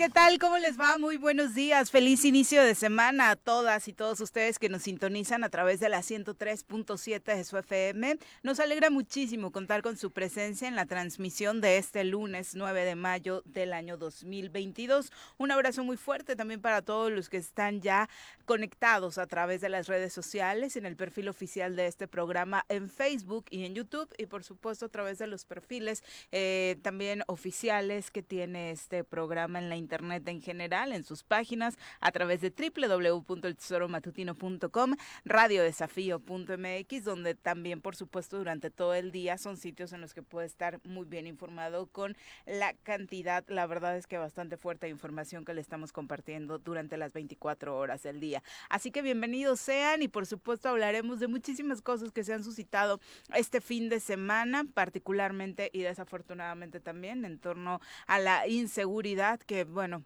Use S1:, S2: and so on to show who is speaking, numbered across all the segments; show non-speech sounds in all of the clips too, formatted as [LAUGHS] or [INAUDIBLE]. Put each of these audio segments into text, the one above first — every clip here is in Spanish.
S1: ¿qué tal? ¿Cómo les va? Muy buenos días. Feliz inicio de semana a todas y todos ustedes que nos sintonizan a través de la 103.7 de su FM. Nos alegra muchísimo contar con su presencia en la transmisión de este lunes 9 de mayo del año 2022. Un abrazo muy fuerte también para todos los que están ya conectados a través de las redes sociales, en el perfil oficial de este programa en Facebook y en YouTube y por supuesto a través de los perfiles eh, también oficiales que tiene este programa en la internet internet en general, en sus páginas, a través de www.eltesoromatutino.com, radiodesafío.mx, donde también, por supuesto, durante todo el día son sitios en los que puede estar muy bien informado con la cantidad, la verdad es que bastante fuerte información que le estamos compartiendo durante las 24 horas del día. Así que bienvenidos sean y por supuesto hablaremos de muchísimas cosas que se han suscitado este fin de semana, particularmente y desafortunadamente también en torno a la inseguridad que, bueno,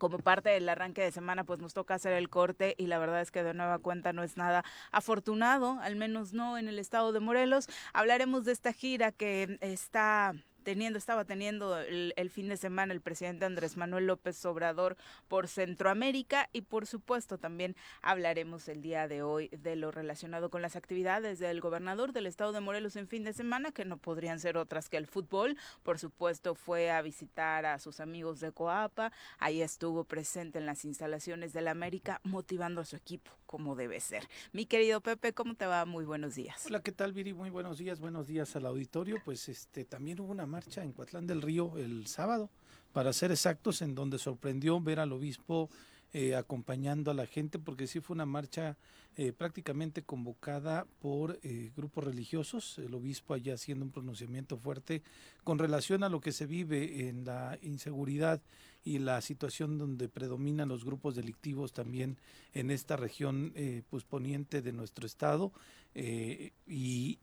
S1: como parte del arranque de semana, pues nos toca hacer el corte y la verdad es que de nueva cuenta no es nada afortunado, al menos no en el estado de Morelos. Hablaremos de esta gira que está teniendo, estaba teniendo el, fin de semana el presidente Andrés Manuel López Obrador por Centroamérica y por supuesto también hablaremos el día de hoy de lo relacionado con las actividades del gobernador del estado de Morelos en fin de semana, que no podrían ser otras que el fútbol. Por supuesto fue a visitar a sus amigos de Coapa, ahí estuvo presente en las instalaciones del América motivando a su equipo como debe ser. Mi querido Pepe, ¿cómo te va? Muy buenos días.
S2: Hola, ¿qué tal Viri? Muy buenos días, buenos días al auditorio. Pues este también hubo una marcha en Coatlán del Río el sábado, para ser exactos, en donde sorprendió ver al obispo eh, acompañando a la gente, porque sí fue una marcha eh, prácticamente convocada por eh, grupos religiosos, el obispo allá haciendo un pronunciamiento fuerte con relación a lo que se vive en la inseguridad y la situación donde predominan los grupos delictivos también en esta región pues poniente de nuestro estado eh, y,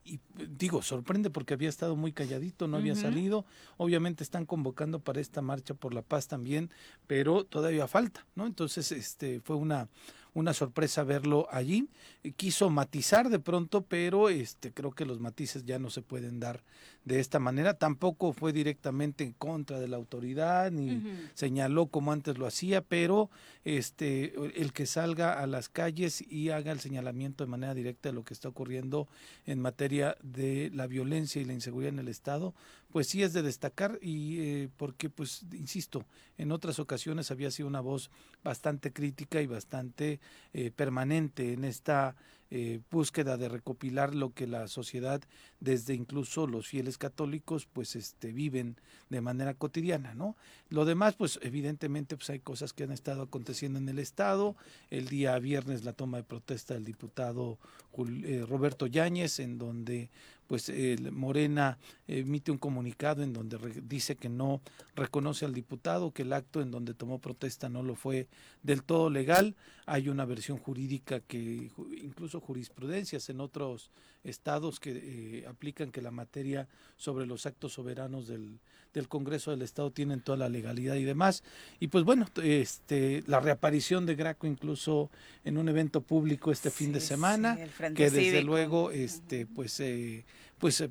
S2: digo, sorprende porque había estado muy calladito, no había salido. Obviamente están convocando para esta marcha por la paz también, pero todavía falta, ¿no? Entonces, este fue una una sorpresa verlo allí. Quiso matizar de pronto, pero este creo que los matices ya no se pueden dar de esta manera. Tampoco fue directamente en contra de la autoridad ni señaló como antes lo hacía, pero este el que salga a las calles y haga el señalamiento de manera directa de lo que está ocurriendo en materia de la violencia y la inseguridad en el estado, pues sí es de destacar y eh, porque pues insisto, en otras ocasiones había sido una voz bastante crítica y bastante eh, permanente en esta eh, búsqueda de recopilar lo que la sociedad, desde incluso los fieles católicos, pues este, viven de manera cotidiana, ¿no? Lo demás, pues evidentemente, pues hay cosas que han estado aconteciendo en el Estado. El día viernes la toma de protesta del diputado eh, Roberto Yáñez, en donde pues el Morena emite un comunicado en donde dice que no reconoce al diputado, que el acto en donde tomó protesta no lo fue del todo legal. Hay una versión jurídica que incluso jurisprudencias en otros estados que eh, aplican que la materia sobre los actos soberanos del, del Congreso del Estado tienen toda la legalidad y demás. Y pues bueno, este la reaparición de Graco incluso en un evento público este fin de semana, que desde luego este pues eh, pues eh,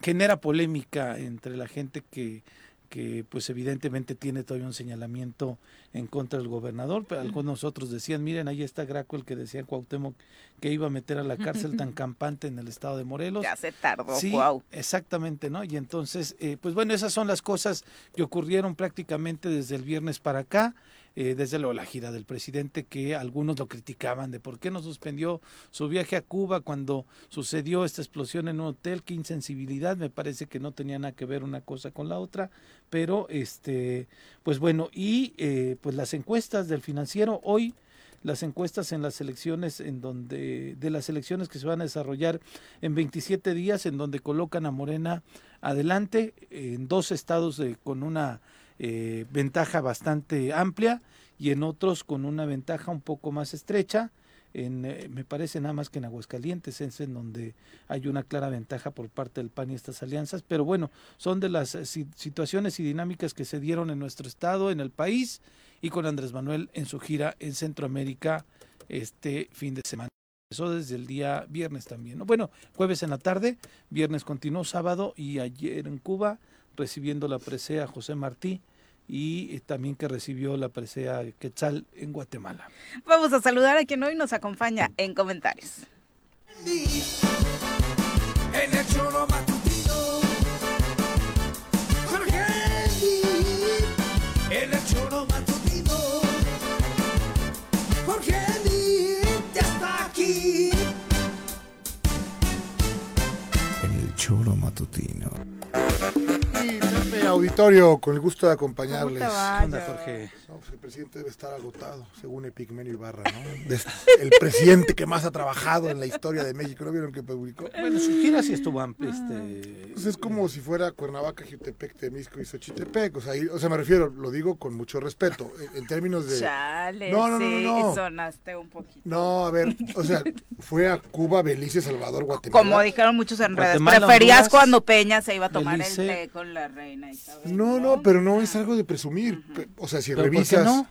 S2: genera polémica entre la gente que que pues evidentemente tiene todavía un señalamiento en contra del gobernador, pero algunos otros decían, miren, ahí está Graco el que decía Cuauhtémoc que iba a meter a la cárcel tan [LAUGHS] campante en el estado de Morelos.
S1: Ya se tardó,
S2: sí, Exactamente, ¿no? Y entonces, eh, pues bueno, esas son las cosas que ocurrieron prácticamente desde el viernes para acá. Eh, desde luego la gira del presidente que algunos lo criticaban de por qué no suspendió su viaje a Cuba cuando sucedió esta explosión en un hotel, qué insensibilidad, me parece que no tenía nada que ver una cosa con la otra, pero este, pues bueno, y eh, pues las encuestas del financiero hoy las encuestas en las elecciones en donde de las elecciones que se van a desarrollar en 27 días en donde colocan a Morena adelante en dos estados de, con una eh, ventaja bastante amplia y en otros con una ventaja un poco más estrecha en, eh, me parece nada más que en Aguascalientes es en donde hay una clara ventaja por parte del PAN y estas alianzas, pero bueno, son de las eh, situaciones y dinámicas que se dieron en nuestro estado, en el país y con Andrés Manuel en su gira en Centroamérica este fin de semana. Eso desde el día viernes también. Bueno, jueves en la tarde, viernes continuó sábado y ayer en Cuba recibiendo la presea José Martí y eh, también que recibió la presea Quetzal en Guatemala.
S1: Vamos a saludar a quien hoy nos acompaña en comentarios.
S3: En el choro matutino, Aquí.
S4: Pepe Auditorio, con el gusto de acompañarles.
S1: ¿Cómo te va?
S2: ¿Qué onda,
S1: Vaya.
S2: Jorge?
S4: No, pues el presidente debe estar agotado, según Epigmenio Ibarra, ¿no? Des- el presidente que más ha trabajado en la historia de México. ¿No vieron que publicó?
S2: Bueno, su gira sí estuvo. Este,
S4: Pues es como si fuera Cuernavaca, Jutepec, Temisco y Xochitepec. O sea, y- o sea, me refiero, lo digo con mucho respeto, en, en términos de...
S1: Chale,
S4: No, no, no,
S1: sí,
S4: no, no.
S1: sonaste un poquito.
S4: No, a ver, o sea, [LAUGHS] fue a Cuba, Belice, Salvador, Guatemala.
S1: Como dijeron muchos en redes,
S2: Guatemala,
S1: preferías
S2: Honduras,
S1: cuando Peña se iba a tomar
S2: Belice.
S1: el té con la reina Isabel.
S4: No, no, pero no es algo de presumir. O sea, si
S2: ¿Pero por qué
S4: revisas...
S2: no?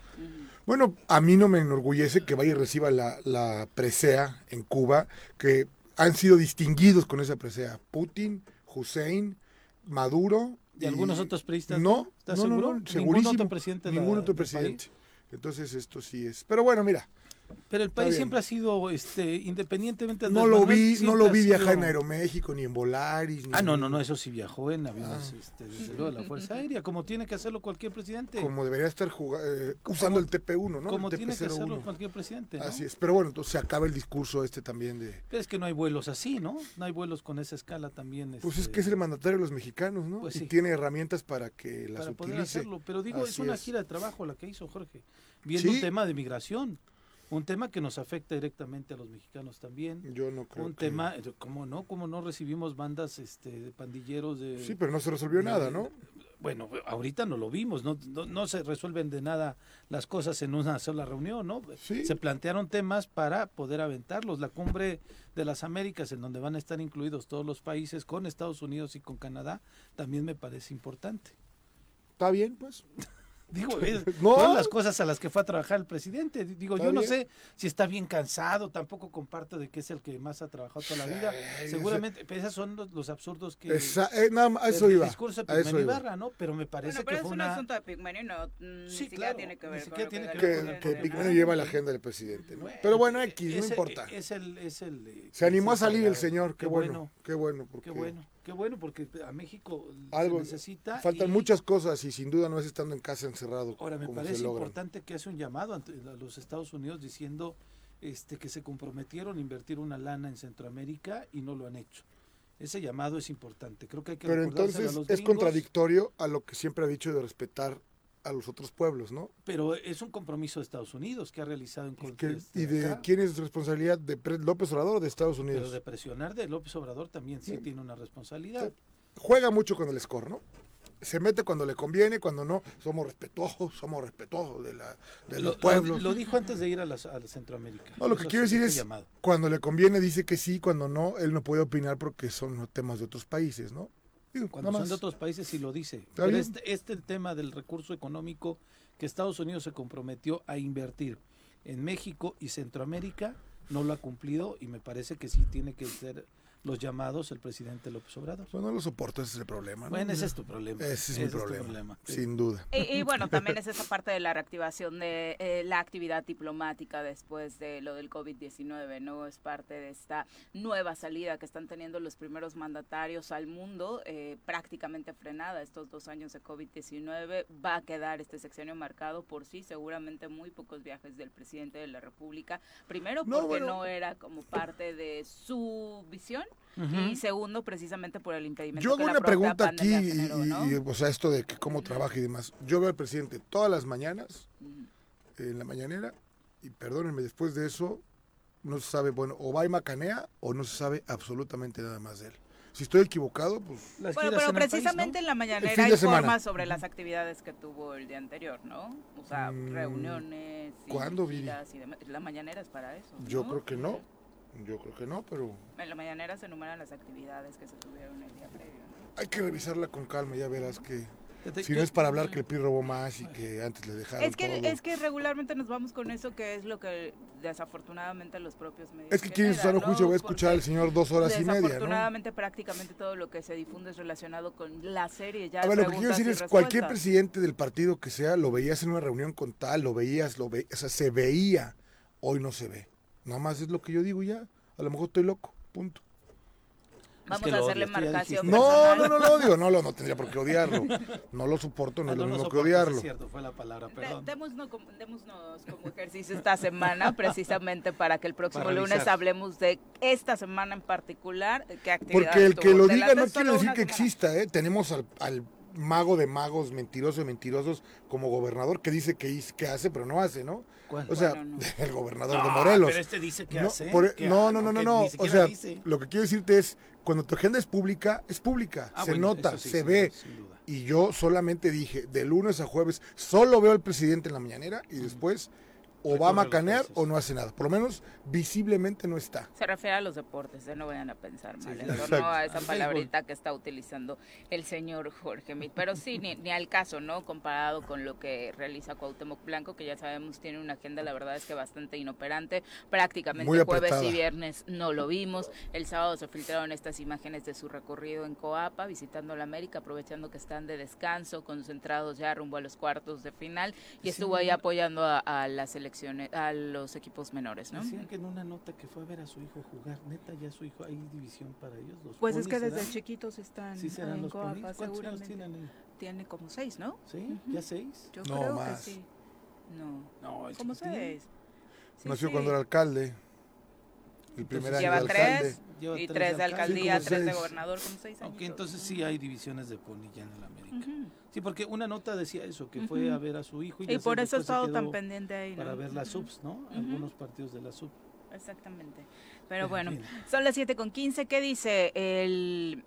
S4: Bueno, a mí no me enorgullece que vaya y reciba la, la presea en Cuba, que han sido distinguidos con esa presea. Putin, Hussein, Maduro.
S2: ¿Y algunos otros periodistas?
S4: No,
S2: ¿Estás
S4: no, no,
S2: seguro?
S4: no,
S2: ¿Ningún
S4: segurísimo.
S2: otro presidente
S4: Ningún otro presidente. Entonces esto sí es. Pero bueno, mira,
S2: Pero el país siempre ha sido, este, independientemente de
S4: no lo
S2: Manuel,
S4: vi, no lo vi
S2: sido-
S4: viajar en Aeroméxico, ni en Volaris. ni
S2: Ah, no, no, no, eso sí viajó en aviones,
S4: Ah.
S2: este, desde luego, de la Fuerza [LAUGHS] Aérea, como tiene que hacerlo cualquier presidente.
S4: Como debería estar eh, usando el TP1, ¿no?
S2: como
S4: el
S2: tiene que hacerlo
S4: TP01.
S2: cualquier presidente. ¿no?
S4: Así es. Pero bueno, entonces se acaba el discurso este también de.
S2: Pero es que no hay vuelos así, ¿no? No hay vuelos con esa escala también.
S4: Pues es
S2: este,
S4: que es el mandatario de los mexicanos, ¿no?
S2: Pues
S4: y tiene herramientas para que las
S2: para poder hacerlo. Pero digo, es una
S4: es.
S2: gira de trabajo la que hizo Jorge, viendo
S4: Sí.
S2: un tema de migración, un tema que nos afecta directamente a los mexicanos también.
S4: Yo no creo
S2: Un
S4: que-
S2: tema, eh, ¿cómo no? ¿Cómo no recibimos bandas este, de pandilleros de...
S4: Sí, pero no se resolvió
S2: de-
S4: nada, ¿no?
S2: Bueno, ahorita no lo vimos, no, no, no se resuelven de nada las cosas en una sola reunión, ¿no?
S4: Sí.
S2: Se plantearon temas para poder aventarlos. La cumbre de las Américas, en donde van a estar incluidos todos los países, con Estados Unidos y con Canadá, también me parece importante.
S4: Está bien, pues. [LAUGHS]
S2: Digo, [LAUGHS] es-
S4: No.
S2: fueron las cosas a las que fue a trabajar el presidente. Digo, yo no
S4: bien.
S2: sé si está bien cansado, tampoco comparto de que es el que más ha trabajado toda la vida.
S4: Sí,
S2: Seguramente, pero esos son los, los absurdos que...
S4: Esa- eh, nada más, eso
S2: del
S4: iba.
S2: discurso de Pigmenio
S4: iba.
S2: Ibarra, ¿no? Pero me parece
S1: Bueno, pero
S2: que
S1: es
S2: fue
S1: un
S2: una...
S1: asunto de Pigmenio, no, mm, ni
S2: Sí,
S1: siquiera
S2: claro,
S1: tiene que
S2: ni
S1: ver
S2: siquiera
S1: con
S2: tiene que ver
S4: Que,
S2: el
S4: que
S1: el
S4: Pigmenio lleva la agenda del presidente, ¿no?
S2: Bueno,
S4: Pero bueno, X, no importa.
S2: Es el, es el, eh,
S4: Se animó a
S2: es
S4: salir el señor, qué,
S2: Qué
S4: bueno, qué bueno, porque
S2: Qué bueno, qué bueno, porque a México
S4: Algo-
S2: se necesita.
S4: faltan
S2: y
S4: muchas cosas y sin duda no es estando en casa encerrado
S2: Ahora, me parece importante que hace un llamado ante a los Estados Unidos diciendo este, que se comprometieron a invertir una lana en Centroamérica y no lo han hecho. Ese llamado es importante. Creo que hay que
S4: Pero entonces
S2: a los
S4: es contradictorio a lo que siempre ha dicho de respetar a los otros pueblos, ¿no?
S2: Pero es un compromiso de Estados Unidos que ha realizado en
S4: ¿Y,
S2: contra
S4: que-
S2: este
S4: y de
S2: acá.
S4: quién es responsabilidad? ¿De López Obrador o de Estados
S2: Pero
S4: Unidos?
S2: de presionar de López Obrador también sí,
S4: Sí.
S2: tiene una responsabilidad.
S4: Juega mucho con el score, ¿no? Se mete cuando le conviene, cuando no. Somos respetuosos, somos respetuosos de, la, de
S2: Lo,
S4: los pueblos.
S2: lo dijo antes de ir a, las- a la Centroamérica.
S4: No, lo que quiero decir
S2: fue
S4: es,
S2: llamado.
S4: cuando le conviene dice que sí, cuando no, él no puede opinar porque son temas de otros países, ¿no?
S2: Cuando son de otros países sí lo dice. Pero este, este tema del recurso económico que Estados Unidos se comprometió a invertir en México y Centroamérica no lo ha cumplido y me parece que sí tiene que ser los llamados el presidente López Obrador.
S4: Pues no lo soporto, ese es el problema. ¿no?
S2: Bueno, ese es tu problema.
S4: Ese es mi
S2: tu
S4: problema, sin duda.
S1: Y, y bueno, [LAUGHS] también es esa parte de la reactivación de eh, la actividad diplomática después de lo del COVID-19, ¿no? Es parte de esta nueva salida que están teniendo los primeros mandatarios al mundo, eh, prácticamente frenada estos dos años de COVID-19. Va a quedar este sexenio marcado por sí, seguramente muy pocos viajes del presidente de la República. Primero,
S4: No,
S1: porque
S4: bueno.
S1: no era como parte de su visión.
S2: Ujú.
S1: Y segundo, precisamente por el impedimento
S4: Yo hago una pregunta aquí,
S1: pandemia
S4: y,
S1: generó, ¿no?
S4: y- y, o sea, esto de que cómo trabaja y demás. Yo veo al presidente todas las mañanas, en la mañanera, y perdónenme, después de eso, no se sabe, bueno, o va y macanea, o no se sabe absolutamente nada más de él. Si estoy equivocado, pues
S2: Las
S1: Bueno, pero
S2: en el país,
S1: precisamente
S2: ¿no?
S1: en la mañanera
S4: de
S1: informa sobre las actividades que tuvo el día anterior, ¿no? O sea,
S4: Mm,
S1: reuniones, y
S4: ¿cuándo, Viri?
S1: giras y demás. La mañanera es para eso.
S4: yo
S1: ¿no?
S4: creo que no. Yo creo que no, pero
S1: En la mañanera se enumeran las actividades que se tuvieron el día previo, ¿no?
S4: hay que revisarla con calma, ya verás que Si no es para hablar que el PRI robó más y que antes le dejaron
S1: Es que,
S4: todo.
S1: es que regularmente nos vamos con eso que es lo que desafortunadamente los propios medios
S4: Es que quieren su sano
S1: generan,
S4: juicio,
S1: ¿no?
S4: voy a escuchar al señor dos horas y media, ¿no?
S1: Desafortunadamente prácticamente todo lo que se difunde es relacionado con la serie ya
S4: A ver, lo que quiero decir es, cualquier presidente del partido que sea, lo veías en una reunión con tal, lo veías, lo ve, o sea, se veía, hoy no se ve. Nada más es lo que yo digo ya, a lo mejor estoy loco, punto.
S1: Vamos
S2: que
S1: a hacerle marcación.
S4: No, no, no lo odio, no, lo, no tendría por qué odiarlo. No lo soporto, no
S2: Ah,
S4: es lo
S2: no lo
S4: mismo que odiarlo.
S2: Es cierto, fue la palabra,
S1: De- démonos, como, démonos como ejercicio esta semana, [LAUGHS] precisamente para que el próximo
S2: Para
S1: lunes hablemos de esta semana en particular. ¿Qué actividades
S4: Porque el que lo
S1: De
S4: diga no quiere decir que
S1: semana.
S4: exista, ¿eh? Tenemos al, al mago de magos, mentiroso de mentirosos, como gobernador, que dice que, que hace, pero no hace, ¿no?
S2: ¿Cuál?
S4: O sea,
S1: Bueno, no. [LAUGHS]
S4: el gobernador de
S2: No,
S4: Morelos.
S2: Pero este dice que
S4: no,
S2: hace.
S4: por-
S2: que
S4: no, no, no, no, no. O sea,
S2: dice.
S4: lo que quiero decirte es, cuando tu agenda es pública, es pública.
S2: Ah,
S4: se
S2: bueno,
S4: nota,
S2: sí,
S4: se
S2: sin
S4: ve.
S2: duda, sin duda.
S4: Y yo solamente dije, de lunes a jueves, solo veo al presidente en la mañanera y después o va a macanear o no hace nada. Por lo menos visiblemente no está.
S1: Se refiere a los deportes, ¿eh? no vayan a pensar mal,
S2: Sí,
S1: en torno
S4: exacto.
S1: a esa
S2: Al
S1: palabrita que está utilizando el señor Jorge Mit. Pero sí, ni, ni al caso, ¿no? Comparado con lo que realiza Cuauhtémoc Blanco, que ya sabemos tiene una agenda, la verdad es que bastante inoperante. Prácticamente
S4: Muy
S1: jueves
S4: apretada.
S1: y viernes no lo vimos. El sábado se filtraron estas imágenes de su recorrido en Coapa, visitando la América, aprovechando que están de descanso, concentrados ya rumbo a los cuartos de final. Y
S2: Sí,
S1: estuvo ahí apoyando a, a las selecciones, a los equipos menores, ¿no?
S2: Decían que en una nota que fue a ver a su hijo jugar, neta, ya su hijo, ¿hay división para ellos? ¿Los
S1: Pues es que desde
S2: serán?
S1: chiquitos están
S2: Sí serán
S1: en
S2: los ponis.
S1: Coapa,
S2: ¿Cuántos años tienen?
S1: Tiene como seis, ¿no?
S2: ¿Sí? ¿Ya seis?
S1: Yo
S4: No,
S1: creo
S4: más.
S1: que sí. No,
S2: No, es
S1: como seis. Sí,
S4: Nació
S1: sí.
S4: cuando era alcalde. El primer año
S1: Lleva
S4: de
S1: tres
S4: alcalde.
S2: Lleva
S1: y
S2: tres
S1: tres de
S2: alcalde.
S1: alcaldía, tres de gobernador, como seis años.
S2: Ok, entonces sí hay divisiones de poni ya en el América.
S1: Ujú.
S2: Sí, porque una nota decía eso, que fue
S1: Ujú.
S2: a ver a su hijo y,
S1: Y por eso
S2: se
S1: estado tan pendiente ahí. ¿no?
S2: Para ver las subs, ¿no? Algunos partidos de la sub.
S1: Exactamente. Pero
S2: En
S1: bueno, son las 7 con 15. ¿Qué dice el,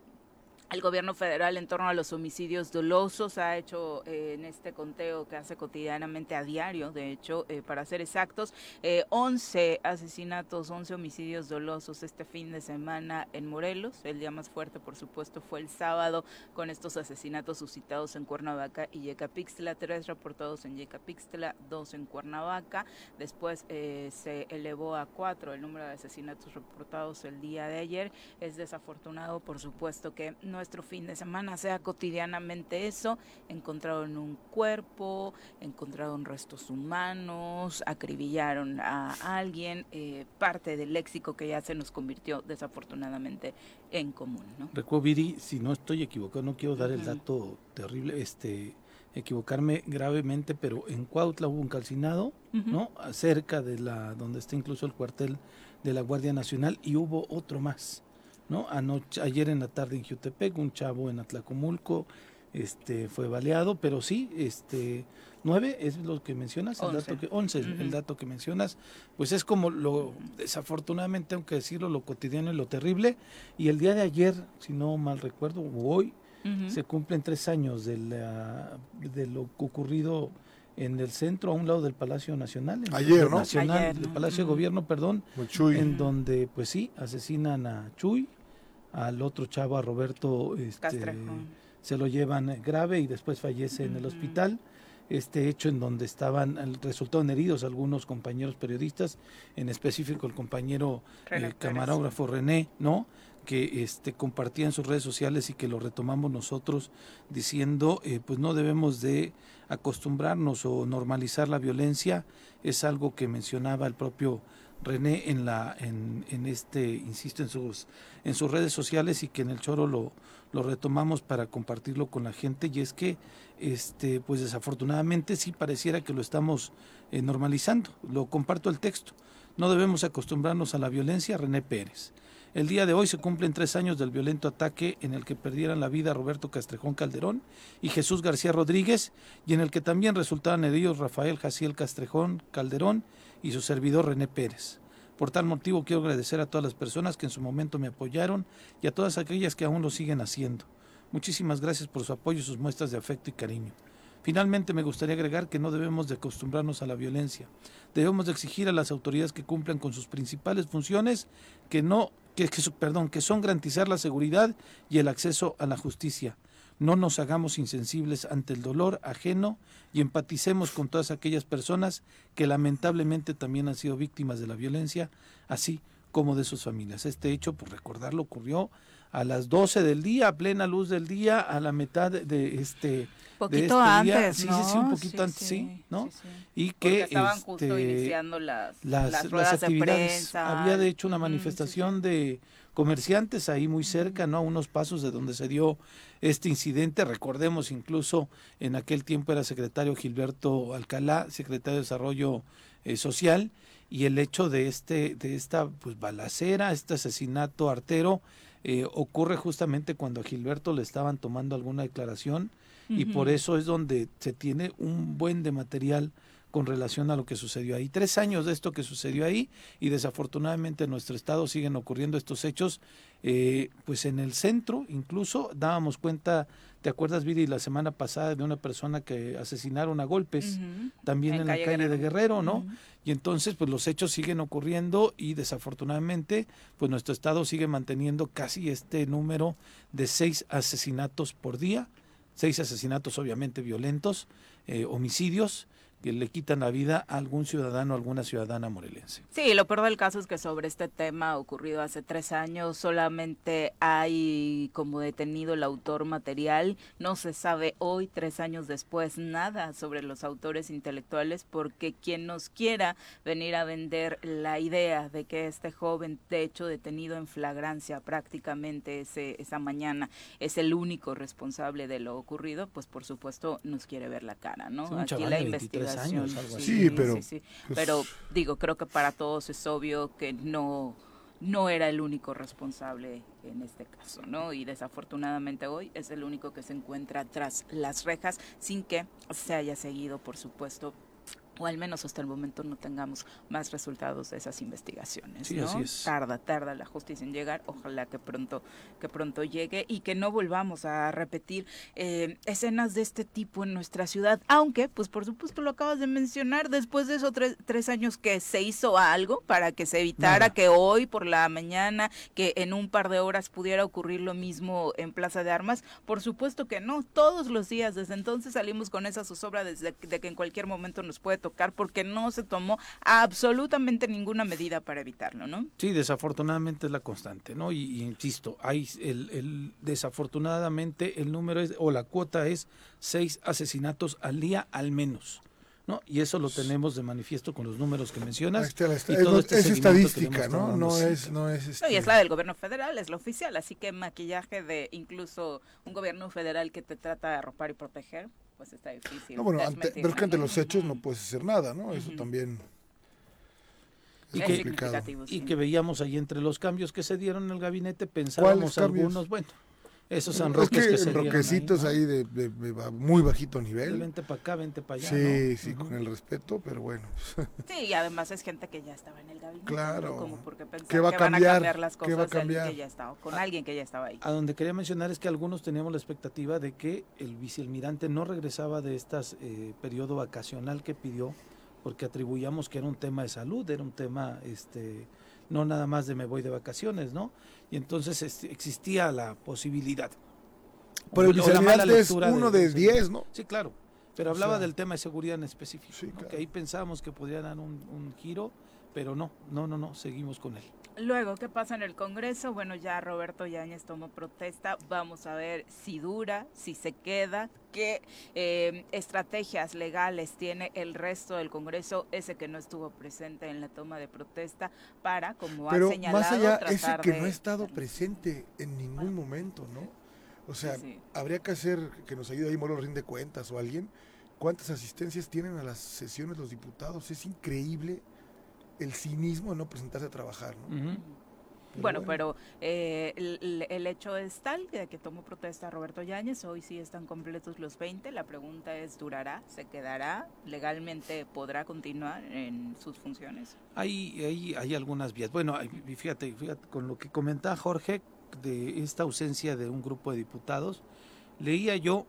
S1: el gobierno federal en torno a los homicidios dolosos? Ha hecho eh, en este conteo que hace cotidianamente a diario, de hecho, eh, para ser exactos, eh, 11 asesinatos, 11 homicidios dolosos este fin de semana en Morelos. El día más fuerte, por supuesto, fue el sábado con estos asesinatos suscitados en Cuernavaca y Yecapixtla. Tres reportados en Yecapixtla, dos en Cuernavaca. Después eh, se elevó a cuatro el número de asesinatos reportados el día de ayer. Es desafortunado, por supuesto, que nuestro fin de semana sea cotidianamente eso. Encontraron un cuerpo, encontraron restos humanos, acribillaron a alguien, eh, parte del léxico que ya se nos convirtió desafortunadamente en común. ¿no?
S2: Recuerdo, Viri, si no estoy equivocado, no quiero dar el dato terrible, este equivocarme gravemente, pero en Cuautla hubo un calcinado, ¿no? Cerca de la donde está incluso el cuartel de la Guardia Nacional y hubo otro más, ¿no? Anoche, ayer en la tarde en Jutepec, un chavo en Atlacomulco este fue baleado, pero sí, este nueve es lo que mencionas, el
S1: Once.
S2: dato que once, el
S1: Ujú.
S2: dato que mencionas, pues es como lo desafortunadamente tengo que decirlo lo cotidiano y lo terrible y el día de ayer, si no mal recuerdo, o hoy se cumplen tres años de, la- de lo ocurrido en el centro, a un lado del Palacio Nacional. en el
S4: Ayer, ¿no?
S2: Nacional,
S1: Ayer, ¿no?
S2: Palacio de. Gobierno, perdón,
S4: chuy.
S2: en donde, pues sí, asesinan a Chuy, al otro chavo, a Roberto, este, se lo llevan eh, grave y después fallece en el hospital. Este hecho en donde estaban, el- resultaron heridos algunos compañeros periodistas, en específico el compañero
S1: René
S2: eh, camarógrafo René, ¿no? Que este, compartía en sus redes sociales y que lo retomamos nosotros diciendo, eh, pues no debemos de acostumbrarnos o normalizar la violencia. Es algo que mencionaba el propio René en la en, en este insisto en sus en sus redes sociales y que en el choro lo, lo retomamos para compartirlo con la gente. Y es que este pues desafortunadamente sí pareciera que lo estamos eh, normalizando. Lo comparto el texto. No debemos acostumbrarnos a la violencia René Pérez el día de hoy se cumplen tres años del violento ataque en el que perdieran la vida Roberto Castrejón Calderón y Jesús García Rodríguez y en el que también resultaron heridos Rafael Jaciel Castrejón Calderón y su servidor René Pérez. Por tal motivo quiero agradecer a todas las personas que en su momento me apoyaron y a todas aquellas que aún lo siguen haciendo. Muchísimas gracias por su apoyo y sus muestras de afecto y cariño. Finalmente me gustaría agregar que no debemos de acostumbrarnos a la violencia. Debemos de exigir a las autoridades que cumplan con sus principales funciones, que no que, que perdón, que son garantizar la seguridad y el acceso a la justicia. no nos hagamos insensibles ante el dolor ajeno y empaticemos con todas aquellas personas que lamentablemente también han sido víctimas de la violencia, así como de sus familias. Este hecho, por recordarlo, ocurrió a las 12 del día, a plena luz del día, a la mitad de, de este de
S1: Poquito
S2: este día.
S1: antes,
S2: sí,
S1: ¿no?
S2: sí, sí, un poquito antes, sí, ¿no?
S1: sí, sí.
S2: Y
S1: Porque
S2: que
S1: estaban justo
S2: este,
S1: iniciando las,
S2: las,
S1: las de
S2: actividades.
S1: prensa.
S2: Había de hecho una
S1: sí, sí.
S2: manifestación de comerciantes ahí muy cerca, ¿no? A unos pasos de donde se dio este incidente. Recordemos incluso en aquel tiempo era secretario Gilberto Alcalá, secretario de Desarrollo eh, Social, y el hecho de este, de esta pues balacera, este asesinato artero, eh, ocurre justamente cuando a Gilberto le estaban tomando alguna declaración y por eso es donde se tiene un buen de material con relación a lo que sucedió ahí. Tres años de esto que sucedió ahí y desafortunadamente en nuestro estado siguen ocurriendo estos hechos. eh, pues en el centro incluso dábamos cuenta, ¿te acuerdas, Viri, la semana pasada de una persona que asesinaron a golpes? También en, la calle de Guerrero, ¿no? Y entonces, pues los hechos siguen ocurriendo y desafortunadamente, pues nuestro estado sigue manteniendo casi este número de seis asesinatos por día, seis asesinatos obviamente violentos, eh, homicidios que le quitan la vida a algún ciudadano, a alguna ciudadana morelense.
S1: Sí, lo peor del caso es que sobre este tema ocurrido hace tres años solamente hay como detenido el autor material. No se sabe hoy, tres años después, nada sobre los autores intelectuales porque quien nos quiera venir a vender la idea de que este joven, de hecho detenido en flagrancia prácticamente ese, esa mañana, es el único responsable de lo ocurrido, pues por supuesto nos quiere ver la cara, ¿no? Aquí la
S2: de 23
S1: investigación.
S2: años, algo así.
S4: Sí, pero,
S1: sí, sí.
S4: pues,
S1: Pero digo, creo que para todos es obvio que no, no era el único responsable en este caso, ¿no? Y desafortunadamente hoy es el único que se encuentra tras las rejas sin que se haya seguido, por supuesto, o al menos hasta el momento no tengamos más resultados de esas investigaciones,
S2: Sí,
S1: ¿no?
S2: así es.
S1: Tarda, tarda la justicia en llegar, ojalá que pronto, que pronto llegue y que no volvamos a repetir eh, escenas de este tipo en nuestra ciudad, aunque, pues por supuesto lo acabas de mencionar, después de esos tres, tres años que se hizo algo para que se evitara
S2: Nada.
S1: que hoy por la mañana, que en un par de horas pudiera ocurrir lo mismo en Plaza de Armas, por supuesto que no, todos los días, desde entonces salimos con esa zozobra desde de que en cualquier momento nos puede tocar porque no se tomó absolutamente ninguna medida para evitarlo, ¿no?
S2: Sí, desafortunadamente es la constante, ¿no? Y, y insisto, hay el, el- desafortunadamente el número es, o la cuota es seis asesinatos al día al menos, ¿no? Y eso lo tenemos de manifiesto con los números que mencionas.
S4: Está la
S2: y
S4: esta-
S2: todo
S4: es,
S2: este
S4: es
S2: seguimiento que le
S4: estadística, ¿no? No es, no es,
S1: No, y
S4: este,
S1: es la del gobierno federal, es la oficial, así que maquillaje de incluso un gobierno federal que te trata de arropar y proteger, pues está difícil.
S4: No, bueno, ante- pero es que ante los hechos no puedes hacer nada, ¿no? Eso
S1: Ujú.
S4: también
S2: Y
S4: es
S2: que-
S4: complicado.
S1: significativo,
S2: Y
S1: sí.
S2: que veíamos ahí entre los cambios que se dieron en el gabinete, pensábamos algunos, bueno, esos
S4: Es
S2: enroques
S4: que,
S2: que, se
S4: enroquecitos
S2: ¿no?
S4: ahí, de, de- de muy bajito nivel.
S2: Vente para acá, vente para allá.
S4: Sí,
S2: ¿no?
S4: sí,
S2: Ujú.
S4: con el respeto, pero bueno. [LAUGHS]
S1: Sí, y además es gente que ya estaba en el gabinete. ¿no?
S4: Claro.
S1: Como porque
S4: ¿Qué va a
S1: que van a
S4: cambiar?
S1: cambiar las
S4: ¿Qué
S1: cosas
S4: va a cambiar?
S1: que ya estaba, con alguien que ya estaba ahí.
S2: A donde quería mencionar es que algunos teníamos la expectativa de que el vicealmirante no regresaba de este periodo vacacional que pidió, porque atribuíamos que era un tema de salud, era un tema, este, no nada más de me voy de vacaciones, ¿no? Y entonces este, existía la posibilidad.
S4: Pero el vicealmirante es uno de
S2: vicealmirante.
S4: 10, ¿no?
S2: Sí, claro. Pero
S4: O
S2: hablaba
S4: sea,
S2: del tema de seguridad en específico,
S4: sí,
S2: ¿no?
S4: claro.
S2: que ahí pensábamos que podría dar un, un giro, pero no, no, no, no, seguimos con él.
S1: Luego, ¿qué pasa en el Congreso? Bueno, ya Roberto Yáñez tomó protesta. Vamos a ver si dura, si se queda, qué eh, estrategias legales tiene el resto del Congreso, ese que no estuvo presente en la toma de protesta, para, como ha
S4: Pero
S1: señalado,
S4: más allá, ese que
S1: de-
S4: no ha estado presente en ningún momento, ¿no? O sea,
S1: Sí,
S4: habría que hacer que nos ayude ahí Molo Rinde Cuentas o alguien. ¿Cuántas asistencias tienen a las sesiones los diputados? Es increíble el cinismo de no presentarse a trabajar, ¿no?
S2: Ujú.
S4: Pero
S1: Bueno, pero eh, el, el hecho es tal de que tomó protesta Roberto Yáñez. Hoy sí están completos los 20. La pregunta es, ¿durará? ¿Se quedará? ¿Legalmente podrá continuar en sus funciones?
S2: Hay, hay, hay algunas vías. Bueno, fíjate, fíjate, con lo que comentaba Jorge de esta ausencia de un grupo de diputados, leía yo,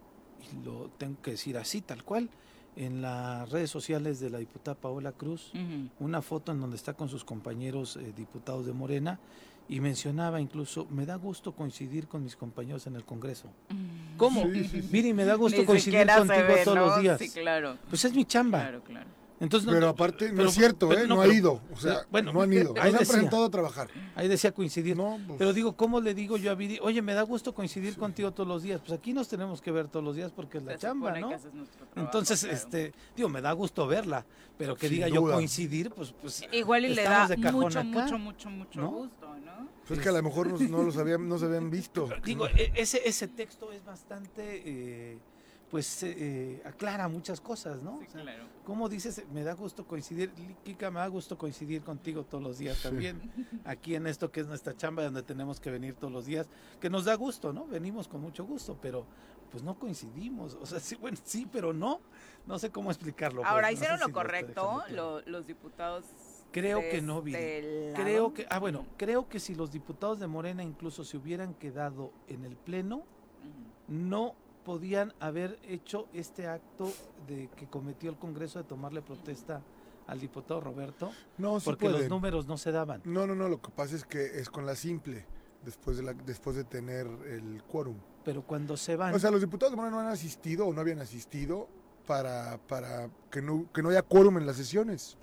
S2: y lo tengo que decir así, tal cual, en las redes sociales de la diputada Paola Cruz, una foto en donde está con sus compañeros eh, diputados de Morena y mencionaba incluso, me da gusto coincidir con mis compañeros en el Congreso.
S1: Mm.
S2: ¿Cómo?
S4: Sí, sí, sí.
S2: Mire, me da gusto
S1: Ni
S2: coincidir contigo
S1: ve,
S2: todos
S1: ¿no?
S2: los días.
S1: Sí, claro.
S2: Pues es mi chamba.
S1: Claro, claro.
S2: Entonces, no-
S4: Pero aparte, no
S2: pero-
S4: es cierto,
S2: pero
S4: ¿eh? No, ha
S2: pero-
S4: ido. O sea,
S2: bueno,
S4: no han ido. No
S2: ahí
S4: se han
S2: decía.
S4: presentado a trabajar.
S2: Ahí decía coincidir.
S4: No, pues-
S2: Pero digo, ¿cómo le digo yo a Viri? Oye, me da gusto coincidir contigo todos los días. Pues aquí nos tenemos que ver todos los días porque es la
S1: Se
S2: chamba, ¿no?
S1: trabajo,
S2: Entonces,
S1: claro.
S2: este, digo, me da gusto verla, pero que
S4: Sin
S2: diga yo coincidir, pues, pues
S1: Igual y le da
S2: de
S1: mucho,
S2: acá.
S1: mucho, mucho, mucho
S2: ¿no?
S1: gusto, ¿no?
S4: Pues es que a lo mejor no, no los habían, no se habían visto.
S2: Digo, e- ese, ese texto es bastante, eh, pues, eh, aclara muchas cosas, ¿no?
S1: Sí,
S2: O sea,
S1: claro.
S2: ¿Cómo dices? Me da gusto coincidir, Kika, me da gusto coincidir contigo todos los días también, aquí en esto que es nuestra chamba, donde tenemos que venir todos los días, que nos da gusto, ¿no? Venimos con mucho gusto, pero pues no coincidimos, o sea, sí, bueno, sí, pero no, no sé cómo explicarlo. pues,
S1: Ahora,
S2: no sé
S1: ¿hicieron
S2: si
S1: lo correcto lo- los diputados?
S2: Creo
S1: de
S2: que no, Viri.
S1: este?
S2: Creo que, ah, bueno, creo que si los diputados de Morena incluso se hubieran quedado en el Pleno, no podían haber hecho este acto de que cometió el Congreso de tomarle protesta al diputado Roberto,
S4: No, sí
S2: porque los números no se daban.
S4: No, no, no, lo que pasa es que es con la simple, después de, la, después de tener el quórum.
S2: Pero cuando se van,
S4: O sea, los diputados de Morena no han asistido o no habían asistido para, para que, no, que no haya quórum en las sesiones.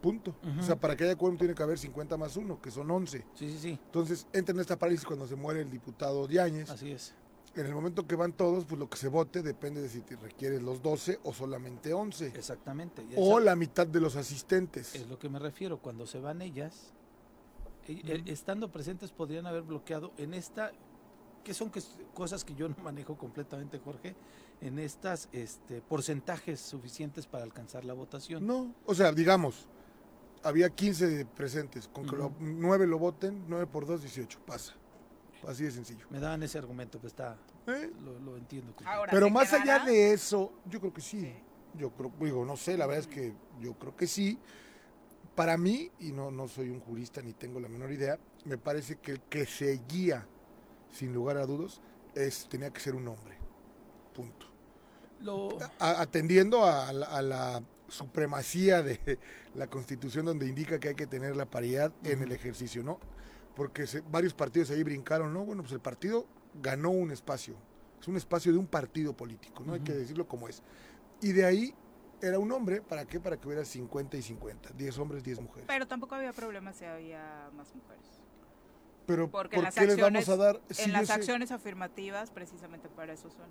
S4: Punto. O sea, para que haya quórum tiene que haber 50 más 1, que son 11.
S2: sí, sí, sí,
S4: Entonces, entra en esta parálisis cuando se muere el diputado Diáñez.
S2: así es.
S4: En el momento que van todos, pues lo que se vote depende de si te requieres los 12 o solamente 11.
S2: Exactamente.
S4: O la mitad de los asistentes.
S2: Es lo que me refiero, cuando se van ellas, e- e- estando presentes podrían haber bloqueado en esta, que son cosas que yo no manejo completamente, Jorge, en estas este, porcentajes suficientes para alcanzar la votación.
S4: No, o sea, digamos, había 15 presentes, con que
S2: Ujú.
S4: lo- 9 lo voten, 9 por 2, 18, pasa. Así de sencillo.
S2: Me daban ese argumento, que está,
S4: ¿Eh?
S2: lo, lo entiendo.
S1: Ahora,
S4: Pero
S1: ¿se
S4: más allá de eso, yo creo que sí.
S1: Sí.
S4: Yo creo, digo, no sé, la verdad es que yo creo que sí. Para mí, y no, no soy un jurista ni tengo la menor idea, me parece que el que se guía, sin lugar a dudas, es, tenía que ser un hombre. Punto.
S2: Lo-
S4: A- atendiendo a, la- a la supremacía de la constitución donde indica que hay que tener la paridad en el ejercicio, ¿no? Porque se- varios partidos ahí brincaron, ¿no? Bueno, pues el partido ganó un espacio, es un espacio de un partido político, ¿no? Hay que decirlo como es. Y de ahí era un hombre, ¿para qué? Para que hubiera 50 y 50, 10 hombres, 10 mujeres.
S1: Pero tampoco había problema si había más mujeres.
S4: Pero
S1: Porque
S4: ¿por
S1: en las
S4: qué les vamos
S1: acciones,
S4: a dar? Sí,
S1: en las
S4: sé.
S1: acciones afirmativas, precisamente para eso son.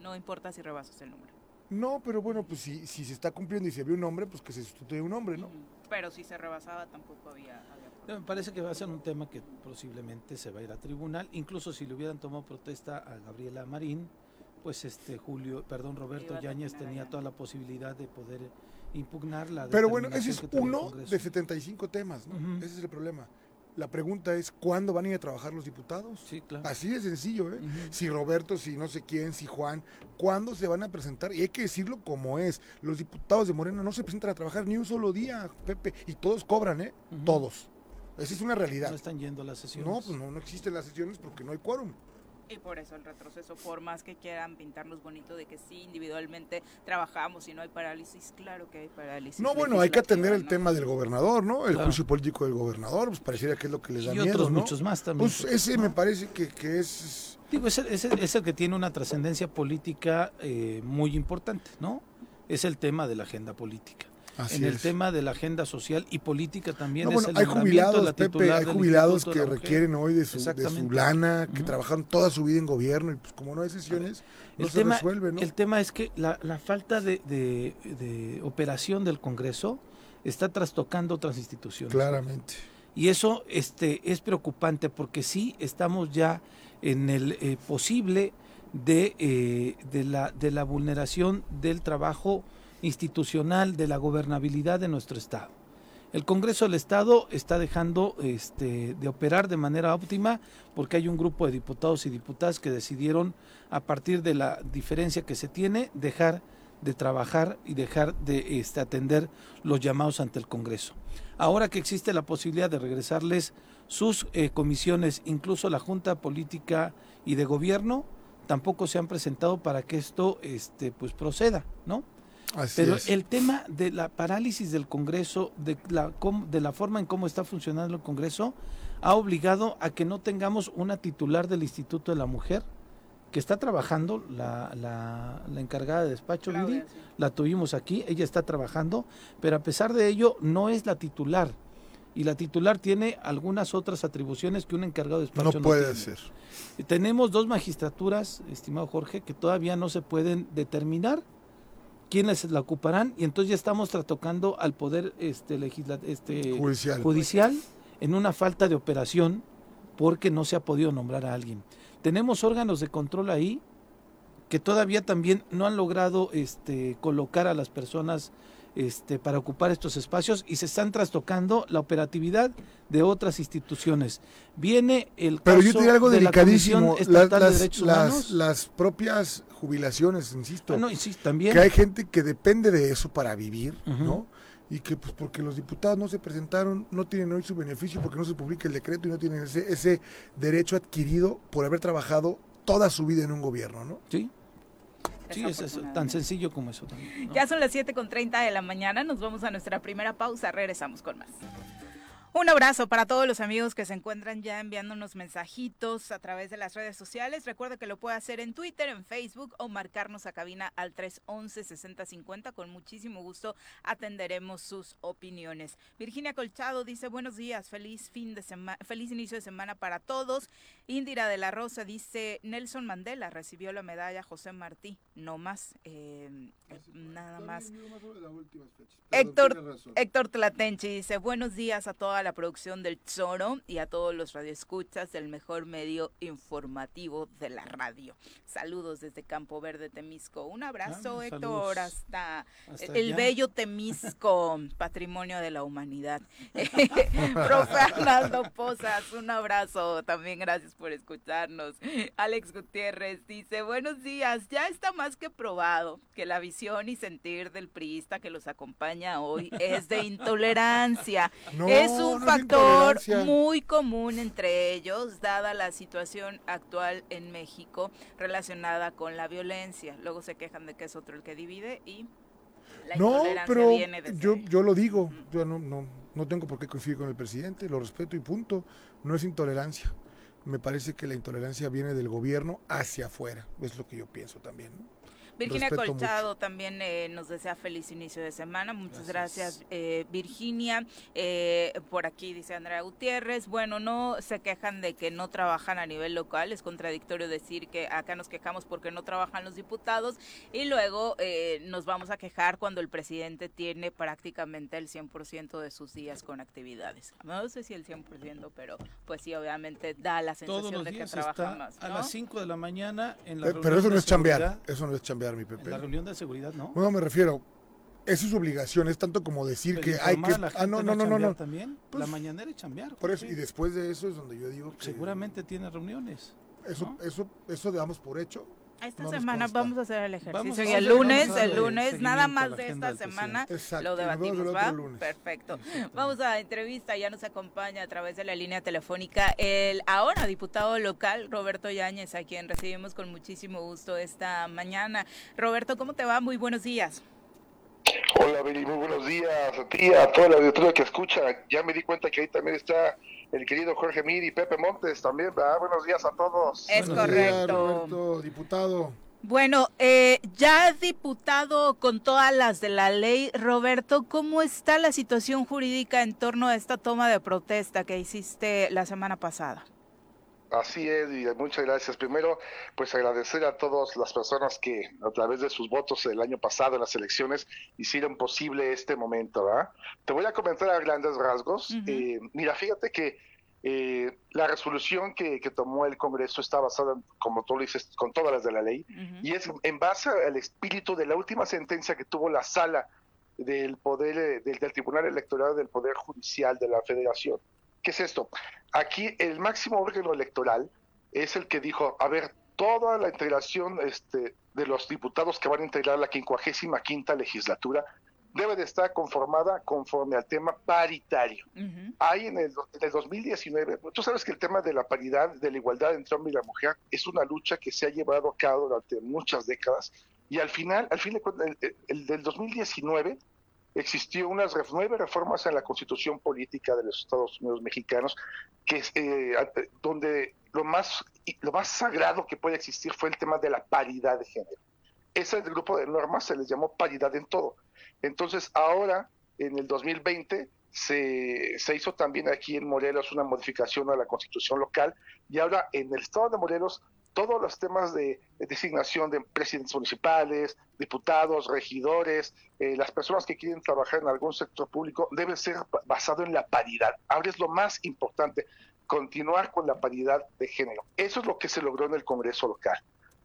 S1: No importa si rebasas el número.
S4: No, pero bueno, pues si, si se está cumpliendo y se ve un hombre, pues que se sustituya un hombre, ¿no?
S1: Pero si se rebasaba, tampoco había.
S2: Me parece que va a ser un tema que posiblemente se va a ir a tribunal, incluso si le hubieran tomado protesta a Gabriela Marín, pues este Julio, perdón, Roberto Yáñez tenía toda la posibilidad de poder impugnar la
S4: Pero bueno, ese es uno de 75 temas, ¿no?
S2: Ujú.
S4: Ese es el problema. La pregunta es, ¿cuándo van a ir a trabajar los diputados?
S2: Sí, claro.
S4: Así de sencillo, ¿eh? Si Roberto, si no sé quién, si Juan, ¿cuándo se van a presentar? Y hay que decirlo como es. Los diputados de Morena no se presentan a trabajar ni un solo día, Pepe. Y todos cobran, ¿eh? Todos. Esa es una
S2: No
S4: realidad.
S2: están yendo a las sesiones.
S4: No, pues no, no existen las sesiones porque no hay quórum.
S1: Y por eso el retroceso, por más que quieran pintarnos bonito de que sí, individualmente trabajamos y no hay parálisis, claro que hay parálisis.
S4: No, bueno, hay que atender el
S1: ¿no?
S4: tema del gobernador, ¿no? El
S2: Claro.
S4: juicio político del gobernador, pues pareciera que es lo que les da
S2: y
S4: miedo,
S2: otros
S4: ¿no?
S2: muchos más también.
S4: Pues ese me parece que, que es...
S2: Digo, es el, es el- es el que tiene una trascendencia política eh, muy importante, ¿no? Es el tema de la agenda política.
S4: Así
S2: en el
S4: es.
S2: tema de la agenda social y política también
S4: No,
S2: es
S4: bueno,
S2: el
S4: hay jubilados,
S2: la
S4: Pepe, hay jubilados que requieren hoy de su, de su lana, que
S2: Ujú.
S4: trabajaron toda su vida en gobierno y pues como no hay sesiones, no
S2: el
S4: se
S2: tema,
S4: resuelve, ¿no?
S2: El tema es que la, la falta de, de- de operación del Congreso está trastocando otras instituciones.
S4: Claramente.
S2: Y eso este, es preocupante porque sí estamos ya en el eh, posible de, eh, de, la, de la vulneración del trabajo institucional, de la gobernabilidad de nuestro Estado. El Congreso del Estado está dejando este, de operar de manera óptima porque hay un grupo de diputados y diputadas que decidieron, a partir de la diferencia que se tiene, dejar de trabajar y dejar de este, atender los llamados ante el Congreso. Ahora que existe la posibilidad de regresarles sus eh, comisiones, incluso la Junta Política y de Gobierno, tampoco se han presentado para que esto este, pues proceda, ¿no?
S4: Así
S2: Pero
S4: es.
S2: el tema de la parálisis del Congreso, de la, de la forma en cómo está funcionando el Congreso, ha obligado a que no tengamos una titular del Instituto de la Mujer que está trabajando, la, la, la encargada de despacho,
S1: Claudia,
S2: Viri,
S1: sí.
S2: la tuvimos aquí, ella está trabajando, pero a pesar de ello no es la titular. Y la titular tiene algunas otras atribuciones que un encargado de despacho
S4: No
S2: no,
S4: puede
S2: tiene.
S4: ser.
S2: Tenemos dos magistraturas, estimado Jorge, que todavía no se pueden determinar quiénes la ocuparán y entonces ya estamos tratando al poder este este
S4: Judicial.
S2: judicial en una falta de operación porque no se ha podido nombrar a alguien. Tenemos órganos de control ahí que todavía también no han logrado este colocar a las personas este, para ocupar estos espacios y se están trastocando la operatividad de otras instituciones. Viene el
S4: Pero
S2: caso
S4: yo te diré algo
S2: de la
S4: delicadísimo.
S2: Comisión
S4: Las,
S2: de
S4: las-
S2: Derechos
S4: las-
S2: Humanos.
S4: las propias jubilaciones, insisto,
S2: Ah, no, sí, también.
S4: que hay gente que depende de eso para vivir. ¿no? Y que pues porque los diputados no se presentaron, no tienen hoy su beneficio porque no se publica el decreto y no tienen ese, ese derecho adquirido por haber trabajado toda su vida en un gobierno, ¿no?
S2: Sí, sí, es eso, tan sencillo como eso también. ¿no?
S1: Ya son las 7 con 30 de la mañana, nos vamos a nuestra primera pausa, regresamos con más. Un abrazo para todos los amigos que se encuentran ya enviándonos mensajitos a través de las redes sociales. Recuerda que lo puede hacer en Twitter, en Facebook o marcarnos a cabina al 311-6050. Con muchísimo gusto atenderemos sus opiniones. Virginia Colchado dice buenos días, feliz fin de semana, feliz inicio de semana para todos. Indira de la Rosa dice Nelson Mandela recibió la medalla José Martí, no más, eh, nada más. Héctor, Héctor Tlatenchi dice, buenos días a toda la producción del Zoro y a todos los radioescuchas del mejor medio informativo de la radio. Saludos desde Campo Verde, Temisco. Un abrazo,
S2: Ah,
S1: Héctor, hasta,
S2: Hasta
S1: el
S2: allá.
S1: bello Temisco, [LAUGHS] patrimonio de la humanidad. [LAUGHS] [LAUGHS] Profe Arnaldo Pozas, un abrazo. También gracias por escucharnos. Alex Gutiérrez dice, buenos días, ya está más que probado que la visión y sentir del priista que los acompaña hoy es de intolerancia.
S4: No,
S1: es un
S4: no es
S1: factor muy común entre ellos, dada la situación actual en México relacionada con la violencia. Luego se quejan de que es otro el que divide y la
S4: No,
S1: intolerancia
S4: pero
S1: viene desde
S4: yo, yo lo digo, yo no, no, no tengo por qué coincidir con el presidente, lo respeto y punto. No es intolerancia. Me parece que la intolerancia viene del gobierno hacia afuera, es lo que yo pienso también. ¿no?
S1: Virginia
S4: Respeto
S1: Colchado también eh, nos desea feliz inicio de semana. Muchas gracias,
S2: Gracias.
S1: eh, Virginia. Eh, por aquí dice Andrea Gutiérrez. Bueno, no se quejan de que no trabajan a nivel local. Es contradictorio decir que acá nos quejamos porque no trabajan los diputados y luego eh, nos vamos a quejar cuando el presidente tiene prácticamente el 100% de sus días con actividades. No sé si el 100%, pero pues sí, obviamente da la
S2: Todos
S1: sensación
S2: los
S1: de que trabaja más.
S2: a las 5 de la mañana en la
S4: Eh, Pero eso no es chambear, eso no es chambear, mi
S2: En
S4: Pepe.
S2: la reunión de seguridad, ¿no?
S4: No, me refiero, eso es su obligación, es tanto como decir
S2: Pero
S4: que hay que... Ah, no, no, no, no, no.
S2: también.
S4: Pues,
S2: la mañanera es chambear.
S4: Por eso,
S2: Jorge.
S4: y después de eso es donde yo digo que
S2: Seguramente tiene reuniones.
S4: eso,
S2: ¿no?
S4: eso, eso damos por hecho.
S1: Esta
S4: No
S1: semana vamos a hacer el ejercicio
S2: Vamos
S1: y el lunes, el lunes, nada más de esta semana
S4: Exacto,
S1: lo debatimos, ¿va? Perfecto. Vamos a la entrevista, ya nos acompaña a través de la línea telefónica el ahora diputado local Roberto Yáñez, a quien recibimos con muchísimo gusto esta mañana. Roberto, ¿cómo te va? Muy buenos días.
S5: Hola, Beli, muy buenos días a ti, a toda la auditoría que escucha. Ya me di cuenta que ahí también está el querido Jorge Mir y Pepe Montes también, ¿verdad? Buenos días a todos.
S1: Es
S2: Buenos
S4: Buenos días,
S1: correcto.
S4: Roberto, diputado.
S1: Bueno, eh, ya diputado con todas las de la ley, Roberto, ¿cómo está la situación jurídica en torno a esta toma de protesta que hiciste la semana pasada?
S5: Así es, y muchas gracias. Primero, pues agradecer a todas las personas que a través de sus votos el año pasado en las elecciones hicieron posible este momento, ¿verdad? Te voy a comentar a grandes rasgos. Eh, mira, fíjate que eh, la resolución que, que tomó el Congreso está basada, en, como tú lo dices, con todas las de la ley, y es en base al espíritu de la última sentencia que tuvo la sala del poder eh, del, del Tribunal Electoral del Poder Judicial de la Federación. ¿Qué es esto? Aquí el máximo órgano electoral es el que dijo, a ver, toda la integración este, de los diputados que van a integrar la 55 legislatura debe de estar conformada conforme al tema paritario hay en el, en el 2019, tú sabes que el tema de la paridad, de la igualdad entre hombre y la mujer es una lucha que se ha llevado a cabo durante muchas décadas y al final, al fin de cuentas, el, el- el del 2019 existió unas nueve reformas en la constitución política de los Estados Unidos mexicanos que eh, donde lo más lo más sagrado que puede existir fue el tema de la paridad de género. Ese grupo de normas se les llamó paridad en todo. Entonces, ahora, en el 2020, se, se, hizo también aquí en Morelos una modificación a la constitución local y ahora en el estado de Morelos todos los temas de, de designación de presidentes municipales, diputados, regidores, eh, las personas que quieren trabajar en algún sector público debe ser basado en la paridad. Ahora es lo más importante, continuar con la paridad de género. Eso es lo que se logró en el Congreso local,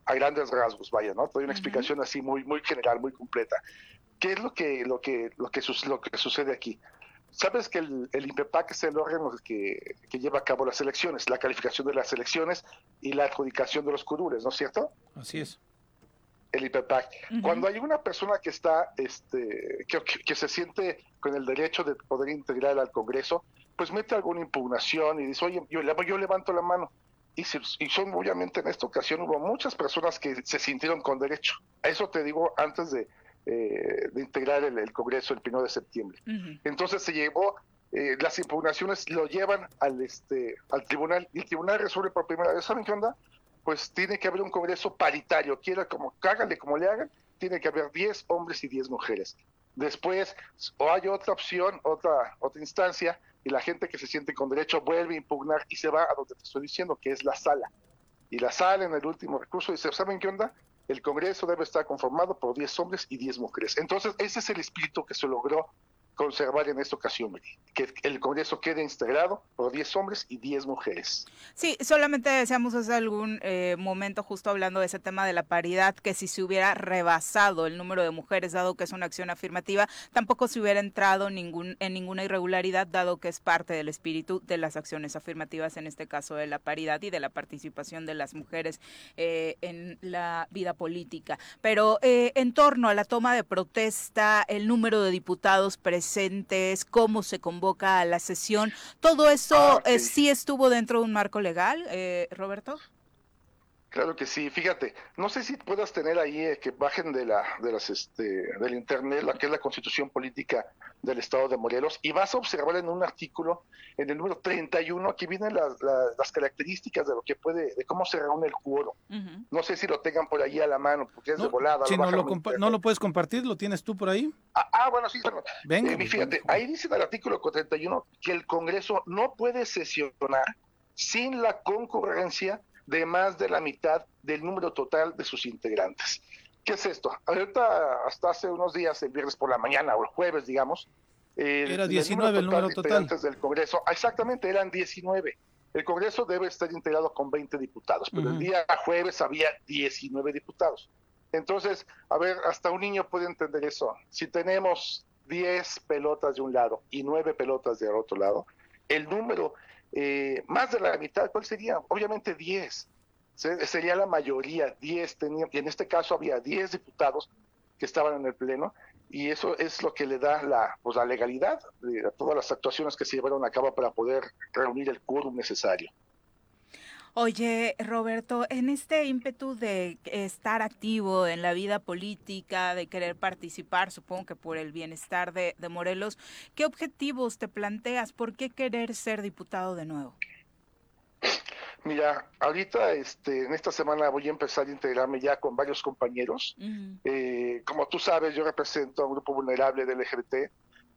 S5: a grandes rasgos, vaya, ¿no? Doy una explicación así muy, muy general, muy completa. ¿Qué es lo que, lo que, lo que, lo que sucede aquí? Sabes que el, el INPEPAC es el órgano que, que, lleva a cabo las elecciones, la calificación de las elecciones y la adjudicación de los curules, ¿no es cierto?
S2: Así es.
S5: El INPEPAC. Uh -huh. Cuando hay una persona que está, este, que, que, se siente con el derecho de poder integrar al Congreso, pues mete alguna impugnación y dice, oye, yo, yo levanto la mano. Y, se, y, son, obviamente, en esta ocasión hubo muchas personas que se sintieron con derecho. Eso te digo antes de, eh, de integrar el, el, Congreso el 1 de septiembre. Uh -huh. Entonces se llevó, eh, las impugnaciones lo llevan al, este, al tribunal y el tribunal resuelve por primera vez, ¿saben qué onda? Pues tiene que haber un Congreso paritario, quiera como, háganle como le hagan, tiene que haber 10 hombres y 10 mujeres. Después, o hay otra opción, otra, otra instancia, y la gente que se siente con derecho vuelve a impugnar y se va a donde te estoy diciendo, que es la sala. Y la sala en el último recurso dice, ¿saben qué onda? El Congreso debe estar conformado por 10 hombres y 10 mujeres. Entonces, ese es el espíritu que se logró conservar en esta ocasión, que el Congreso quede integrado por 10 hombres y 10 mujeres.
S1: Sí, solamente deseamos hace algún eh, momento justo hablando de ese tema de la paridad, que si se hubiera rebasado el número de mujeres, dado que es una acción afirmativa, tampoco se hubiera entrado en ninguna irregularidad, dado que es parte del espíritu de las acciones afirmativas, en este caso de la paridad y de la participación de las mujeres eh, en la vida política. Pero eh, en torno a la toma de protesta, el número de diputados presentes, presentes, cómo se convoca a la sesión. ¿Todo eso ah, sí. Eh, sí estuvo dentro de un marco legal, eh, Roberto?
S5: Claro que sí, fíjate, no sé si puedas tener ahí eh, que bajen de la de las este del internet la que es la Constitución Política del Estado de Morelos y vas a observar en un artículo en el número 31 aquí vienen las, las, las características de lo que puede de cómo se reúne el cuoro. Uh -huh. No sé si lo tengan por ahí a la mano porque es
S2: no,
S5: de volada.
S2: Si lo no, lo no lo puedes compartir, lo tienes tú por ahí.
S5: Ah, ah bueno, sí, bueno.
S2: Venga,
S5: eh, fíjate, ahí dice en el artículo 31 que el Congreso no puede sesionar sin la concurrencia de más de la mitad del número total de sus integrantes. ¿Qué es esto? Ahorita, hasta hace unos días, el viernes por la mañana o el jueves, digamos,
S2: eh, era 19 el número total. De
S5: integrantes del Congreso, exactamente, eran 19. El Congreso debe estar integrado con 20 diputados, pero uh -huh. el día jueves había 19 diputados. Entonces, a ver, hasta un niño puede entender eso. Si tenemos 10 pelotas de un lado y 9 pelotas del otro lado, el número eh, más de la mitad, ¿cuál sería? Obviamente 10. Sería la mayoría, 10 tenían, y en este caso había 10 diputados que estaban en el Pleno, y eso es lo que le da la, pues, la legalidad de todas las actuaciones que se llevaron a cabo para poder reunir el quórum necesario.
S1: Oye, Roberto, en este ímpetu de estar activo en la vida política, de querer participar, supongo que por el bienestar de, de, Morelos, ¿qué objetivos te planteas? ¿Por qué querer ser diputado de nuevo?
S5: Mira, ahorita este, en esta semana voy a empezar a integrarme ya con varios compañeros. Uh -huh. eh, como tú sabes, yo represento a un grupo vulnerable del LGBT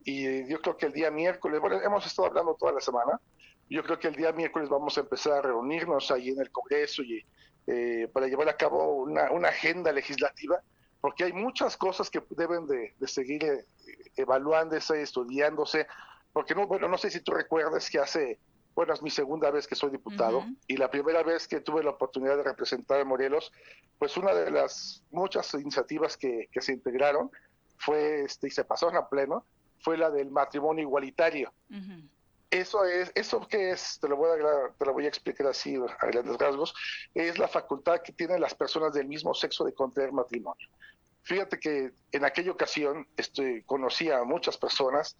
S5: y yo creo que el día miércoles, bueno, hemos estado hablando toda la semana, yo creo que el día miércoles vamos a empezar a reunirnos ahí en el Congreso y eh, para llevar a cabo una, una, agenda legislativa, porque hay muchas cosas que deben de, de seguir eh, evaluándose, estudiándose, porque no, bueno, no sé si tú recuerdas que hace, bueno, es mi segunda vez que soy diputado uh -huh. y la primera vez que tuve la oportunidad de representar a Morelos, pues una de las muchas iniciativas que, que se integraron fue, este, y se pasaron a pleno, fue la del matrimonio igualitario. Uh -huh eso es, eso que es, te lo voy a, te lo voy a explicar así a grandes rasgos, es la facultad que tienen las personas del mismo sexo de contraer matrimonio. Fíjate que en aquella ocasión este, conocí a muchas personas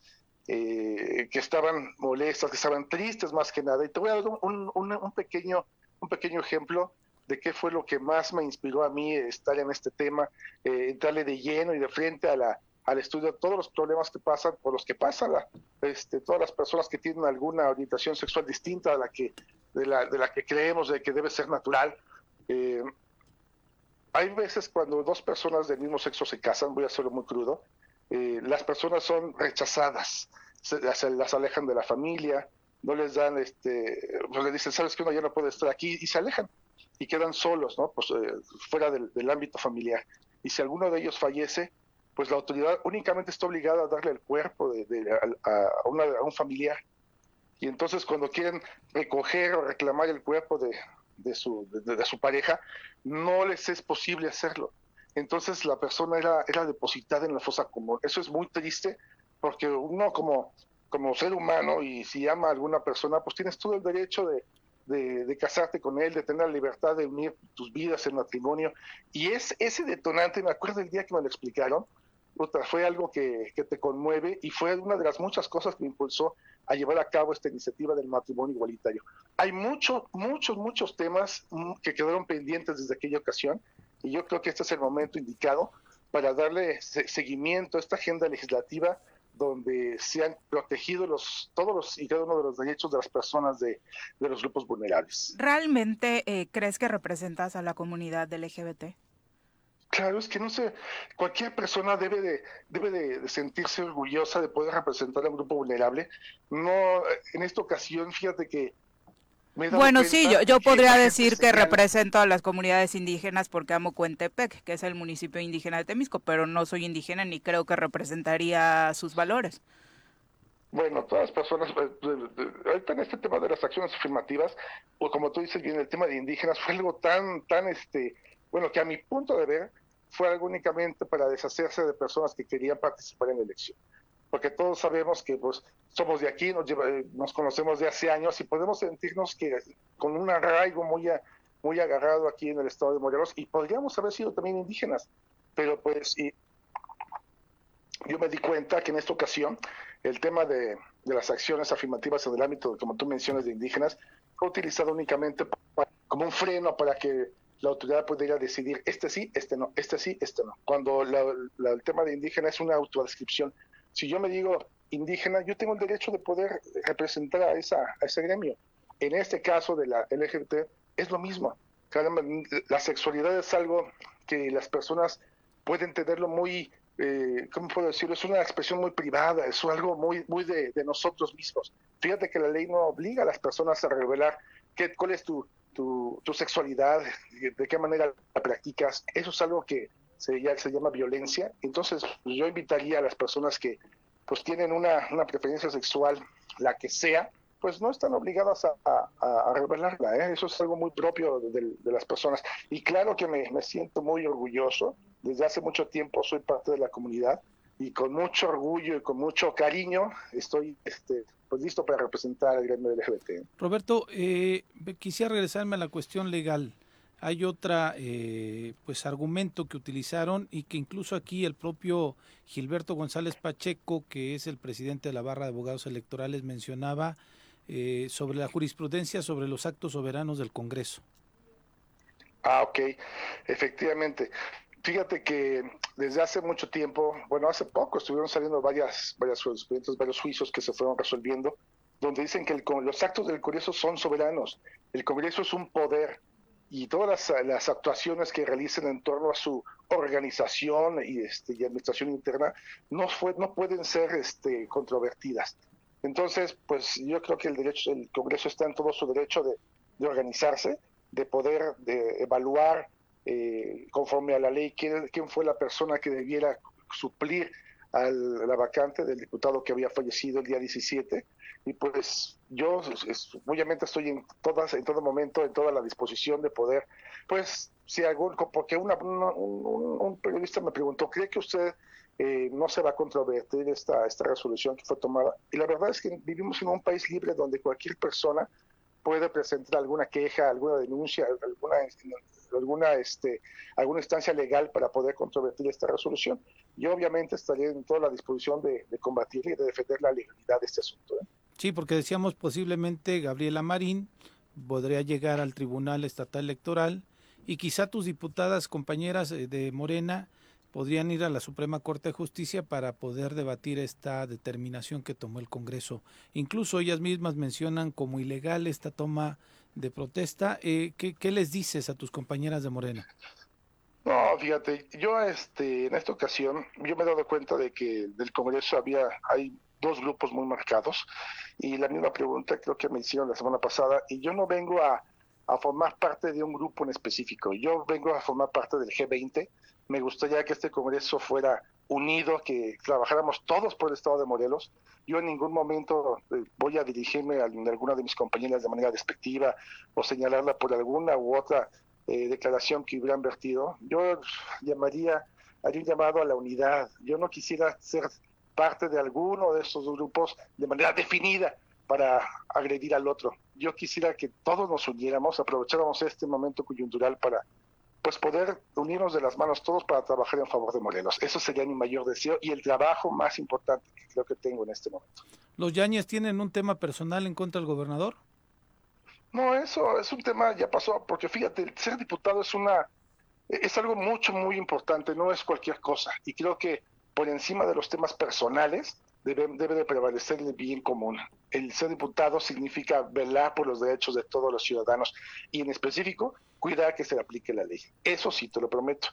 S5: eh, que estaban molestas, que estaban tristes más que nada. Y te voy a dar un, un, pequeño, un pequeño ejemplo de qué fue lo que más me inspiró a mí estar en este tema, eh, entrarle de lleno y de frente a la, al estudio todos los problemas que pasan, por los que pasan la- este, todas las personas que tienen alguna orientación sexual distinta a la que, de la, de la que creemos de que debe ser natural. Eh, hay veces cuando dos personas del mismo sexo se casan, voy a hacerlo muy crudo, eh, las personas son rechazadas, se las alejan de la familia, no les dan, este, pues le dicen, sabes que uno ya no puede estar aquí y se alejan y quedan solos, ¿no? Pues eh, fuera del, del ámbito familiar. Y si alguno de ellos fallece, pues la autoridad únicamente está obligada a darle el cuerpo de, a, una- un familiar. Y entonces cuando quieren recoger o reclamar el cuerpo de, de su, de, su pareja, no les es posible hacerlo. Entonces la persona era, era depositada en la fosa común. Eso es muy triste porque uno como, como ser humano y si ama a alguna persona, pues tienes todo el derecho de, de, de casarte con él, de tener la libertad de unir tus vidas en matrimonio. Y es ese detonante, me acuerdo el día que me lo explicaron, puta, fue algo que, que te conmueve y fue una de las muchas cosas que me impulsó a llevar a cabo esta iniciativa del matrimonio igualitario. Hay muchos, muchos, muchos temas mm, que quedaron pendientes desde aquella ocasión y yo creo que este es el momento indicado para darle se- seguimiento a esta agenda legislativa donde se han protegido los, todos los y cada uno de los derechos de las personas de, de los grupos vulnerables.
S1: ¿Realmente eh, crees que representas a la comunidad LGBT?
S5: Claro, es que no sé, cualquier persona debe de, debe de, sentirse orgullosa de poder representar a un grupo vulnerable. No, en esta ocasión, fíjate que
S1: Bueno, sí, yo, yo podría decir que represento a las comunidades indígenas porque amo Cuentepec, que es el municipio indígena de Temisco, pero no soy indígena ni creo que representaría sus valores.
S5: Bueno, todas las personas, de- ahorita en este tema de las acciones afirmativas, pues como tú dices bien, el tema de indígenas fue algo tan, tan, este, bueno, que a mi punto de ver fue algo únicamente para deshacerse de personas que querían participar en la elección. Porque todos sabemos que pues somos de aquí, nos, lleva- eh, nos conocemos de hace años y podemos sentirnos que con un arraigo muy, a- muy agarrado aquí en el estado de Morelos y podríamos haber sido también indígenas, pero pues y yo me di cuenta que en esta ocasión el tema de, de las acciones afirmativas en el ámbito, como tú mencionas, de indígenas, fue utilizado únicamente pa- como un freno para que la autoridad pudiera decidir este sí, este no, este sí, este no. Cuando la- el tema de indígena es una autodescripción. Si yo me digo indígena, yo tengo el derecho de poder representar a, esa, a ese gremio. En este caso de la LGBT es lo mismo. Caramba, la sexualidad es algo que las personas pueden tenerlo muy, eh, ¿cómo puedo decirlo? Es una expresión muy privada, es algo muy, muy de, de nosotros mismos. Fíjate que la ley no obliga a las personas a revelar qué, cuál es tu, tu, sexualidad, de, qué manera la practicas. Eso es algo que se, ya, se llama violencia. Entonces, pues, yo invitaría a las personas que pues tienen una, preferencia sexual, la que sea, pues no están obligadas a, revelarla. ¿eh? Eso es algo muy propio de, de- de las personas. Y claro que me, me siento muy orgulloso. Desde hace mucho tiempo soy parte de la comunidad y con mucho orgullo y con mucho cariño estoy este, pues listo para representar al gremio LGBT.
S2: Roberto, eh, quisiera regresarme a la cuestión legal. Hay otra, eh, pues, argumento que utilizaron y que incluso aquí el propio Gilberto González Pacheco, que es el presidente de la barra de abogados electorales, mencionaba eh, sobre la jurisprudencia sobre los actos soberanos del Congreso.
S5: Ah, ok, efectivamente. Fíjate que desde hace mucho tiempo, bueno, hace poco estuvieron saliendo varias, varias varios juicios que se fueron resolviendo, donde dicen que los actos del Congreso son soberanos. El Congreso es un poder y todas las, las actuaciones que realicen en torno a su organización y, este, administración interna no pueden ser este, controvertidas. Entonces, pues yo creo que el derecho, el Congreso está en todo su derecho de, de organizarse, de poder de evaluar eh, conforme a la ley quién, fue la persona que debiera suplir a la vacante del diputado que había fallecido el día 17 y pues yo es- obviamente estoy en todas en todo momento en toda la disposición de poder pues si algún porque un periodista me preguntó cree que usted eh, no se va a controvertir esta esta resolución que fue tomada y la verdad es que vivimos en un país libre donde cualquier persona puede presentar alguna queja, alguna denuncia, alguna alguna este alguna instancia legal para poder controvertir esta resolución. Yo obviamente estaré en toda la disposición de, de combatir y de defender la legalidad de este asunto. ¿eh?
S2: Sí, porque decíamos posiblemente Gabriela Marín podría llegar al Tribunal Estatal Electoral y quizá tus diputadas compañeras eh, de Morena podrían ir a la Suprema Corte de Justicia para poder debatir esta determinación que tomó el Congreso. Incluso ellas mismas mencionan como ilegal esta toma de protesta. Eh, ¿qué, ¿Qué les dices a tus compañeras de Morena?
S5: No, fíjate, yo este, en esta ocasión, yo me he dado cuenta de que del Congreso había, hay dos grupos muy marcados y la misma pregunta creo que me hicieron la semana pasada y yo no vengo a, a formar parte de un grupo en específico, yo vengo a formar parte del G20, me gustaría que este Congreso fuera unido, que trabajáramos todos por el Estado de Morelos. Yo en ningún momento eh, voy a dirigirme a alguna de mis compañeras de manera despectiva o señalarla por alguna u otra eh, declaración que hubieran vertido. Yo llamaría, haría un llamado a la unidad. Yo no quisiera ser parte de alguno de esos grupos de manera definida para agredir al otro. Yo quisiera que todos nos uniéramos, aprovecháramos este momento coyuntural para pues poder unirnos de las manos todos para trabajar en favor de Morelos. Eso sería mi mayor deseo y el trabajo más importante que creo que tengo en este momento.
S2: ¿Los Yañez tienen un tema personal en contra del gobernador?
S5: No, eso es un tema, ya pasó, porque fíjate, ser diputado es una, es algo mucho, muy importante, no es cualquier cosa. Y creo que por encima de los temas personales debe, debe de prevalecer el bien común. El ser diputado significa velar por los derechos de todos los ciudadanos y en específico cuidar que se le aplique la ley. Eso sí, te lo prometo.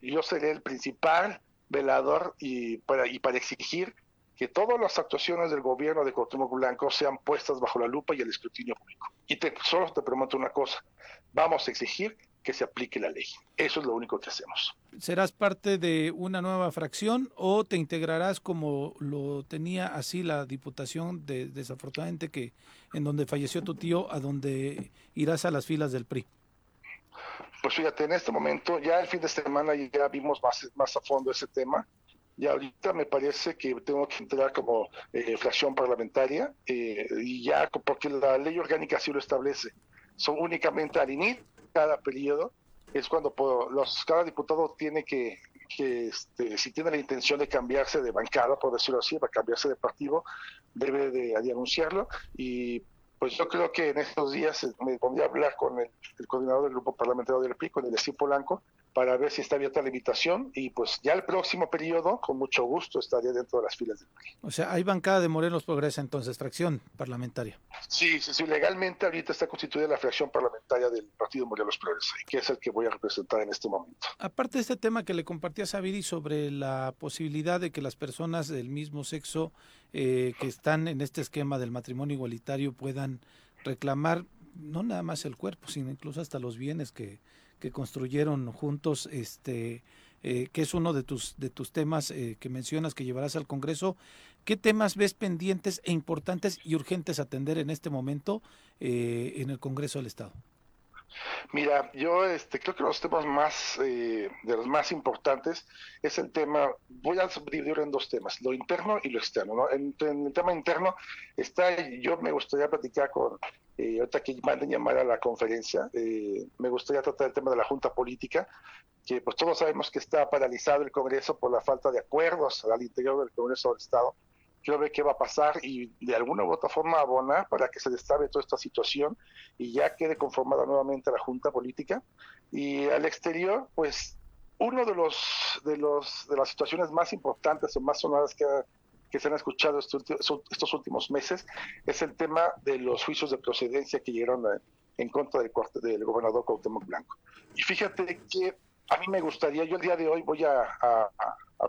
S5: Yo seré el principal velador y para, y para exigir que todas las actuaciones del gobierno de Cuauhtémoc Blanco sean puestas bajo la lupa y el escrutinio público. Y te, solo te prometo una cosa, vamos a exigir que se aplique la ley. Eso es lo único que hacemos.
S2: ¿Serás parte de una nueva fracción o te integrarás como lo tenía así la diputación de desafortunadamente que en donde falleció tu tío, a donde irás a las filas del PRI?
S5: Pues fíjate, en este momento, ya el fin de semana ya vimos más, más a fondo ese tema. Y ahorita me parece que tengo que entrar como eh, fracción parlamentaria eh, y ya porque la ley orgánica así lo establece. Son únicamente al INIR cada periodo es cuando los cada diputado tiene que, que este, si tiene la intención de cambiarse de bancada, por decirlo así, para cambiarse de partido, debe de, de anunciarlo y pues yo creo que en estos días me pondría a hablar con el, el coordinador del grupo parlamentario del PRI, con el Estilo Polanco, para ver si está abierta la invitación y pues ya el próximo periodo, con mucho gusto, estaría dentro de las filas del PRI.
S2: O sea, hay bancada de Morelos Progresa entonces, fracción parlamentaria.
S5: Sí, sí, sí, legalmente ahorita está constituida la fracción parlamentaria del Partido Morelos Progresa, que es el que voy a representar en este momento.
S2: Aparte de este tema que le compartías a Viri sobre la posibilidad de que las personas del mismo sexo eh, que están en este esquema del matrimonio igualitario puedan reclamar no nada más el cuerpo, sino incluso hasta los bienes que, que construyeron juntos, este, eh, que es uno de tus, de tus temas eh, que mencionas que llevarás al Congreso. ¿Qué temas ves pendientes e importantes y urgentes atender en este momento eh, en el Congreso del Estado?
S5: Mira, yo este, creo que los temas más, eh, de los más importantes es el tema, voy a dividir en dos temas, lo interno y lo externo. ¿no? En, en el tema interno está, yo me gustaría platicar con, eh, ahorita que manden llamar a la conferencia, eh, me gustaría tratar el tema de la Junta Política, que pues todos sabemos que está paralizado el Congreso por la falta de acuerdos al interior del Congreso del Estado quiero ver qué va a pasar y de alguna u otra forma abonar para que se destabe toda esta situación y ya quede conformada nuevamente la Junta Política. Y al exterior, pues uno de los de los de las situaciones más importantes o más sonadas que, que se han escuchado estos, estos últimos meses es el tema de los juicios de procedencia que llegaron en contra del, del gobernador Cuauhtémoc Blanco. Y fíjate que a mí me gustaría, yo el día de hoy voy a,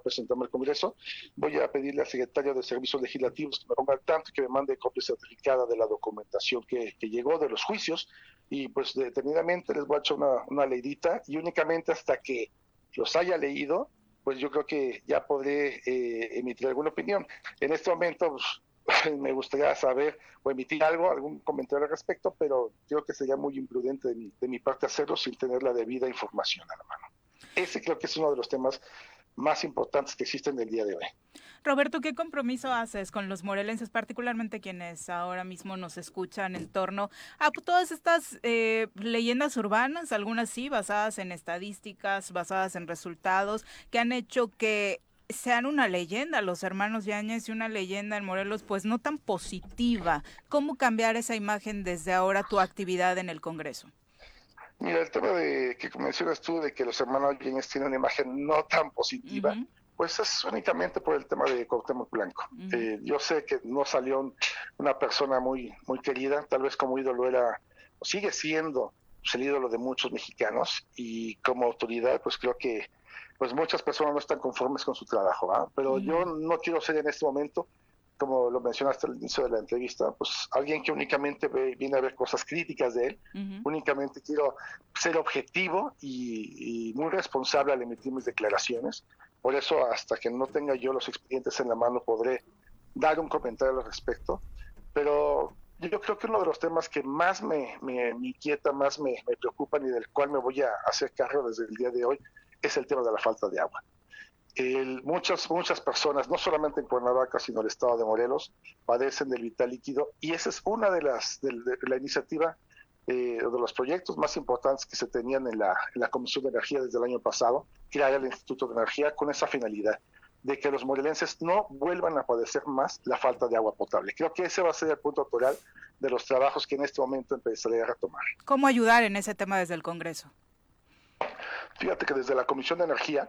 S5: presentarme al Congreso, voy a pedirle al secretario de Servicios Legislativos que me ponga al tanto y que me mande copia certificada de la documentación que, que llegó de los juicios y pues detenidamente les voy a echar una, una leidita y únicamente hasta que los haya leído, pues yo creo que ya podré eh, emitir alguna opinión. En este momento pues, [LAUGHS] me gustaría saber o emitir algo, algún comentario al respecto, pero creo que sería muy imprudente de mi, de mi parte hacerlo sin tener la debida información a la mano. Ese creo que es uno de los temas más importantes que existen el día de hoy.
S1: Roberto, ¿qué compromiso haces con los morelenses, particularmente quienes ahora mismo nos escuchan en torno a todas estas eh, leyendas urbanas, algunas sí, basadas en estadísticas, basadas en resultados, que han hecho que sean una leyenda los hermanos Yáñez y una leyenda en Morelos, pues no tan positiva. ¿Cómo cambiar esa imagen desde ahora tu actividad en el Congreso?
S5: Mira, el tema de que mencionas tú de que los hermanos Jennings tienen una imagen no tan positiva, pues es únicamente por el tema de Cuauhtémoc Blanco. Eh, yo sé que no salió un- una persona muy muy querida, tal vez como ídolo era, o sigue siendo pues, el ídolo de muchos mexicanos y como autoridad, pues creo que pues muchas personas no están conformes con su trabajo, ¿va? Pero
S1: Ujú.
S5: yo no quiero ser en este momento como lo mencionaste al inicio de la entrevista, pues alguien que únicamente ve- viene a ver cosas críticas de él, únicamente quiero ser objetivo y, y muy responsable al emitir mis declaraciones. Por eso, hasta que no tenga yo los expedientes en la mano, podré dar un comentario al respecto. Pero yo creo que uno de los temas que más me, me- me inquieta, más me, me preocupan y del cual me voy a hacer cargo desde el día de hoy, es el tema de la falta de agua. Muchas, muchas personas, no solamente en Cuernavaca, sino en el estado de Morelos, padecen del vital líquido y esa es una de las de, de la iniciativa eh, de los proyectos más importantes que se tenían en la, Comisión de Energía desde el año pasado, crear el Instituto de Energía con esa finalidad de que los morelenses no vuelvan a padecer más la falta de agua potable. Creo que ese va a ser el punto autoral de los trabajos que en este momento empezaré a retomar.
S1: ¿Cómo ayudar en ese tema desde el Congreso?
S5: Fíjate que desde la Comisión de Energía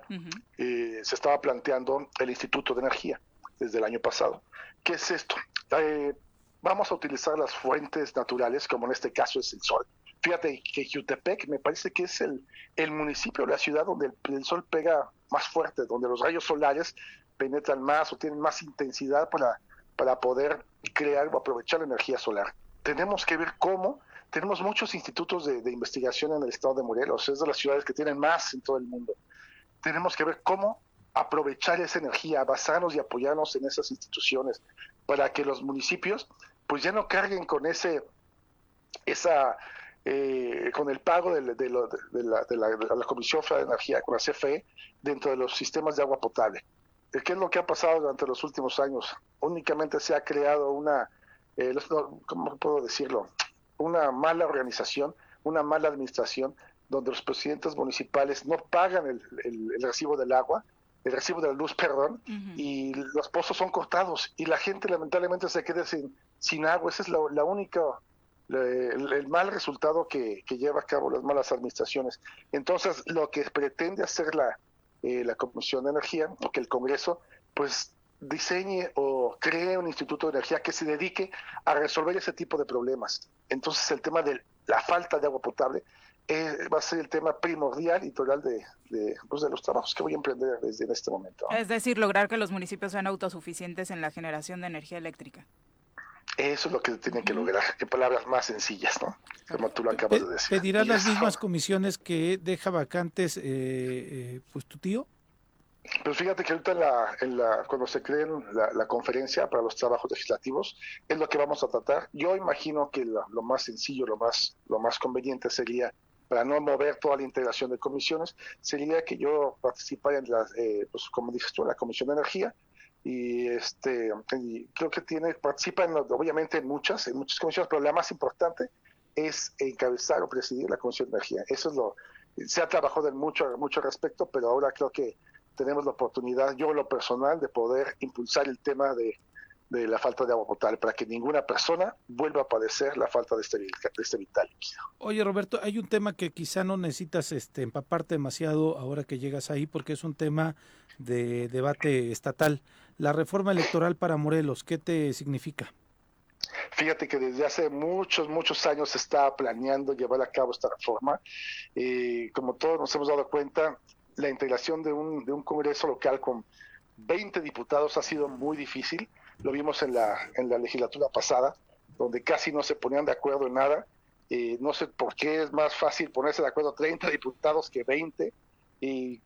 S5: eh, se estaba planteando el Instituto de Energía desde el año pasado. ¿Qué es esto? Eh, vamos a utilizar las fuentes naturales, como en este caso es el sol. Fíjate que Jutepec me parece que es el, el municipio, la ciudad donde el, el sol pega más fuerte, donde los rayos solares penetran más o tienen más intensidad para, para poder crear o aprovechar la energía solar. Tenemos que ver cómo tenemos muchos institutos de, investigación en el estado de Morelos, es de las ciudades que tienen más en todo el mundo. Tenemos que ver cómo aprovechar esa energía, basarnos y apoyarnos en esas instituciones para que los municipios pues ya no carguen con ese esa eh, con el pago de, lo- de la, la- la Comisión Federal de Energía, con la CFE, dentro de los sistemas de agua potable. Eh, ¿Qué es lo que ha pasado durante los últimos años? Únicamente se ha creado una, eh, ¿cómo puedo decirlo? Una mala organización, una mala administración, donde los presidentes municipales no pagan el, el- el recibo del agua, el recibo de la luz, perdón, y los pozos son cortados y la gente lamentablemente se queda sin, sin agua. Esa es la, la única, la- el, el mal resultado que, que lleva a cabo las malas administraciones. Entonces, lo que pretende hacer la, eh, la Comisión de Energía, o que el Congreso, pues diseñe o cree un instituto de energía que se dedique a resolver ese tipo de problemas. Entonces, el tema de la falta de agua potable eh, va a ser el tema primordial y total de, de, pues, de los trabajos que voy a emprender desde en este momento.
S1: Es decir, lograr que los municipios sean autosuficientes en la generación de energía eléctrica.
S5: Eso es lo que tienen que lograr, en palabras más sencillas, ¿no? Como tú lo acabas de decir.
S2: ¿Pedirá
S5: Y
S2: las mismas comisiones que deja vacantes eh, eh, pues tu tío?
S5: Pues fíjate que ahorita en la, cuando se creen la, conferencia para los trabajos legislativos, es lo que vamos a tratar. Yo imagino que lo, más sencillo, lo más, lo más conveniente sería, para no mover toda la integración de comisiones, sería que yo participara en las, eh, pues como dices tú, en la Comisión de Energía, y este creo que tiene participa en, obviamente en muchas en muchas comisiones pero la más importante es encabezar o presidir la comisión de energía eso es lo se ha trabajado en mucho mucho respecto pero ahora creo que tenemos la oportunidad yo en lo personal de poder impulsar el tema de, de la falta de agua potable para que ninguna persona vuelva a padecer la falta de este, de este vital líquido
S2: Oye Roberto, hay un tema que quizá no necesitas este, empaparte demasiado ahora que llegas ahí porque es un tema de debate estatal. La reforma electoral para Morelos, ¿qué te significa?
S5: Fíjate que desde hace muchos, muchos años se está planeando llevar a cabo esta reforma. Eh, como todos nos hemos dado cuenta, la integración de un, de un Congreso local con 20 diputados ha sido muy difícil. Lo vimos en la, en la legislatura pasada, donde casi no se ponían de acuerdo en nada. Eh, no sé por qué es más fácil ponerse de acuerdo 30 diputados que 20. Y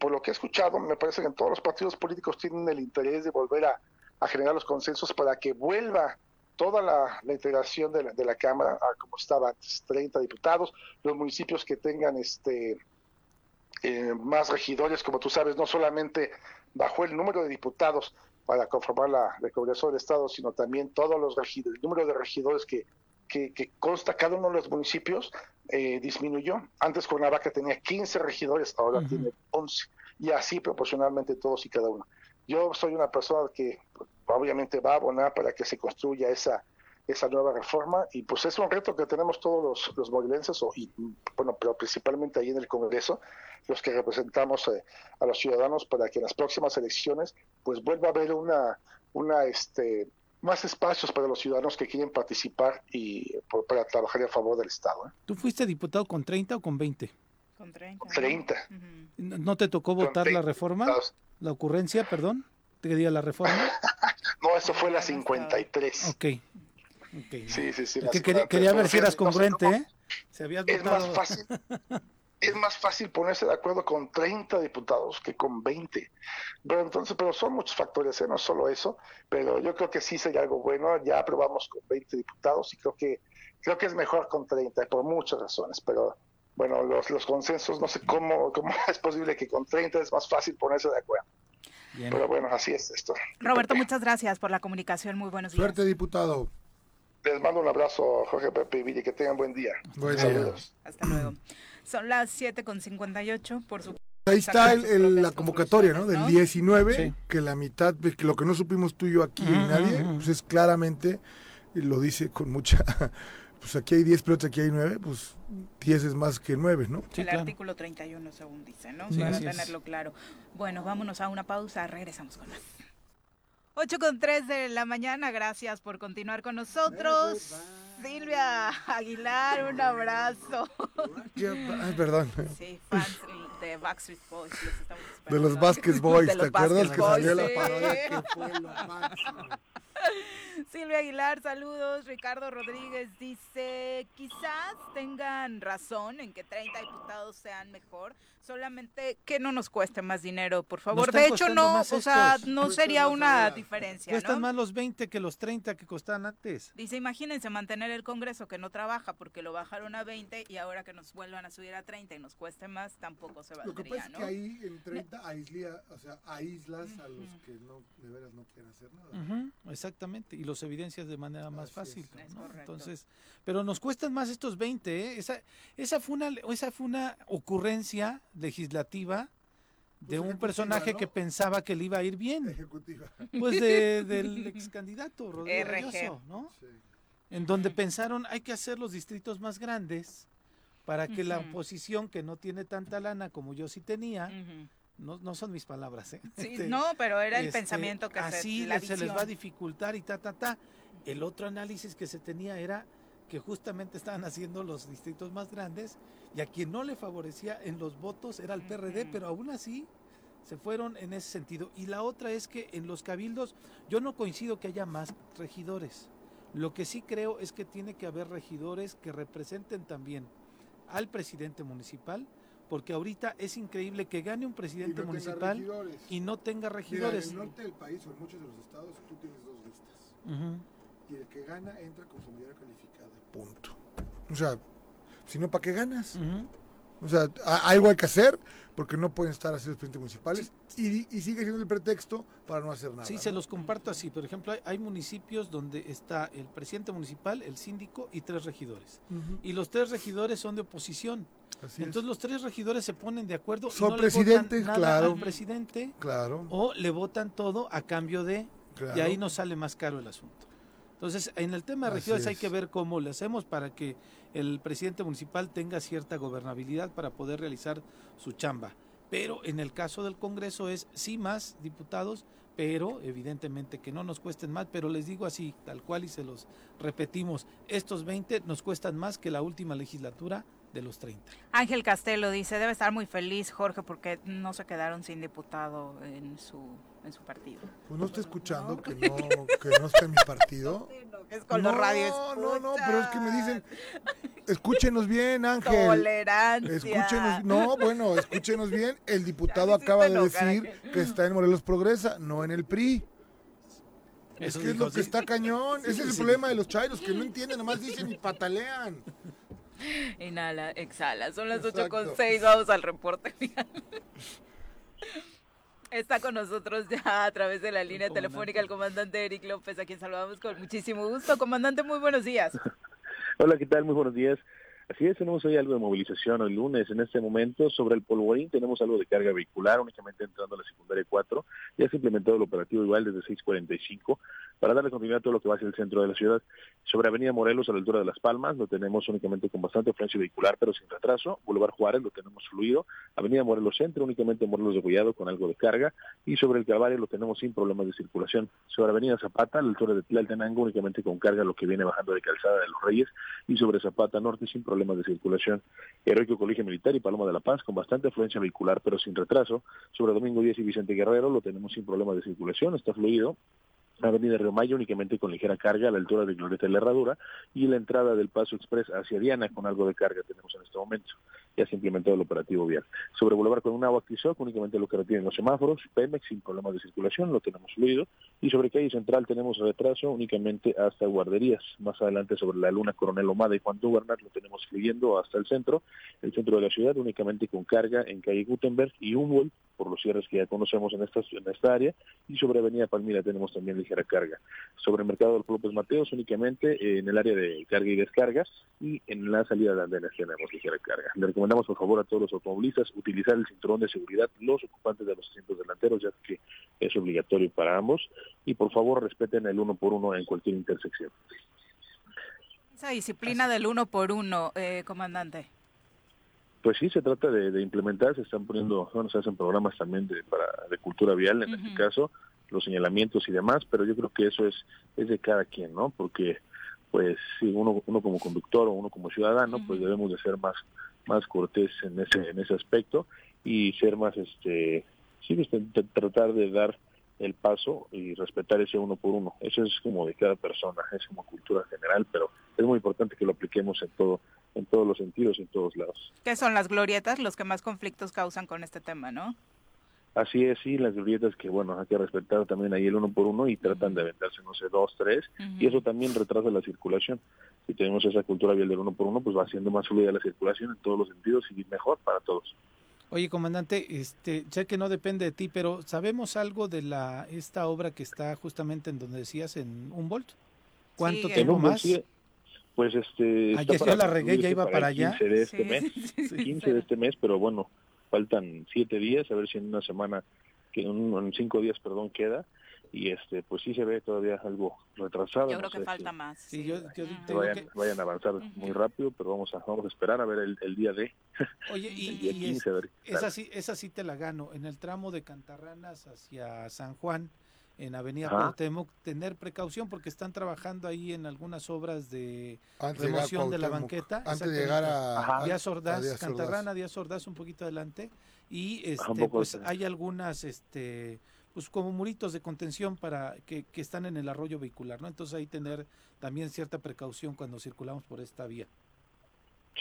S5: por lo que he escuchado, me parece que en todos los partidos políticos tienen el interés de volver a, a generar los consensos para que vuelva toda la, la integración de la, de la Cámara a como estaba antes, 30 diputados, los municipios que tengan este eh, más regidores, como tú sabes, no solamente bajó el número de diputados para conformar la, el Congreso del Estado, sino también todos los regidores, el número de regidores que, que, que consta cada uno de los municipios eh, disminuyó. Antes Cuernavaca tenía 15 regidores, ahora tiene 11, y así proporcionalmente todos y cada uno. Yo soy una persona que obviamente va a abonar para que se construya esa, esa nueva reforma y pues es un reto que tenemos todos los, los morelenses, o, y, bueno, pero principalmente ahí en el Congreso, los que representamos eh, a los ciudadanos para que en las próximas elecciones pues vuelva a haber una, una este, más espacios para los ciudadanos que quieren participar y por- para trabajar a favor del Estado. ¿eh?
S2: ¿Tú fuiste diputado con 30 o con 20?
S1: Con 30. ¿no?
S5: 30.
S1: Ujú.
S2: ¿No no te tocó votar la
S5: 30
S2: reforma?
S5: diputados.
S2: ¿La ocurrencia, perdón? ¿Te diga la reforma? [LAUGHS]
S5: No, eso fue la
S1: Ya no
S5: 53.
S2: Ok. Ok.
S5: Sí, sí, sí.
S2: Es que quería,
S5: 53,
S2: quería ver
S5: pero
S2: si eras congruente, ¿eh?
S5: Es más fácil. Es más fácil ponerse de acuerdo con 30 diputados que con 20. Pero entonces, pero son muchos factores, ¿eh? no solo eso, pero yo creo que sí sería algo bueno. Ya aprobamos con 20 diputados y creo que creo que es mejor con 30 por muchas razones, pero bueno, los, los consensos no sé cómo cómo [LAUGHS] es posible que con 30 es más fácil ponerse de acuerdo.
S2: Bien.
S5: Pero bueno, así es esto.
S1: Roberto, muchas gracias por la comunicación. Muy buenos días.
S4: Suerte, diputado.
S5: Les mando un abrazo, Jorge Pepe y Villa, que tengan buen día.
S4: Buen día.
S5: Saludos.
S1: Hasta luego. Son las 7.58, por su
S4: Ahí está el- el- la convocatoria, ¿no? Del
S1: conclusiones,
S4: 19,
S2: Sí.
S4: que la mitad, pues, que lo que no supimos tú y yo aquí y
S2: Ujú,
S4: nadie,
S2: ujú.
S4: pues es claramente, y lo dice con mucha, [LAUGHS] pues aquí hay 10 pelotas, aquí hay 9, pues 10 es más que 9, ¿no?
S2: Sí,
S1: el
S2: claro.
S1: artículo 31, según dice, ¿no?
S2: Sí,
S1: Para tenerlo claro. Bueno, vámonos a una pausa, regresamos con más. 8 con 3 de la mañana, gracias por continuar con nosotros. Silvia Aguilar, un abrazo.
S4: Ay, perdón.
S1: Sí, fans de Backstreet Boys, los estamos
S4: De los Vasquez Boys,
S1: De
S4: ¿te
S1: los
S4: acuerdas que
S1: Boys,
S4: salió la
S1: sí.
S4: parodia que fue lo máximo?
S1: Silvia Aguilar, saludos. Ricardo Rodríguez dice, quizás tengan razón en que 30 diputados sean mejor, solamente que no nos cueste más dinero, por favor. De hecho, no, o sea, no sería una diferencia,
S2: Cuestan
S1: ¿no?
S2: más los 20 que los 30 que costaban antes.
S1: Dice, imagínense mantener el Congreso que no trabaja porque lo bajaron a 20 y ahora que nos vuelvan a subir a 30 y nos cueste más, tampoco se
S4: Lo que
S1: valdría,
S4: pasa es
S1: ¿no?
S4: que ahí en 30 aísla, o sea, aíslas a los que no, de veras no quieren hacer nada.
S2: Ujú, exactamente, y los evidencias de manera más
S4: Así
S2: fácil.
S4: es.
S2: ¿no? Entonces, pero nos cuestan más estos 20, ¿eh? Esa, esa, fue una, esa fue una ocurrencia legislativa de
S4: Pues
S2: un personaje
S4: ¿no?
S2: que pensaba que le iba a ir bien,
S4: Ejecutiva.
S2: pues de- [LAUGHS] del ex candidato Rodrigo
S1: RG.
S2: Reynoso, ¿no?
S4: Sí.
S2: En donde pensaron hay que hacer los distritos más grandes para que la oposición que no tiene tanta lana como yo sí tenía, no, no son mis palabras, ¿eh?
S1: Sí,
S2: Este,
S1: no, pero era el
S2: este,
S1: pensamiento que
S2: así
S1: se, la
S2: se les va a dificultar y ta ta ta. El otro análisis que se tenía era que justamente estaban haciendo los distritos más grandes y a quien no le favorecía en los votos era el PRD, pero aún así se fueron en ese sentido. Y la otra es que en los cabildos yo no coincido que haya más regidores. Lo que sí creo es que tiene que haber regidores que representen también al presidente municipal, porque ahorita es increíble que gane un
S4: Y
S2: presidente
S4: no
S2: municipal
S4: regidores.
S2: y no tenga
S4: Mira, en
S2: regidores.
S4: el norte del país o en muchos de los estados tú tienes dos listas. Y el que gana entra con su mayoría calificada. Punto. O sea, si no, ¿para qué ganas? O sea, algo hay que hacer porque no pueden estar así los presidentes municipales y, y sigue siendo el pretexto para no hacer nada.
S2: Sí, se
S4: ¿no?
S2: los comparto así. Por ejemplo, hay, hay municipios donde está el presidente municipal, el síndico y tres regidores. Y los tres regidores son de oposición.
S4: Así es.
S2: Entonces los tres regidores se ponen de acuerdo. y
S4: Son
S2: no le votan
S4: presidentes,
S2: nada
S4: claro.
S2: al presidente
S4: Claro,
S2: o le votan todo a cambio de...
S4: claro.
S2: Y ahí nos sale más caro el asunto. Entonces, en el tema de regidores hay que ver cómo le hacemos para que el presidente municipal tenga cierta gobernabilidad para poder realizar su chamba. Pero en el caso del Congreso es sí más diputados, pero evidentemente que no nos cuesten más, pero les digo así, tal cual y se los repetimos, estos 20 nos cuestan más que la última legislatura de los 30.
S1: Ángel Castelo dice, debe estar muy feliz Jorge porque no se quedaron sin diputado en su, en su partido.
S4: Pues no estoy escuchando que no, que no está en mi partido. [LAUGHS]
S1: Es con los
S4: no,
S1: radios.
S4: no, no, pero es que me dicen, escúchenos bien, Ángel.
S1: Tolerancia.
S4: Escúchenos, no, bueno, escúchenos bien. El diputado acaba de decir que está en Morelos Progresa, no en el PRI. Es
S2: Eso
S4: que es lo que
S2: sí.
S4: está cañón. Ese es el
S2: sí.
S4: problema de los chairos, que no entienden, nomás dicen y patalean.
S1: Inhala, exhala. Son las 8
S4: Exacto.
S1: con 6. Vamos al reporte final. Está con nosotros ya a través de la línea telefónica el comandante Eric López, a quien saludamos con muchísimo gusto. Comandante, muy buenos días. [LAUGHS]
S6: Hola, ¿qué tal? Muy buenos días. Así es, tenemos hoy algo de movilización hoy lunes. En este momento, sobre el polvorín, tenemos algo de carga vehicular, únicamente entrando a la secundaria 4. Ya se ha implementado el operativo igual desde 6.45. para darle continuidad a todo lo que va hacia el centro de la ciudad. Sobre Avenida Morelos, a la altura de Las Palmas, lo tenemos únicamente con bastante afluencia vehicular, pero sin retraso. Boulevard Juárez lo tenemos fluido. Avenida Morelos Centro, únicamente Morelos de Gollado con algo de carga. Y sobre el Calvario lo tenemos sin problemas de circulación. Sobre Avenida Zapata, a la altura de Tlaltenango, únicamente con carga lo que viene bajando de Calzada de los Reyes. Y sobre Zapata Norte, sin problemas de circulación. Heroico Colegio Militar y Paloma de la Paz, con bastante afluencia vehicular, pero sin retraso. Sobre Domingo Díaz y Vicente Guerrero lo tenemos sin problemas de circulación, está fluido. Avenida Río Mayo únicamente con ligera carga a la altura de Glorieta de la Herradura y la entrada del Paso Express hacia Diana con algo de carga tenemos en este momento. Ya se ha implementado el operativo vial. Sobre Boulevard con una agua Tizoc, únicamente lo que retienen los semáforos, Pemex sin problemas de circulación, lo tenemos fluido. Y sobre calle central tenemos retraso únicamente hasta guarderías. Más adelante sobre la Luna Coronel Omada y Juan Bernat lo tenemos fluyendo hasta el centro. El centro de la ciudad únicamente con carga en calle Gutenberg y Humboldt por los cierres que ya conocemos en esta, en esta área. Y sobre Avenida Palmira tenemos también ligera carga. Sobre el mercado del López Mateos únicamente en el área de carga y descarga y en la salida de andenes tenemos ligera carga. Recomendamos por favor a todos los automovilistas utilizar el cinturón de seguridad, los ocupantes de los asientos delanteros, ya que es obligatorio para ambos. Y por favor respeten el uno por uno en cualquier intersección.
S1: Esa disciplina del uno por uno, eh, comandante.
S6: Pues sí, se trata de, de, implementar, se están poniendo, bueno, se hacen programas también de, para, de cultura vial en uh -huh. este caso, los señalamientos y demás, pero yo creo que eso es, es de cada quien, ¿no? Porque, pues, si uno, uno como conductor o uno como ciudadano, uh -huh. pues debemos de ser más, más cortés en ese, en ese aspecto y ser más, este, sí, pues, tratar de dar el paso y respetar ese uno por uno. Eso es como de cada persona, es como cultura general, pero es muy importante que lo apliquemos en todo en todos los sentidos, en todos lados.
S1: ¿Qué son las glorietas? Los que más conflictos causan con este tema, ¿no?
S6: Así es, sí, las glorietas que, bueno, hay que respetar también ahí el uno por uno y tratan de aventarse, no sé, dos, tres, uh -huh. y eso también retrasa la circulación. Si tenemos esa cultura vial del uno por uno, pues va haciendo más fluida la circulación en todos los sentidos y mejor para todos.
S2: Oye, comandante, este, ya que no depende de ti, pero ¿sabemos algo de la esta obra que está justamente en donde decías, en Humboldt? ¿Cuánto
S1: Sí,
S2: tiempo más?
S6: Sí, pues este...
S2: Ah,
S6: está
S2: ya- la regué, ya iba
S6: para
S2: allá.
S6: 15 de este
S1: Sí,
S6: mes. [LAUGHS]
S1: sí,
S6: 15 de este mes, pero bueno, faltan siete días, a ver si en una semana, que en, cinco días, perdón, queda. Y este, pues sí se ve todavía algo retrasado.
S1: Yo
S6: no
S1: creo que
S6: sé
S1: falta
S6: si-
S1: más.
S2: Sí, yo- yo
S1: Ujú.
S6: que
S2: tengo
S6: vayan,
S2: que-
S6: vayan a avanzar muy rápido, pero vamos a, vamos a esperar a ver el, el día de, [LAUGHS]
S2: Oye, y,
S6: el día
S2: y
S6: 15, a ver qué tal.
S2: esa, sí, esa sí te la gano. En el tramo de Cantarranas hacia San Juan, en Avenida
S6: Ajá.
S2: Cuauhtémoc, tener precaución porque están trabajando ahí en algunas obras de
S4: Antes
S2: remoción de la banqueta.
S4: Antes de llegar a, a-
S2: Díaz
S4: a
S2: Ordaz,
S4: Díaz.
S2: Cantarrana, Díaz Ordaz un poquito adelante y este pues hay algunas este pues como muritos de contención para que, que están en el arroyo vehicular, ¿no? Entonces ahí tener también cierta precaución cuando circulamos por esta vía.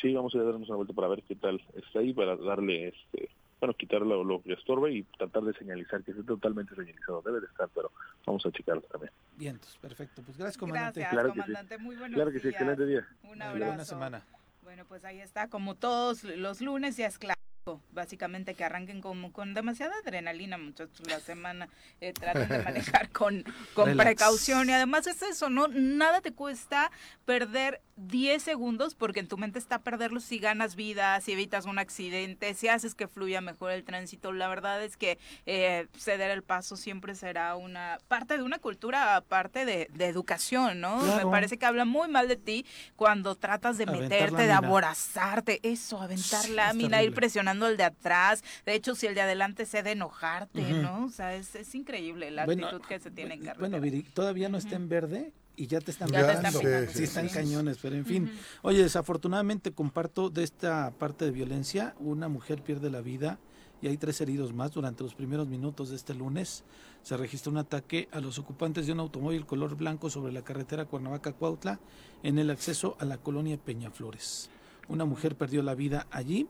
S6: Sí, vamos a darnos una vuelta para ver qué tal está ahí, para darle, este, bueno, quitar lo, lo que estorbe y tratar de señalizar, que esté totalmente señalizado. Debe de estar, pero vamos a checarlo también.
S2: Bien, perfecto. Pues gracias, comandante.
S1: Gracias,
S6: Claro que sí.
S1: comandante. Muy buenos
S6: Claro que sí,
S1: días.
S6: excelente día.
S1: Un
S2: Buena
S1: abrazo.
S2: semana.
S1: Bueno, pues ahí está, como todos los lunes ya es clásico, básicamente que arranquen como con demasiada adrenalina, muchachos, la semana, eh, traten de manejar con, con
S2: Relax.
S1: precaución y además es eso, ¿no? Nada te cuesta perder 10 segundos porque en tu mente está perderlos si ganas vida, si evitas un accidente, si haces que fluya mejor el tránsito. La verdad es que eh, ceder el paso siempre será una parte de una cultura, parte de, de educación, ¿no?
S2: Claro.
S1: Me parece que habla muy mal de ti cuando tratas de
S2: Aventar
S1: meterte, de aborazarte, eso, aventar
S2: Sí,
S1: lámina, ir
S2: terrible.
S1: Presionando al de atrás. De hecho, si el de adelante cede, enojarte,
S2: Ujú.
S1: ¿no? O sea, es, es increíble la
S2: Bueno,
S1: actitud que se tiene en carretera.
S2: Bueno, Viri, todavía no está en verde y ya te están
S1: Ya te están
S4: Sí,
S1: pegando,
S2: Sí, están
S1: sí.
S2: cañones, pero en fin. Oye, desafortunadamente comparto de esta parte de violencia, una mujer pierde la vida y hay tres heridos más. Durante los primeros minutos de este lunes se registró un ataque a los ocupantes de un automóvil color blanco sobre la carretera Cuernavaca-Cuautla en el acceso a la colonia Peñaflores. Una mujer perdió la vida allí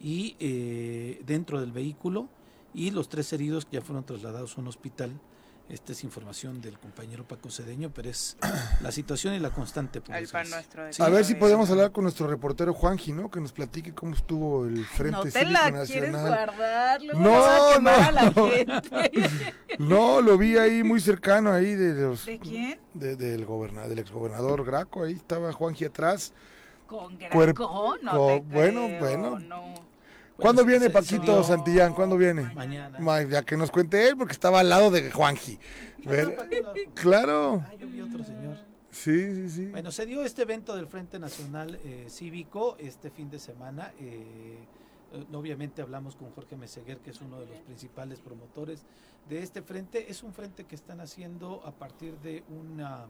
S2: y eh, dentro del vehículo y los tres heridos ya fueron trasladados a un hospital. Esta es información del compañero Paco Cedeño, pero es [COUGHS] la situación y la constante.
S1: El pan nuestro. de
S2: Sí.
S4: A ver si podemos hablar con nuestro reportero Juanji, ¿no? Que nos platique cómo estuvo el Frente
S1: No te
S4: Cívico
S1: la
S4: Nacional.
S1: quieres guardar, luego
S4: No,
S1: vas a
S4: no,
S1: a la
S4: no.
S1: gente. [LAUGHS]
S4: No, lo vi ahí muy cercano ahí de los
S1: ¿De quién?
S4: de- del gobernador, del exgobernador Graco, ahí estaba Juanji atrás.
S1: Con
S4: Cuerp-
S1: Graco, no
S4: co- bueno,
S1: creo,
S4: bueno.
S1: no.
S4: ¿Cuándo viene Paquito Santillán? ¿Cuándo viene?
S2: Mañana.
S4: Ma- Ya que nos cuente él, porque estaba al lado de Juanji. Claro.
S2: Ah, yo vi otro señor.
S4: Sí, sí, sí.
S2: Bueno, se dio este evento del Frente Nacional eh, Cívico este fin de semana. eh, eh, obviamente hablamos con Jorge Meseguer, que es uno de los principales promotores de este frente. Es un frente que están haciendo a partir de una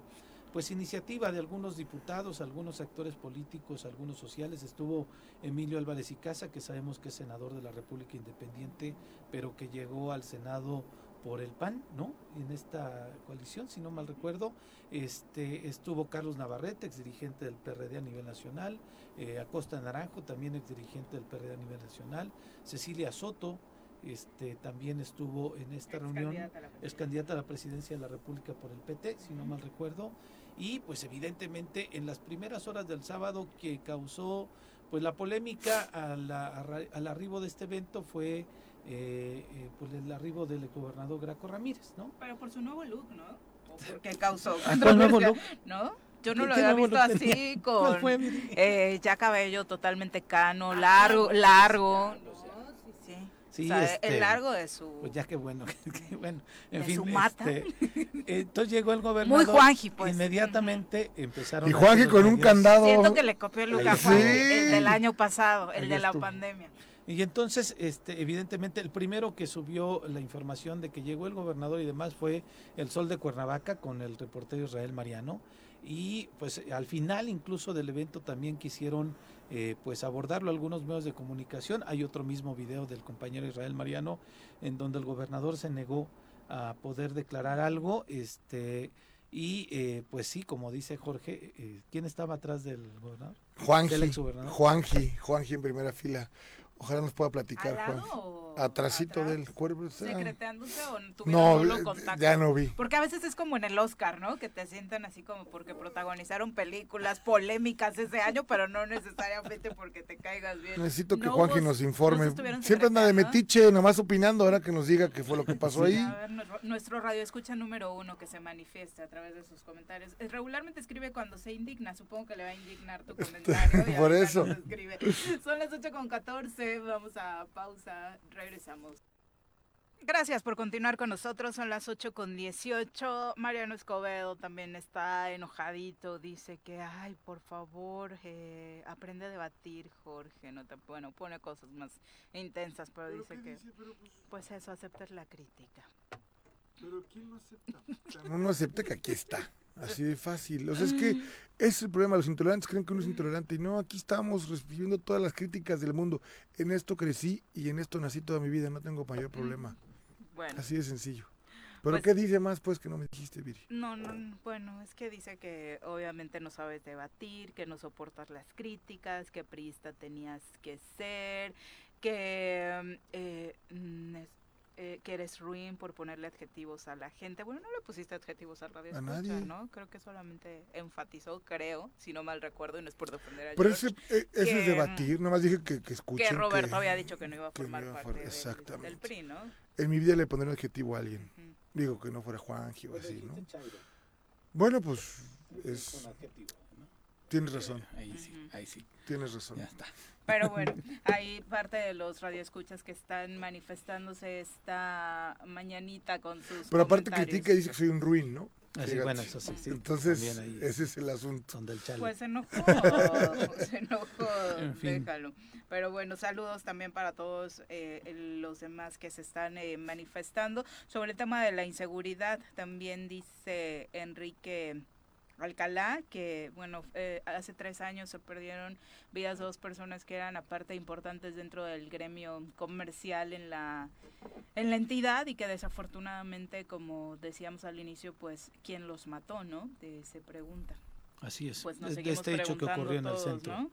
S2: pues iniciativa de algunos diputados, algunos actores políticos, algunos sociales. Estuvo Emilio Álvarez y Casa, que sabemos que es senador de la República Independiente, pero que llegó al Senado por el PAN, ¿no? En esta coalición, si no mal recuerdo. Este, estuvo Carlos Navarrete, ex dirigente del PRD a nivel nacional, eh, Acosta Naranjo, también ex dirigente del PRD a nivel nacional, Cecilia Soto, este, también estuvo en esta reunión, es candidata a la presidencia de la República por el PT, si no mal recuerdo, y pues evidentemente en las primeras horas del sábado que causó pues la polémica a la- a al arribo de este evento fue eh, eh, pues el arribo del gobernador Graco Ramírez, ¿no?
S1: Pero por su nuevo look, ¿no? ¿O [LAUGHS] causó
S2: Ah, ¿cuál nuevo
S1: controversia?
S2: look?
S1: ¿No? Yo no
S2: ¿Qué-
S1: lo
S2: qué
S1: había visto así [LAUGHS] con eh, ya cabello totalmente cano, largo, largo. Sí.
S2: Sí,
S1: o sea,
S2: este,
S1: el largo de su
S2: Pues ya qué bueno, [LAUGHS] qué bueno. En
S1: De
S2: fin,
S1: su mata.
S2: este, entonces llegó el gobernador.
S1: Muy Juanji, pues.
S2: Inmediatamente empezaron.
S4: Y Juanji con un
S2: medios.
S4: candado.
S1: Siento que le copió el look a
S2: Ahí
S1: Juan,
S4: sí.
S1: el del año pasado, el
S2: Ahí
S1: de la
S2: estuvo.
S1: pandemia.
S2: Y entonces, este, evidentemente, el primero que subió la información de que llegó el gobernador y demás fue el Sol de Cuernavaca con el reportero Israel Mariano. Y pues al final incluso del evento también quisieron eh, pues abordarlo algunos medios de comunicación. Hay otro mismo video del compañero Israel Mariano en donde el gobernador se negó a poder declarar algo. Este, y eh, pues sí, como dice Jorge, eh, ¿quién estaba atrás del gobernador? Del
S4: Juanji. Juanji. Juanji en primera fila. Ojalá nos pueda platicar,
S1: ¿Al lado
S4: Juanji.
S1: o
S4: Atrasito
S1: atrás?
S4: del cuerpo. está-
S1: ¿Secreteándose o
S4: No,
S1: tuvieron solo
S4: eh,
S1: contacto?
S4: ya no vi.
S1: Porque a veces es como en el Oscar, ¿no? Que te sientan así como porque protagonizaron películas polémicas ese año, pero no necesariamente porque te caigas bien.
S4: Necesito que
S1: No
S4: Juanji nos informe.
S1: no
S4: Siempre anda de metiche, nomás opinando, ahora que nos diga qué fue lo que pasó ahí.
S1: A ver, nuestro, radio escucha número uno que se manifieste a través de sus comentarios. Eh, Regularmente escribe cuando se indigna, supongo que le va a indignar tu comentario. y [LAUGHS]
S4: Por eso.
S1: escribe. Son las 8 con 14, vamos a pausa, regresamos. Gracias por continuar con nosotros, son las 8 con 18. Mariano Escobedo también está enojadito, dice que, ay, por favor, eh, aprende a debatir, Jorge. No te, bueno, pone cosas más intensas, pero, dice que, pues eso, aceptar la crítica.
S4: No, no acepta que aquí está. Así de fácil. O sea, es que ese es el problema. Los intolerantes creen que uno es intolerante. Y no, aquí estamos recibiendo todas las críticas del mundo. En esto crecí y en esto nací toda mi vida. No tengo mayor problema.
S1: Bueno.
S4: Así de sencillo. Pero
S1: Pues-
S4: ¿qué dice más, pues, que no me dijiste, Viri?
S1: No, no, no, bueno, es que dice que obviamente no sabes debatir, que no soportas las críticas, que priista tenías que ser, que, mm, eh, mm, eh, que eres ruin por ponerle adjetivos a la gente. Bueno, no le pusiste adjetivos al radio
S4: A
S1: escucha,
S4: nadie.
S1: ¿no? Creo que solamente enfatizó, creo, si no mal recuerdo, y no es por defender a
S4: Pero
S1: George,
S4: ese, eh, eso
S1: que,
S4: es debatir. Nomás dije que, que escuchen.
S1: que Roberto
S4: que
S1: había dicho que no iba a
S4: no
S1: formar
S4: iba a
S1: parte
S4: for-
S1: del- del. PRI, ¿no?
S4: En mi vida le pondré un adjetivo a alguien. Digo que no fuera Juanji o así, ¿no? Bueno, pues es, tienes razón.
S2: Ahí sí, ahí sí,
S4: Tienes razón.
S2: ya está.
S1: Pero [LAUGHS] bueno, hay parte de los radioescuchas que están manifestándose esta mañanita con sus
S4: Pero aparte critica y dice que soy un ruin, ¿no?
S2: Así,
S4: Fíjate.
S2: bueno, eso sí, sí,
S4: Entonces,
S2: ahí
S4: ese es el asunto.
S2: son del chale.
S1: Pues se enojó, [LAUGHS] se enojó,
S2: En fin.
S1: déjalo. Pero bueno, saludos también para todos eh, los demás que se están eh, manifestando. Sobre el tema de la inseguridad, también dice Enrique Alcalá que, bueno, eh, hace tres años se perdieron vidas de dos personas que eran aparte importantes dentro del gremio comercial en la en la entidad y que desafortunadamente, como decíamos al inicio, pues, ¿quién los mató, no? Eh, se pregunta.
S2: Así es.
S1: Pues nos
S2: de, de este hecho que ocurrió en el centro,
S1: ¿no?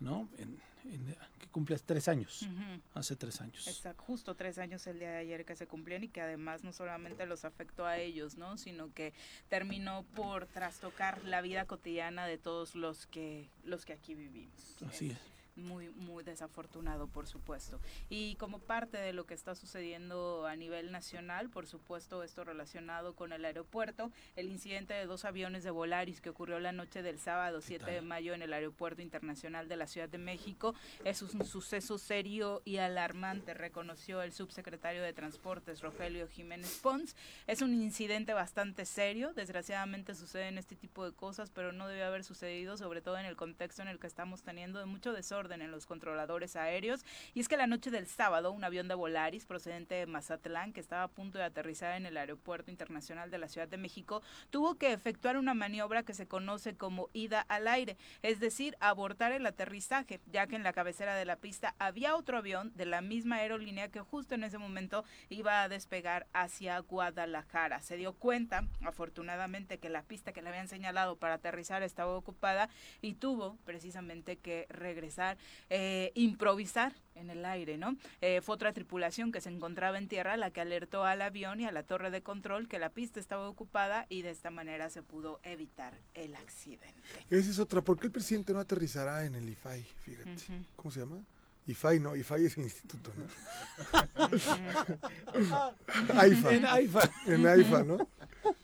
S2: ¿no? En, en- que cumple tres años, hace tres años.
S1: Está justo tres años el día de ayer que se cumplían y que además no solamente los afectó a ellos, ¿no? Sino que terminó por trastocar la vida cotidiana de todos los que los que aquí vivimos.
S2: Así es.
S1: Muy, muy desafortunado, por supuesto. Y como parte de lo que está sucediendo a nivel nacional, por supuesto, esto relacionado con el aeropuerto, el incidente de dos aviones de Volaris que ocurrió la noche del sábado 7 de mayo en el Aeropuerto Internacional de la Ciudad de México es un suceso serio y alarmante, reconoció el subsecretario de Transportes, Rogelio Jiménez Pons. Es un incidente bastante serio, desgraciadamente suceden este tipo de cosas, pero no debe haber sucedido, sobre todo en el contexto en el que estamos teniendo de mucho desorden en los controladores aéreos. Y es que la noche del sábado, un avión de Volaris procedente de Mazatlán, que estaba a punto de aterrizar en el Aeropuerto Internacional de la Ciudad de México, tuvo que efectuar una maniobra que se conoce como ida al aire, es decir, abortar el aterrizaje, ya que en la cabecera de la pista había otro avión de la misma aerolínea que justo en ese momento iba a despegar hacia Guadalajara. Se dio cuenta, afortunadamente, que la pista que le habían señalado para aterrizar estaba ocupada y tuvo precisamente que regresar, eh, improvisar en el aire, ¿no? Eh, fue otra tripulación que se encontraba en tierra la que alertó al avión y a la torre de control que la pista estaba ocupada y de esta manera se pudo evitar el accidente.
S4: Esa es otra. ¿Por qué el presidente no aterrizará en el IFAI? Fíjate. ¿Cómo se llama? IFAI no, IFAI es instituto, ¿no? [LAUGHS] AIFA.
S2: En AIFA.
S4: En AIFA, ¿no?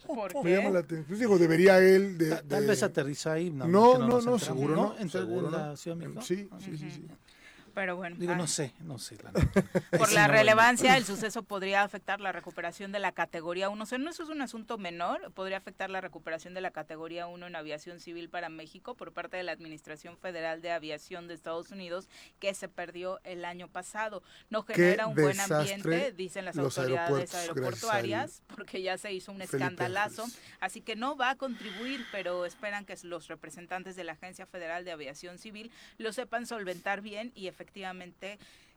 S1: ¿Por
S4: Me llama
S1: qué?
S4: la atención. Pues digo, debería él de...
S2: Ta- Tal
S4: de-
S2: vez aterrizó ahí.
S4: No, no, no,
S2: enteramos.
S4: seguro no.
S2: ¿En,
S4: seguro
S2: en
S4: no.
S2: la Ciudad de México?
S4: Sí, sí, sí, sí.
S1: Pero bueno,
S2: Digo,
S1: ah,
S2: no sé, no sé. la [LAUGHS]
S1: por la
S2: no,
S1: relevancia, el suceso podría afectar la recuperación de la categoría 1. O sea, no eso es un asunto menor, podría afectar la recuperación de la categoría 1 en aviación civil para México por parte de la Administración Federal de Aviación de Estados Unidos, que se perdió el año pasado. No
S4: Qué
S1: genera un buen ambiente, dicen las autoridades aeroportuarias, porque ya se hizo un
S4: Felipe
S1: escandalazo.
S4: Ángeles.
S1: Así que no va a contribuir, pero esperan que los representantes de la Agencia Federal de Aviación Civil lo sepan solventar bien y efectivamente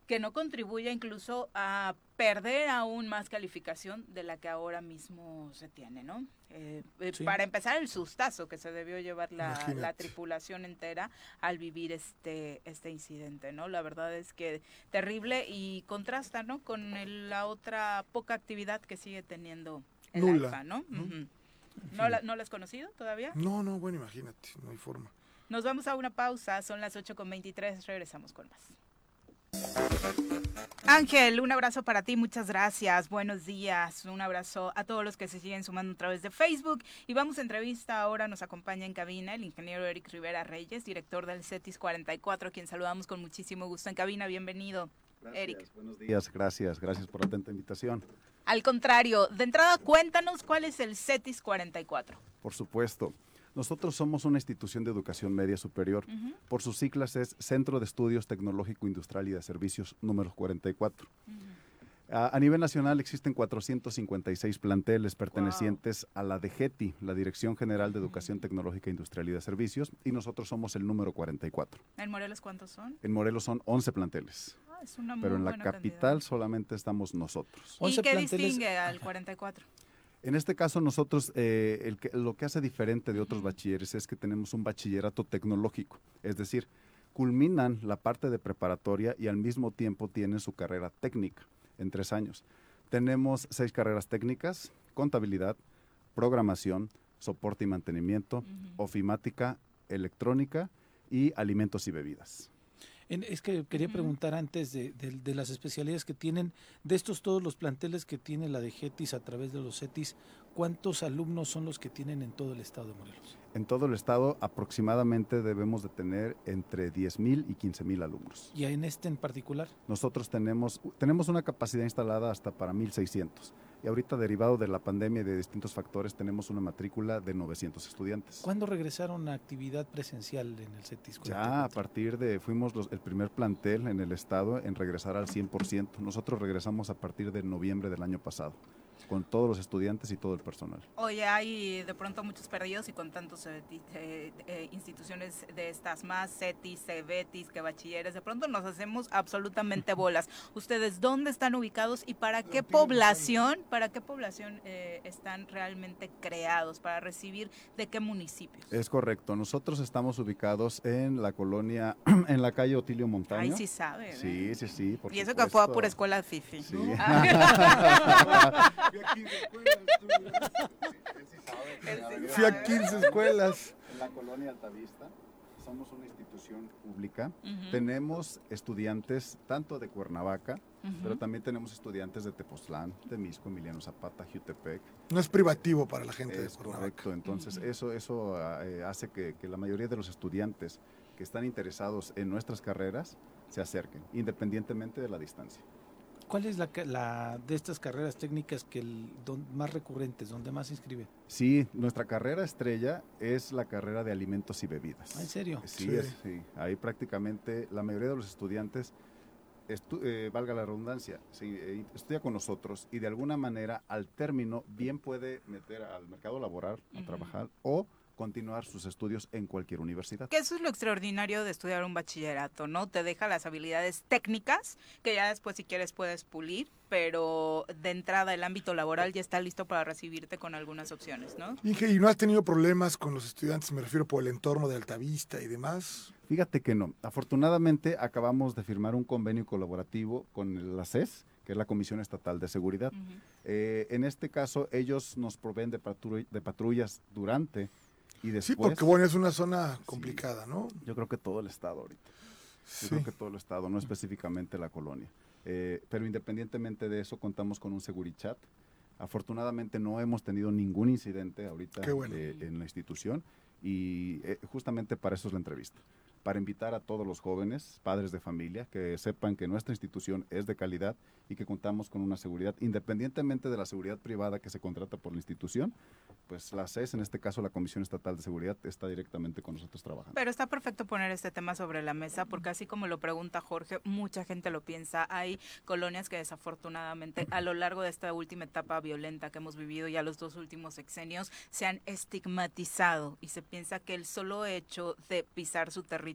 S1: que no contribuya incluso a perder aún más calificación de la que ahora mismo se tiene, ¿no? Eh, eh,
S2: Sí.
S1: Para empezar, el sustazo que se debió llevar la, tripulación entera al vivir este, este incidente, ¿no? La verdad es que terrible y contrasta, ¿no? Con el- la otra poca actividad que sigue teniendo el
S4: Nula,
S1: AIFA, ¿no?
S4: ¿no?
S1: ¿No, la, ¿No la has conocido todavía?
S4: No, no, bueno, imagínate, no hay forma.
S1: Nos vamos a una pausa, son las 8.23, regresamos con más. Ángel, un abrazo para ti, muchas gracias, buenos días, un abrazo a todos los que se siguen sumando a través de Facebook y vamos a entrevista, ahora nos acompaña en cabina el ingeniero Eric Rivera Reyes, director del CETIS 44, quien saludamos con muchísimo gusto en cabina, bienvenido. Eric.
S7: Buenos días, gracias, gracias por la atenta invitación.
S1: Al contrario, de entrada cuéntanos cuál es el CETIS 44.
S7: Por supuesto, nosotros somos una institución de educación media superior. Por sus siglas es Centro de Estudios Tecnológico Industrial y de Servicios número 44. A, a nivel nacional existen 456 planteles pertenecientes a la DGETI, la Dirección General de Educación Tecnológica Industrial y de Servicios, y nosotros somos el número 44.
S1: ¿En Morelos cuántos son?
S7: En Morelos son 11 planteles,
S1: Ah, es una muy
S7: pero en la capital
S1: cantidad.
S7: solamente estamos nosotros.
S1: ¿Y
S2: 11
S1: qué
S2: planteles-
S1: distingue al 44?
S7: En este caso nosotros, eh, el que- lo que hace diferente de otros bachilleres es que tenemos un bachillerato tecnológico, es decir, culminan la parte de preparatoria y al mismo tiempo tienen su carrera técnica en tres años. Tenemos seis carreras técnicas, contabilidad, programación, soporte y mantenimiento, ofimática, electrónica y alimentos y bebidas.
S2: En- es que quería preguntar antes de, de- de las especialidades que tienen, de estos todos los planteles que tiene la de GETIS a través de los CETIS, ¿cuántos alumnos son los que tienen en todo el estado de Morelos?
S7: En todo el estado aproximadamente debemos de tener entre 10.000 y 15.000 alumnos.
S2: Y en este en particular,
S7: Nosotros tenemos, tenemos una capacidad instalada hasta para 1.600 y ahorita derivado de la pandemia y de distintos factores tenemos una matrícula de 900 estudiantes.
S2: ¿cuándo regresaron a actividad presencial en el CETIS?
S7: Ya a
S2: 44?
S7: partir de, fuimos los- el primer plantel en el estado en regresar al 100%. Nosotros regresamos a partir de noviembre del año pasado, con todos los estudiantes y todo el personal.
S1: Oye, hay de pronto muchos perdidos y con tantos eh, eh, eh, instituciones de estas más, CETIS, CEBETIS, que bachilleres, de pronto nos hacemos absolutamente [LAUGHS] bolas. ¿Ustedes dónde están ubicados y para qué población, para qué población eh, están realmente creados, para recibir de qué municipios?
S7: Es correcto, nosotros estamos ubicados en la colonia, [CLEARS THROAT] en la calle Otilio Montaño.
S1: Ahí sí sabe.
S7: Sí,
S1: ¿eh?
S7: sí, sí, por
S1: Y eso que fue a pura
S7: supuesto.
S1: escuela FIFI.
S7: Sí. [LAUGHS] [LAUGHS]
S4: Fui a 15 escuelas.
S7: En la colonia Altavista. somos una institución pública.
S1: Ujú,
S7: Tenemos estudiantes tanto de Cuernavaca,
S1: ujú.
S7: pero también tenemos estudiantes de Tepoztlán, de Misco, Emiliano Zapata, Jutepec.
S4: No es privativo para la gente de
S7: Es
S4: Cuernavaca.
S7: correcto, entonces
S1: Ujú.
S7: eso, eso ah, eh, hace que, que la mayoría de los estudiantes que están interesados en nuestras carreras se acerquen, independientemente de la distancia.
S2: ¿Cuál es la, ca- la de estas carreras técnicas que el, don- más recurrentes, donde más se inscriben?
S7: Sí, nuestra carrera estrella es la carrera de alimentos y bebidas.
S2: Ah, ¿En serio?
S7: Sí,
S4: Sí.
S7: es- sí. Ahí prácticamente la mayoría de los estudiantes, estu- eh, valga la redundancia, sí, eh, estudia con nosotros y de alguna manera al término bien puede meter al mercado laboral a trabajar o continuar sus estudios en cualquier universidad.
S1: Que eso es lo extraordinario de estudiar un bachillerato, ¿no? Te deja las habilidades técnicas que ya después si quieres puedes pulir, pero de entrada el ámbito laboral ya está listo para recibirte con algunas opciones, ¿no?
S4: Inge, ¿y no has tenido problemas con los estudiantes? Me refiero por el entorno de Altavista y demás.
S7: Fíjate que no. Afortunadamente acabamos de firmar un convenio colaborativo con la CES, que es la Comisión Estatal de Seguridad. Eh, en este caso, ellos nos proveen de, patru- de patrullas durante y después.
S4: Sí, porque bueno, es una zona complicada, ¿no?
S7: Yo creo que todo el estado ahorita. Yo
S4: Sí.
S7: creo que todo el estado, no específicamente la colonia. Eh, pero independientemente de eso, contamos con un Segurichat. Afortunadamente no hemos tenido ningún incidente ahorita
S4: bueno.
S7: eh, en la institución y eh, justamente para eso es la entrevista. Para invitar a todos los jóvenes, padres de familia, que sepan que nuestra institución es de calidad y que contamos con una seguridad, independientemente de la seguridad privada que se contrata por la institución, pues la CES, en este caso la Comisión Estatal de Seguridad, está directamente con nosotros trabajando.
S1: Pero está perfecto poner este tema sobre la mesa porque así como lo pregunta Jorge, mucha gente lo piensa. Hay colonias que desafortunadamente a lo largo de esta última etapa violenta que hemos vivido ya los dos últimos sexenios se han estigmatizado y se piensa que el solo hecho de pisar su territorio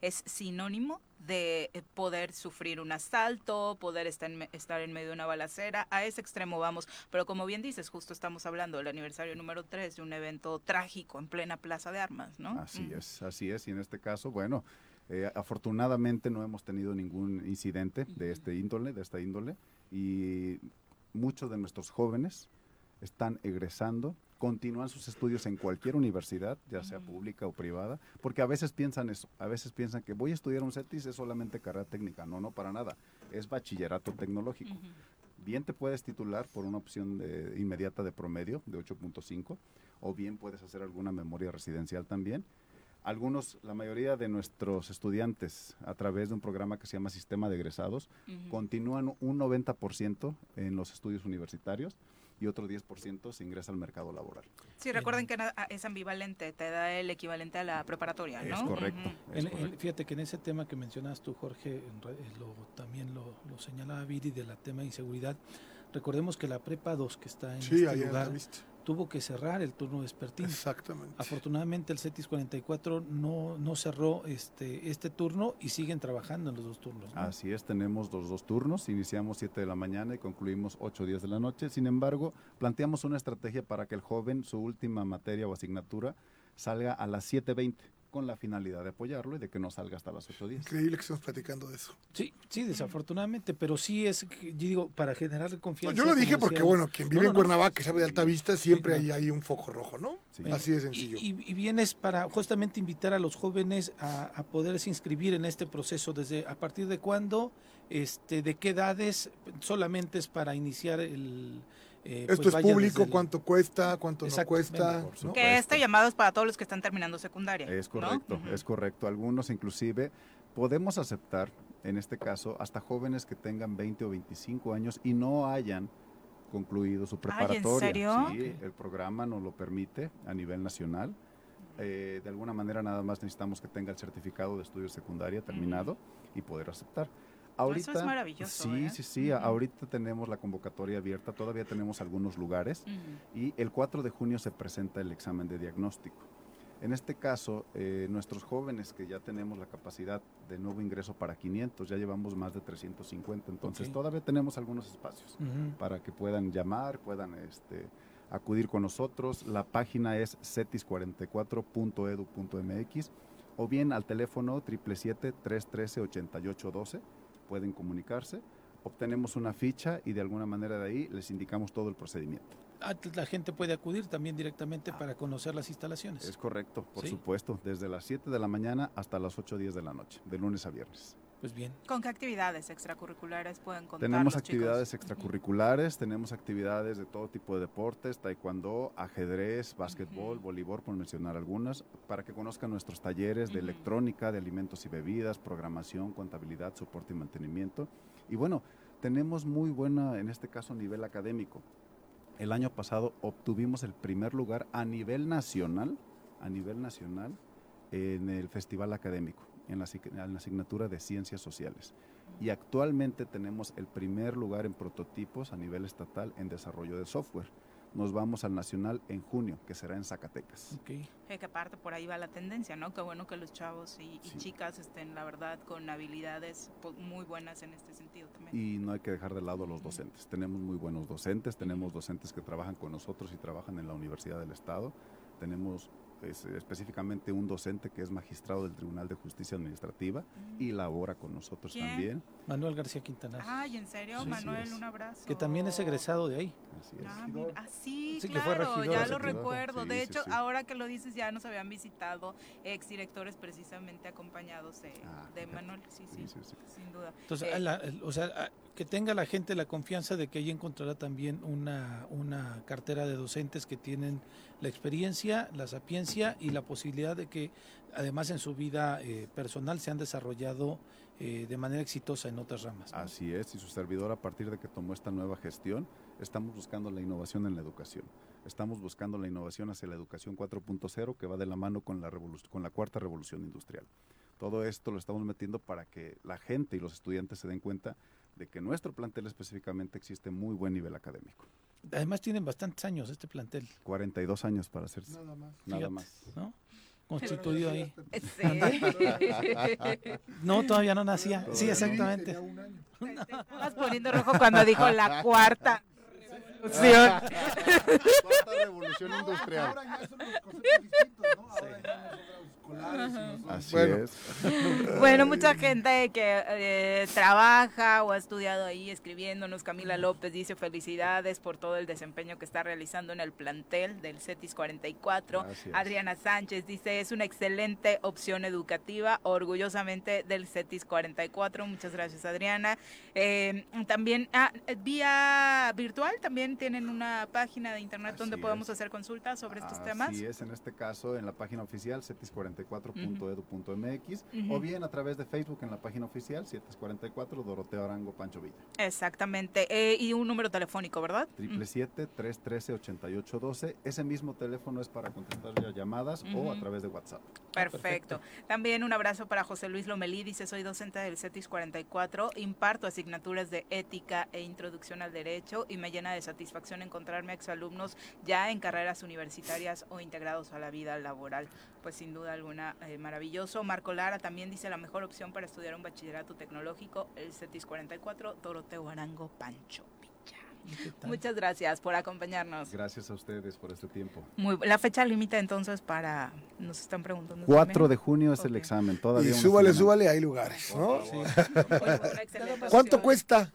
S1: es sinónimo de eh, poder sufrir un asalto, poder estar en, estar en medio de una balacera, a ese extremo vamos. Pero como bien dices, justo estamos hablando del aniversario número 3 de un evento trágico en plena plaza de armas, ¿no?
S7: Así
S1: Ujú.
S7: es, así es. Y en este caso, bueno, eh, afortunadamente no hemos tenido ningún incidente de este índole, de esta índole, y muchos de nuestros jóvenes están egresando, continúan sus estudios en cualquier universidad, ya sea pública o privada, porque a veces piensan eso, a veces piensan que voy a estudiar un CETIS es solamente carrera técnica, no, no para nada, es bachillerato tecnológico. Bien te puedes titular por una opción de- inmediata de promedio de 8.5 o bien puedes hacer alguna memoria residencial también. Algunos, la mayoría de nuestros estudiantes a través de un programa que se llama Sistema de Egresados continúan un 90% en los estudios universitarios y otro 10% se ingresa al mercado laboral.
S1: Sí, recuerden que es ambivalente, te da el equivalente a la preparatoria, ¿no?
S7: Es correcto.
S1: Ujú.
S7: es
S2: En- en-
S7: correcto.
S2: fíjate que en ese tema que mencionas tú, Jorge, en re- eh, lo- también lo, lo señalaba Viri de la tema de inseguridad. Recordemos que la Prepa 2 que está en
S4: Sí,
S2: este
S4: en
S2: lugar
S4: Altavista.
S2: Tuvo que cerrar el turno vespertino.
S4: Exactamente.
S2: Afortunadamente el CETIS 44 no, no cerró este, este turno y siguen trabajando en los dos turnos. ¿no?
S7: Así es, tenemos los dos turnos, iniciamos 7 de la mañana y concluimos 8 días de la noche. Sin embargo, planteamos una estrategia para que el joven, su última materia o asignatura, salga a las 7.20 con la finalidad de apoyarlo y de que no salga hasta las 8 días.
S4: Increíble que estemos platicando de eso.
S2: Sí, sí, desafortunadamente, pero sí es, yo digo, para generar
S4: No,
S2: confianza.
S4: yo lo dije porque, bueno, quien vive
S2: No, no,
S4: en
S2: no.
S4: Cuernavaca y sabe de alta vista, siempre hay, hay un foco rojo, ¿no?
S7: Sí.
S4: Así de
S2: Y,
S4: sencillo.
S2: y- y vienes para justamente invitar a los jóvenes a, a poderse inscribir en este proceso. Desde a partir de cuándo, este, de qué edades, solamente es para iniciar el. Eh,
S4: Esto
S2: pues
S4: es
S2: vaya
S4: público,
S2: el-
S4: cuánto cuesta, cuánto no cuesta.
S1: Que este llamado es para todos los que están terminando secundaria.
S7: Es correcto, es correcto. Algunos inclusive podemos aceptar, en este caso, hasta jóvenes que tengan 20 o 25 años y no hayan concluido su
S1: Ay, ¿en
S7: preparatoria.
S1: serio?
S7: Sí, el programa nos lo permite a nivel nacional. Eh, de alguna manera nada más necesitamos que tenga el certificado de estudio secundaria terminado y poder aceptar.
S1: Eso es maravilloso,
S7: Sí,
S1: ¿eh?
S7: sí, sí. Ahorita tenemos la convocatoria abierta, todavía tenemos algunos lugares y el 4 de junio se presenta el examen de diagnóstico. En este caso, eh, nuestros jóvenes que ya tenemos la capacidad de nuevo ingreso para 500, ya llevamos más de 350, entonces todavía tenemos algunos espacios para que puedan llamar, puedan este, acudir con nosotros. La página es cetis44.edu.mx o bien al teléfono 777-313-8812 pueden comunicarse. Obtenemos una ficha y de alguna manera de ahí les indicamos todo el procedimiento.
S2: ah, la gente puede acudir también directamente para conocer las instalaciones.
S7: Es correcto, por
S2: Sí.
S7: supuesto, desde las 7 de la mañana hasta las 8 o 10 de la noche, de lunes a viernes.
S2: Pues bien.
S1: ¿Con qué actividades extracurriculares pueden contar
S7: Tenemos
S1: los chicos?
S7: actividades extracurriculares, tenemos actividades de todo tipo de deportes, taekwondo, ajedrez, básquetbol, voleibol, por mencionar algunas, para que conozcan nuestros talleres de electrónica, de alimentos y bebidas, programación, contabilidad, soporte y mantenimiento. Y bueno, tenemos muy buena, en este caso, nivel académico. El año pasado obtuvimos el primer lugar a nivel nacional, a nivel nacional, en el festival académico, en la, en la asignatura de ciencias sociales. Y actualmente tenemos el primer lugar en prototipos a nivel estatal en desarrollo de software. Nos vamos al nacional en junio, que será en Zacatecas.
S2: Ok.
S1: Eh, que aparte por ahí va la tendencia, ¿no? Qué bueno que los chavos y, y
S7: Sí.
S1: chicas estén, la verdad, con habilidades muy buenas en este sentido también.
S7: Y no hay que dejar de lado a los docentes. Tenemos muy buenos docentes, tenemos docentes que trabajan con nosotros y trabajan en la Universidad del Estado. Tenemos es, específicamente un docente que es magistrado del Tribunal de Justicia Administrativa y labora con nosotros
S1: ¿Quién?
S7: también.
S2: Manuel García Quintanar,
S1: Ay, ¿en serio?
S7: Sí,
S1: Manuel,
S7: sí
S1: un abrazo.
S2: que también es egresado de ahí.
S7: Así es.
S1: Ah, ah, sí,
S2: Sí, que fue
S1: claro,
S2: regidor
S1: ya lo recuerdo.
S7: Sí,
S1: de
S7: sí,
S1: hecho,
S7: sí.
S1: ahora que lo dices, ya nos habían visitado exdirectores precisamente acompañados de,
S7: Ah,
S1: de. Manuel. Sí, sí,
S7: Sí, sí, sí.
S1: sin duda.
S2: Entonces,
S1: Eh,
S2: a la- el- o sea, que tenga la gente la confianza de que ahí encontrará también una, una cartera de docentes que tienen la experiencia, la sapiencia y la posibilidad de que además en su vida eh, personal se han desarrollado eh, de manera exitosa en otras ramas.
S7: Así es, y su servidor a partir de que tomó esta nueva gestión, estamos buscando la innovación en la educación. Estamos buscando la innovación hacia la educación 4.0 que va de la mano con la, con la cuarta revolución industrial. Todo esto lo estamos metiendo para que la gente y los estudiantes se den cuenta de que nuestro plantel específicamente existe muy buen nivel académico.
S2: Además tienen bastantes años este plantel,
S7: 42 años para hacer
S4: Nada más.
S7: nada
S2: fíjate.
S7: más.
S2: ¿no? Constituido ahí.
S1: Sí. [LAUGHS]
S2: No, todavía no nacía. Sí,
S7: Todavía no.
S2: exactamente.
S4: Tenía un año.
S1: Te estabas poniendo rojo cuando dijo la [LAUGHS] cuarta revolución.
S7: Cuarta revolución industrial.
S4: Ahora ya son los conceptos distintos, ¿no? Ahora ya no
S7: Así
S4: Bueno,
S7: es. [LAUGHS]
S1: Bueno, mucha gente que eh, trabaja o ha estudiado ahí escribiéndonos. Camila López dice felicidades por todo el desempeño que está realizando en el plantel del CETIS 44.
S7: Gracias.
S1: Adriana Sánchez dice es una excelente opción educativa, orgullosamente del CETIS 44. Muchas gracias, Adriana. Eh, también ah, vía virtual también tienen una página de internet donde
S7: Así
S1: podemos
S7: es.
S1: hacer consultas sobre estos
S7: Así
S1: temas.
S7: es, en este caso en la página oficial cetis44.edu.mx
S1: Ujú.
S7: o bien a través de Facebook en la página oficial cetis44 Doroteo Arango Pancho Villa.
S1: Exactamente. Eh, y un número telefónico, ¿verdad?
S7: Triple siete tres trece ochenta y ocho doce. Ese mismo teléfono es para contestar ya llamadas o a través de WhatsApp.
S1: Perfecto. También un abrazo para José Luis Lomelí, dice, soy docente del CETIS 44, imparto asignaturas de ética e introducción al derecho y me llena de satisfacción encontrarme a exalumnos ya en carreras universitarias o integrados a la vida laboral. Pues sin duda alguna, eh, maravilloso. Marco Lara también dice, la mejor opción para estudiar un bachillerato tecnológico, el CETIS 44, Doroteo Arango Pancho. Muchas gracias por acompañarnos.
S7: Gracias a ustedes por este tiempo.
S1: Muy, la fecha límite entonces para, nos están preguntando.
S7: 4
S1: también.
S7: de junio es el examen. Todavía
S4: Y súbale,
S7: semana.
S4: súbale, hay lugares, [LAUGHS] ¿Cuánto cuesta?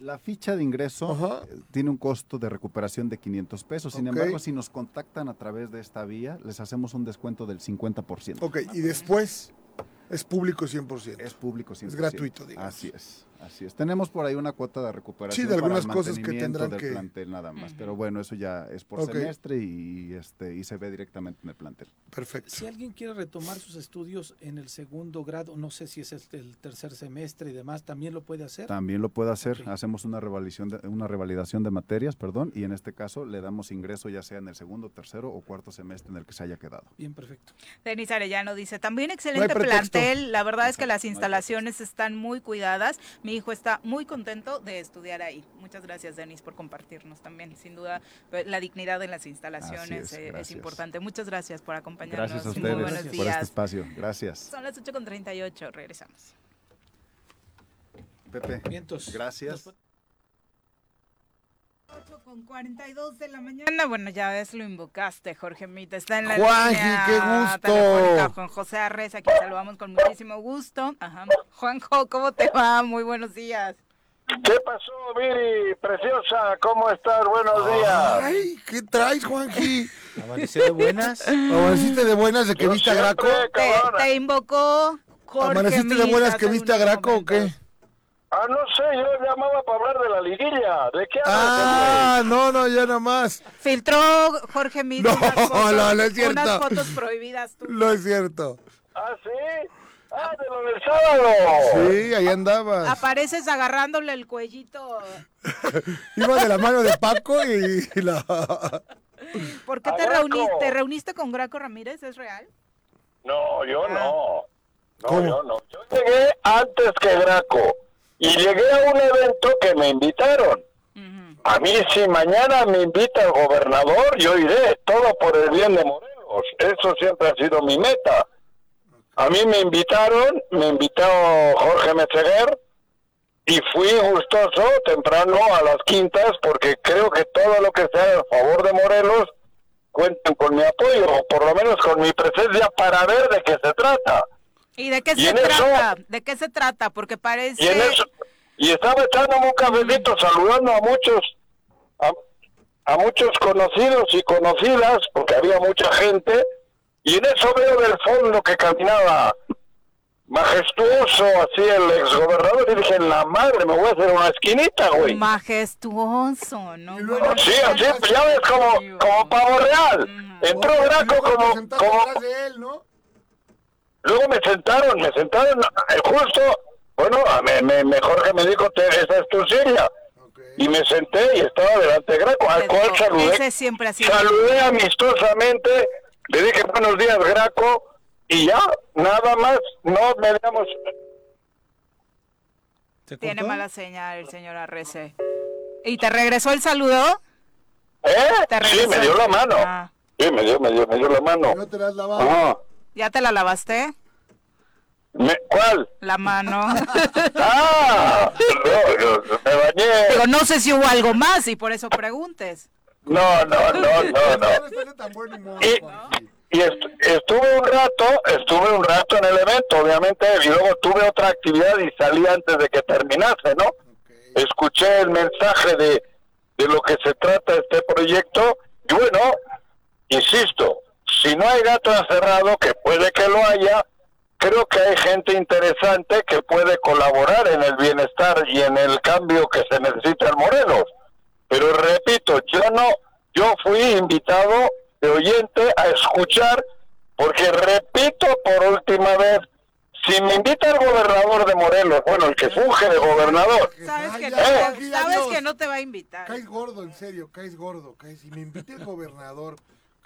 S7: La ficha de ingreso
S4: Ajá.
S7: eh, tiene un costo de recuperación de 500 pesos. Sin embargo, si nos contactan a través de esta vía, les hacemos un descuento del 50%.
S4: Ok, y después es público 100%.
S7: Es público 100%.
S4: Es gratuito, digamos.
S7: Así es, así es. Tenemos por ahí una cuota de recuperación
S4: Sí, de
S7: para el
S4: algunas cosas que tendrán
S7: del
S4: que-
S7: plantel nada más.
S1: Ujú.
S7: Pero bueno, eso ya es por semestre y, este, y se ve directamente en el plantel.
S4: Perfecto.
S2: Si alguien quiere retomar sus estudios en el segundo grado, no sé si es el, el tercer semestre y demás, también lo puede hacer.
S7: También lo puede hacer. Hacemos una revalidación, de, una revalidación de materias, perdón, y en este caso le damos ingreso ya sea en el segundo, tercero o cuarto semestre en el que se haya quedado.
S2: Bien, perfecto.
S1: Denis Arellano dice, también excelente plantel, la verdad es que las instalaciones están muy cuidadas, mi hijo está muy contento de estudiar ahí. Muchas gracias Denis por compartirnos también, sin duda pues, la dignidad en las instalaciones
S7: es,
S1: eh, es, importante. Muchas gracias por acompañarnos.
S7: Gracias a
S1: Muy
S7: ustedes
S1: buenos
S7: por este
S1: días.
S7: espacio. Gracias.
S1: Son las 8.38, regresamos.
S7: Pepe,
S2: Vientos.
S7: gracias.
S1: 8 con 42 de la mañana. Bueno, ya ves, lo invocaste, Jorge Mita. Está en la
S4: Juanji,
S1: línea
S4: qué gusto.
S1: Juan José Arreza, a quien saludamos con muchísimo gusto. Ajá. Juanjo, ¿cómo te va? Muy buenos días.
S8: ¿Qué pasó, Viri? Preciosa, ¿cómo estás? Buenos días.
S4: Ay, ¿qué traes, Juanji? [LAUGHS]
S2: Amaneció de buenas.
S4: ¿Amaneciste de buenas de que
S8: Yo
S4: viste a Graco?
S8: siempre,
S1: Te, te invocó Jorge
S4: ¿Amaneciste de
S1: Mil
S4: buenas que viste a Graco o qué?
S8: Ah, no sé, yo llamaba para hablar de la liguilla. ¿De qué hablas,
S4: Ah, no, no, ya nada más.
S1: Filtró Jorge Mil
S4: No,
S1: unas [LAUGHS] fotos,
S4: no, no es cierto.
S1: unas fotos prohibidas tú.
S4: No es cierto.
S8: Ah, sí. Ah, de lo del sábado.
S4: Sí, ahí andabas.
S1: Apareces agarrándole el cuellito. [LAUGHS]
S4: Iba de la mano de Paco y la... [LAUGHS]
S1: ¿Por qué te reuniste, te reuniste con Graco Ramírez? ¿Es real?
S8: No, yo no. No,
S4: ¿Cómo?
S8: yo no. Yo llegué antes que Graco. Y llegué a un evento que me invitaron. A mí, si mañana me invita el gobernador, yo iré. Todo por el bien de Morelos. Eso siempre ha sido mi meta. A mí me invitaron, me invitó Jorge Meseguer y fui gustoso temprano a las quintas porque creo que todo lo que sea a favor de Morelos cuentan con mi apoyo, o por lo menos con mi presencia para ver de qué se trata.
S1: ¿Y de qué
S8: Y
S1: se
S8: eso-
S1: trata? ¿De qué se trata? Porque parece...
S8: Y en eso, y estaba echándome un cafecito saludando a muchos, a, a muchos conocidos y conocidas, porque había mucha gente, y en eso veo del fondo que caminaba majestuoso así el exgobernador y dije, la madre, me voy a hacer una esquinita, güey.
S1: Majestuoso, ¿no? Bueno,
S8: Sí, así, ya ves, como, como pavo real. Entró Graco como,
S4: sentaste
S8: como,
S4: atrás de él, ¿no?
S8: Luego me sentaron, me sentaron eh, justo, bueno, a- me, me, me- Jorge me dijo, "Te- esa es tu silla. Y me senté y estaba delante de Graco, al cual
S1: Ese
S8: saludé,
S1: siempre ha sido...
S8: saludé amistosamente, le dije buenos días Graco, y ya, nada más, no me damos...
S2: ¿Se
S1: Tiene mala señal el señor Arrece. ¿Y te regresó el saludo?
S8: ¿Eh?
S1: ¿Te
S8: Sí, me dio la mano.
S1: Ah.
S8: Sí, me dio, me dio, me dio la mano.
S4: ¿No te la has lavado?
S8: Ajá.
S1: ¿Ya te la lavaste?
S8: Me- ¿Cuál?
S1: La mano. [LAUGHS] [LAUGHS]
S8: ¡Ah! No, yo me bañé.
S1: Digo, no sé si hubo algo más y por eso preguntes.
S8: No, no, no, no, [LAUGHS] no.
S4: No
S8: Y-. Y est- estuve un rato, estuve un rato en el evento, obviamente, y luego tuve otra actividad y salí antes de que terminase, ¿no? Escuché el mensaje de, de lo que se trata este proyecto y bueno, insisto, si no hay gato encerrado, que puede que lo haya, creo que hay gente interesante que puede colaborar en el bienestar y en el cambio que se necesita en Morelos. Pero repito, yo no, yo fui invitado de oyente a escuchar, porque repito por última vez, si me invita el gobernador de Morelos, bueno, el que funge de gobernador,
S1: Sabes que, no,
S4: Juanji,
S1: sabes que no te va a invitar.
S4: Caes gordo, en serio, caes gordo. Caes... Si me invita el gobernador,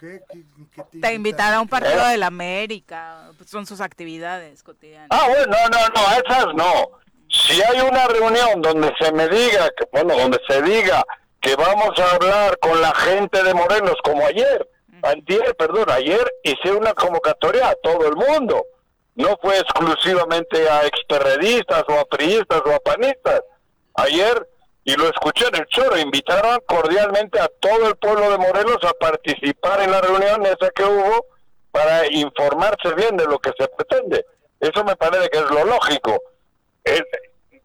S4: ¿qué, qué, qué te,
S1: Te invitará a un partido
S8: ¿Eh?
S1: de la América. pues son sus actividades cotidianas.
S8: Ah, bueno, no, no, no, esas no. Si hay una reunión donde se me diga, que, bueno, donde se diga que vamos a hablar con la gente de Morelos, como ayer, antier, perdón, ayer hice una convocatoria a todo el mundo. No fue exclusivamente a experredistas o a priistas o a panistas. Ayer, y lo escuché en el choro, invitaron cordialmente a todo el pueblo de Morelos a participar en la reunión esa que hubo para informarse bien de lo que se pretende. Eso me parece que es lo lógico. Es-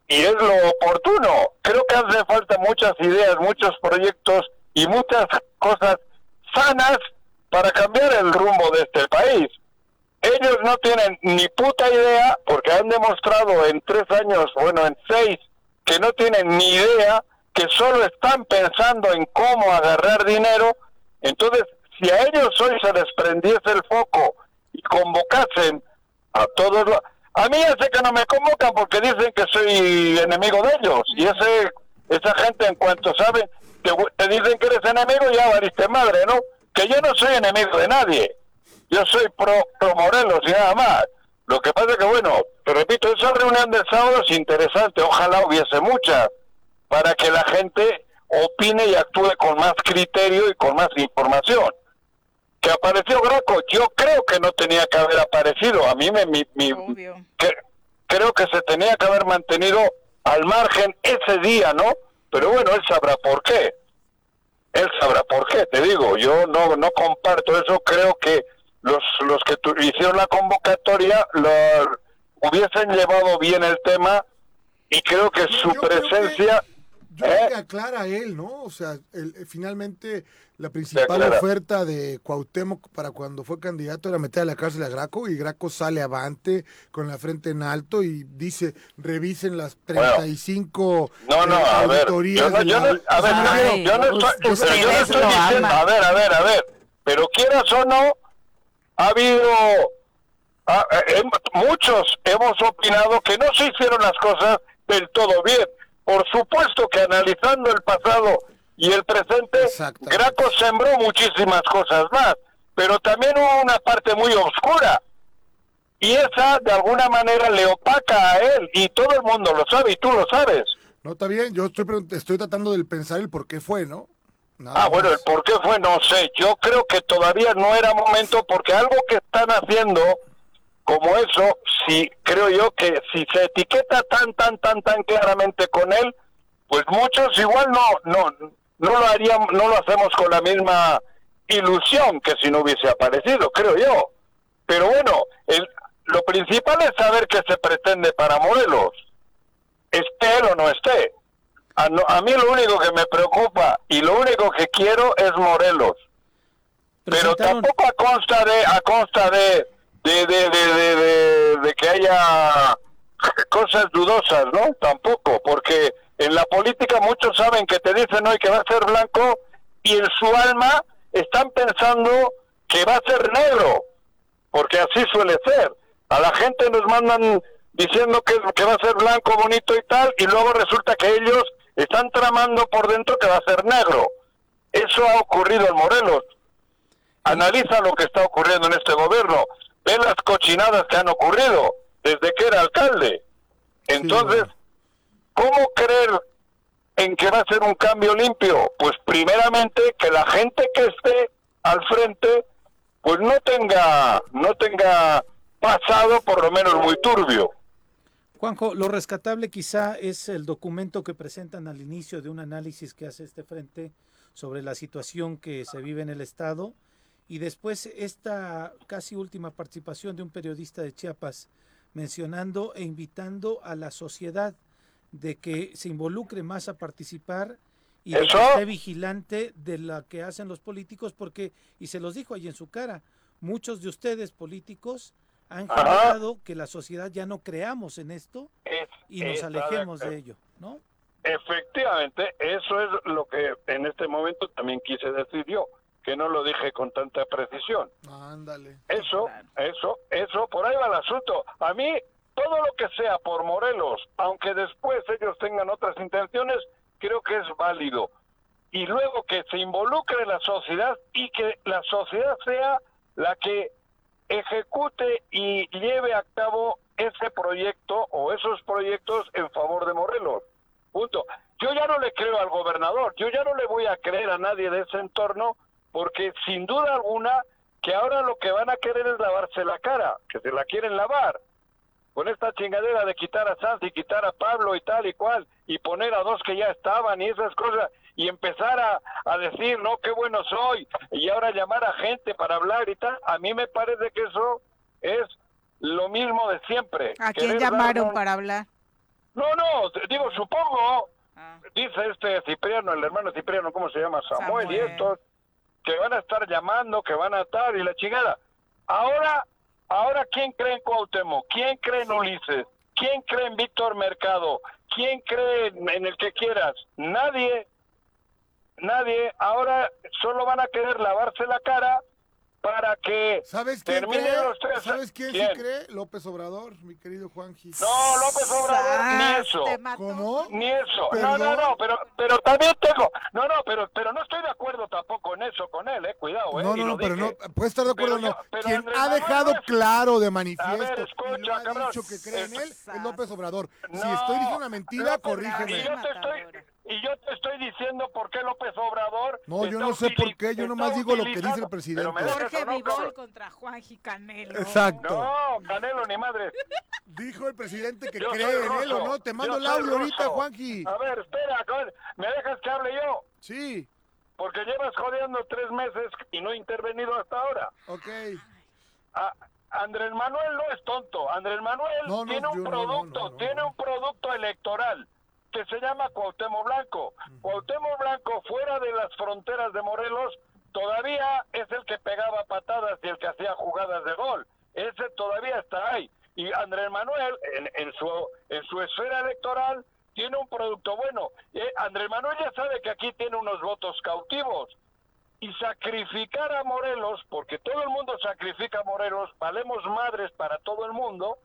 S8: y es lo oportuno. Creo que hace falta muchas ideas, muchos proyectos y muchas cosas sanas para cambiar el rumbo de este país. Ellos no tienen ni puta idea, porque han demostrado en tres años, bueno, en seis, que no tienen ni idea, que solo están pensando en cómo agarrar dinero. Entonces, si a ellos hoy se les prendiese el foco y convocasen a todos los... A mí ya que no me convocan porque dicen que soy enemigo de ellos. Y ese esa gente en cuanto sabe, te, te dicen que eres enemigo, ya valiste madre, ¿no? Que yo no soy enemigo de nadie. Yo soy pro, pro Morelos y nada más. Lo que pasa que, bueno, te repito, esa reunión del sábado es interesante. Ojalá hubiese muchas para que la gente opine y actúe con más criterio y con más información. Que apareció Graco, yo creo que no tenía que haber aparecido. A mí me, mi, mi- que- creo que se tenía que haber mantenido al margen ese día, ¿no? Pero bueno, él sabrá por qué. Él sabrá por qué, te digo. Yo no no comparto eso. Creo que los los que tu- hicieron la convocatoria lo, hubiesen llevado bien el tema y creo que su
S4: Yo creo que-
S8: presencia...
S4: Yo creo
S8: ¿Eh?
S4: que aclara él, ¿no? O sea, el- eh, finalmente la principal oferta de Cuauhtémoc para cuando fue candidato era meter a la cárcel a Graco y Graco sale avante con la frente en alto y dice, revisen las 35
S8: No, no,
S4: eh,
S8: a ver,
S4: auditorías
S8: yo no, yo no, a ver,
S1: Ay,
S8: yo no estoy, yo no diciendo, a ver, a ver, a ver, pero quieras o no, ha habido, ha- eh, muchos hemos opinado que no se hicieron las cosas del todo bien. Por supuesto que analizando el pasado y el presente. Graco sembró muchísimas cosas más, pero también hubo una parte muy oscura. Y esa de alguna manera le opaca a él y todo el mundo lo sabe y tú lo sabes.
S4: No, está bien, yo estoy, estoy tratando de pensar el por qué fue, ¿no? Nada
S8: Ah, bueno, el por qué fue, no sé. Yo creo que todavía no era momento porque algo que están haciendo como eso, si creo yo que si se etiqueta tan, tan, tan, tan claramente con él, pues muchos igual no, no, no lo harían, no lo hacemos con la misma ilusión que si no hubiese aparecido, creo yo. Pero bueno, el, lo principal es saber qué se pretende para Morelos, esté él o no esté. A, no- a mí lo único que me preocupa y lo único que quiero es Morelos. Pero tampoco a consta de a consta de de, de, de, de, de- de que haya [LAUGHS] cosas dudosas, ¿no? Tampoco, porque en la política muchos saben que te dicen hoy que va a ser blanco y en su alma están pensando que va a ser negro, porque así suele ser. A la gente nos mandan diciendo que, que va a ser blanco, bonito y tal, y luego resulta que ellos están tramando por dentro que va a ser negro. Eso ha ocurrido en Morelos. Analiza lo que está ocurriendo en este gobierno. Ve las cochinadas que han ocurrido desde que era alcalde. Entonces, ¿cómo creer en que va a ser un cambio limpio? Pues primeramente que la gente que esté al frente pues no tenga no tenga pasado por lo menos muy turbio.
S2: Juanjo, lo rescatable quizá es el documento que presentan al inicio de un análisis que hace este frente sobre la situación que se vive en el Estado y después esta casi última participación de un periodista de Chiapas mencionando e invitando a la sociedad de que se involucre más a participar y de que esté vigilante de lo que hacen los políticos porque, y se los dijo ahí en su cara, muchos de ustedes políticos han
S8: Ajá.
S2: generado que la sociedad ya no creamos en esto
S8: Es-
S2: y nos alejemos de ello, ¿no?
S8: Efectivamente, eso es lo que en este momento también quise decir yo, que no lo dije con tanta precisión.
S4: Ándale.
S8: Eso, eso, eso, por ahí va el asunto. A mí, todo lo que sea por Morelos, aunque después ellos tengan otras intenciones, creo que es válido. Y luego que se involucre la sociedad y que la sociedad sea la que ejecute y lleve a cabo ese proyecto o esos proyectos en favor de Morelos. Punto. Yo ya no le creo al gobernador, yo ya no le voy a creer a nadie de ese entorno, porque sin duda alguna que ahora lo que van a querer es lavarse la cara, que se la quieren lavar. Con esta chingadera de quitar a Sanz y quitar a Pablo y tal y cual, y poner a dos que ya estaban y esas cosas, y empezar a, a decir, no, qué bueno soy, y ahora llamar a gente para hablar y tal, a mí me parece que eso es lo mismo de siempre.
S1: ¿A quién llamaron para hablar?
S8: No, no, digo, supongo,
S1: Ah,
S8: dice este Cipriano, el hermano Cipriano, ¿cómo se llama? Samuel, y estos, que van a estar llamando, que van a estar, y la chingada. Ahora, ahora, ¿quién cree en Cuauhtémoc? ¿Quién cree en Ulises? ¿Quién cree en Víctor Mercado? ¿Quién cree en el que quieras? Nadie, nadie. Ahora solo van a querer lavarse la cara para que
S4: ¿Sabes quién cree?
S8: los tres.
S4: ¿Sabes quién,
S8: ¿Quién?
S4: sí cree? López Obrador, mi querido Juanji.
S8: No, López Obrador, ni
S1: ¡Sas!
S8: eso.
S4: ¿Cómo?
S8: Ni eso. No, no, no, pero, pero también tengo. No, no, pero, pero no estoy de acuerdo tampoco en eso con él, eh. Cuidado, eh.
S4: No, no, no, pero no, puede estar de acuerdo o
S8: Pero
S4: no.
S8: yo- pero
S4: Quien
S8: Andrés
S4: ha dejado claro de
S8: A
S4: manifiesto
S8: ver,
S4: y lo
S8: escucha,
S4: ha
S8: cabrón.
S4: dicho que cree en él es López Obrador. si estoy diciendo una mentira, corrígeme.
S8: Y yo te estoy. Y yo te estoy diciendo por qué López Obrador.
S4: No, yo no sé por qué, yo nomás digo lo que dice el presidente.
S1: Jorge Vivol contra Juanji Canelo.
S4: Exacto.
S8: No, Canelo ni madre.
S4: Dijo el presidente que
S8: Yo
S4: cree en él o no. Te mando el audio ahorita. Juanji.
S8: A ver, espera. ¿me dejas que hable yo?
S4: Sí,
S8: Porque llevas jodiendo tres meses y no he intervenido hasta ahora.
S4: ok.
S8: Ah, Andrés Manuel no es tonto. Andrés Manuel
S4: No, no,
S8: tiene un producto,
S4: no, no, no,
S8: tiene un producto electoral que se llama Cuauhtémoc Blanco. Cuauhtémoc Blanco, fuera de las fronteras de Morelos, todavía es el que pegaba patadas y el que hacía jugadas de gol. Ese todavía está ahí. Y Andrés Manuel, en, en su, en su esfera electoral, tiene un producto bueno. Eh, Andrés Manuel ya sabe que aquí tiene unos votos cautivos y sacrificar a Morelos, porque todo el mundo sacrifica a Morelos, valemos madres para todo el mundo,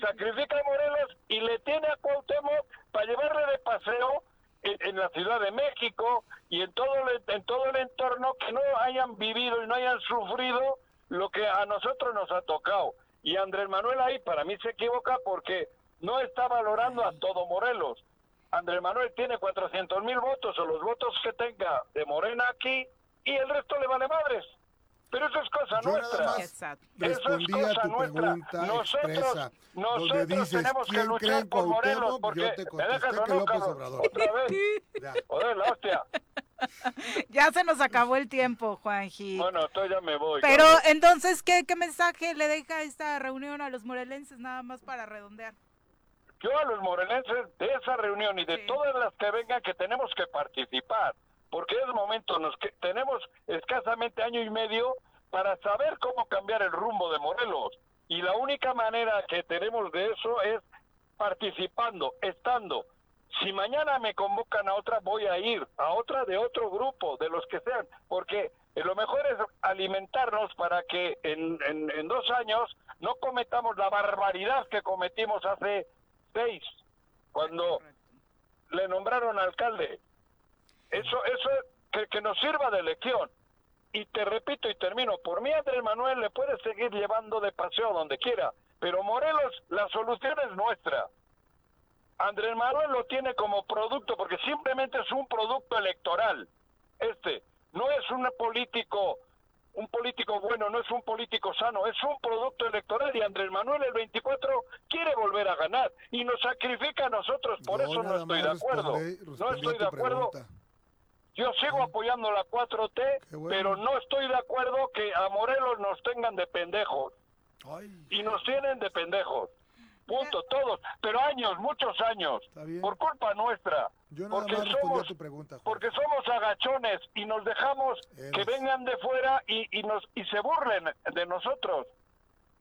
S8: sacrifica a Morelos y le tiene a Cuauhtémoc para llevarle de paseo en, la Ciudad de México y en todo, el, en todo el entorno que no hayan vivido y no hayan sufrido lo que a nosotros nos ha tocado. Y Andrés Manuel ahí para mí se equivoca porque no está valorando a todo Morelos. Andrés Manuel tiene 400 mil votos o los votos que tenga de Morena aquí y el resto le vale madres. Pero eso es cosa
S4: Yo nada
S8: nuestra.
S4: más
S1: Exacto.
S8: Eso es
S4: respondí a
S8: cosa
S4: tu
S8: nuestra.
S4: pregunta
S8: Nosotros-
S4: expresa,
S8: nosotros
S4: donde dices,
S8: tenemos que
S4: ¿quién
S8: luchar
S4: cree en
S8: por Morelos? Porque,
S4: Yo te
S8: ¿me
S4: contesté que López? Obrador.
S8: Otra vez. [LAUGHS]
S4: Ya.
S8: Joder, la hostia. [LAUGHS]
S1: Ya se nos acabó el tiempo, Juanji.
S8: Bueno, entonces ya me voy.
S1: Pero entonces, ¿qué, ¿qué mensaje le deja esta reunión a los morelenses nada más para redondear?
S8: yo a los morelenses de esa reunión y de
S1: Sí.
S8: todas las que vengan que tenemos que participar, porque es momento, nos que tenemos escasamente año y medio para saber cómo cambiar el rumbo de Morelos. Y la única manera que tenemos de eso es participando, estando. Si mañana me convocan a otra, voy a ir, a otra de otro grupo, de los que sean, porque lo mejor es alimentarnos para que en, en- en dos años no cometamos la barbaridad que cometimos hace seis, cuando le nombraron alcalde. Eso, eso que, que nos sirva de lección. Y te repito y termino, por mí Andrés Manuel le puede seguir llevando de paseo donde quiera, pero Morelos, la solución es nuestra. Andrés Manuel lo tiene como producto porque simplemente es un producto electoral. Este no es un político, un político bueno, no es un político sano, es un producto electoral y Andrés Manuel el 24 quiere volver a ganar y nos sacrifica a nosotros, por eso no estoy de acuerdo. No estoy de acuerdo.
S4: pregunta.
S8: Yo sigo apoyando la 4T,
S4: Qué bueno.
S8: pero no estoy de acuerdo que a Morelos nos tengan de pendejos
S4: Ay,
S8: y nos tienen de pendejos. Punto, todos, pero años, muchos años, por culpa nuestra,
S4: yo nada
S8: porque
S4: más
S8: somos,
S4: tu pregunta,
S8: porque somos agachones y nos dejamos
S4: Eres.
S8: que vengan de fuera y, y nos y se burlen de nosotros.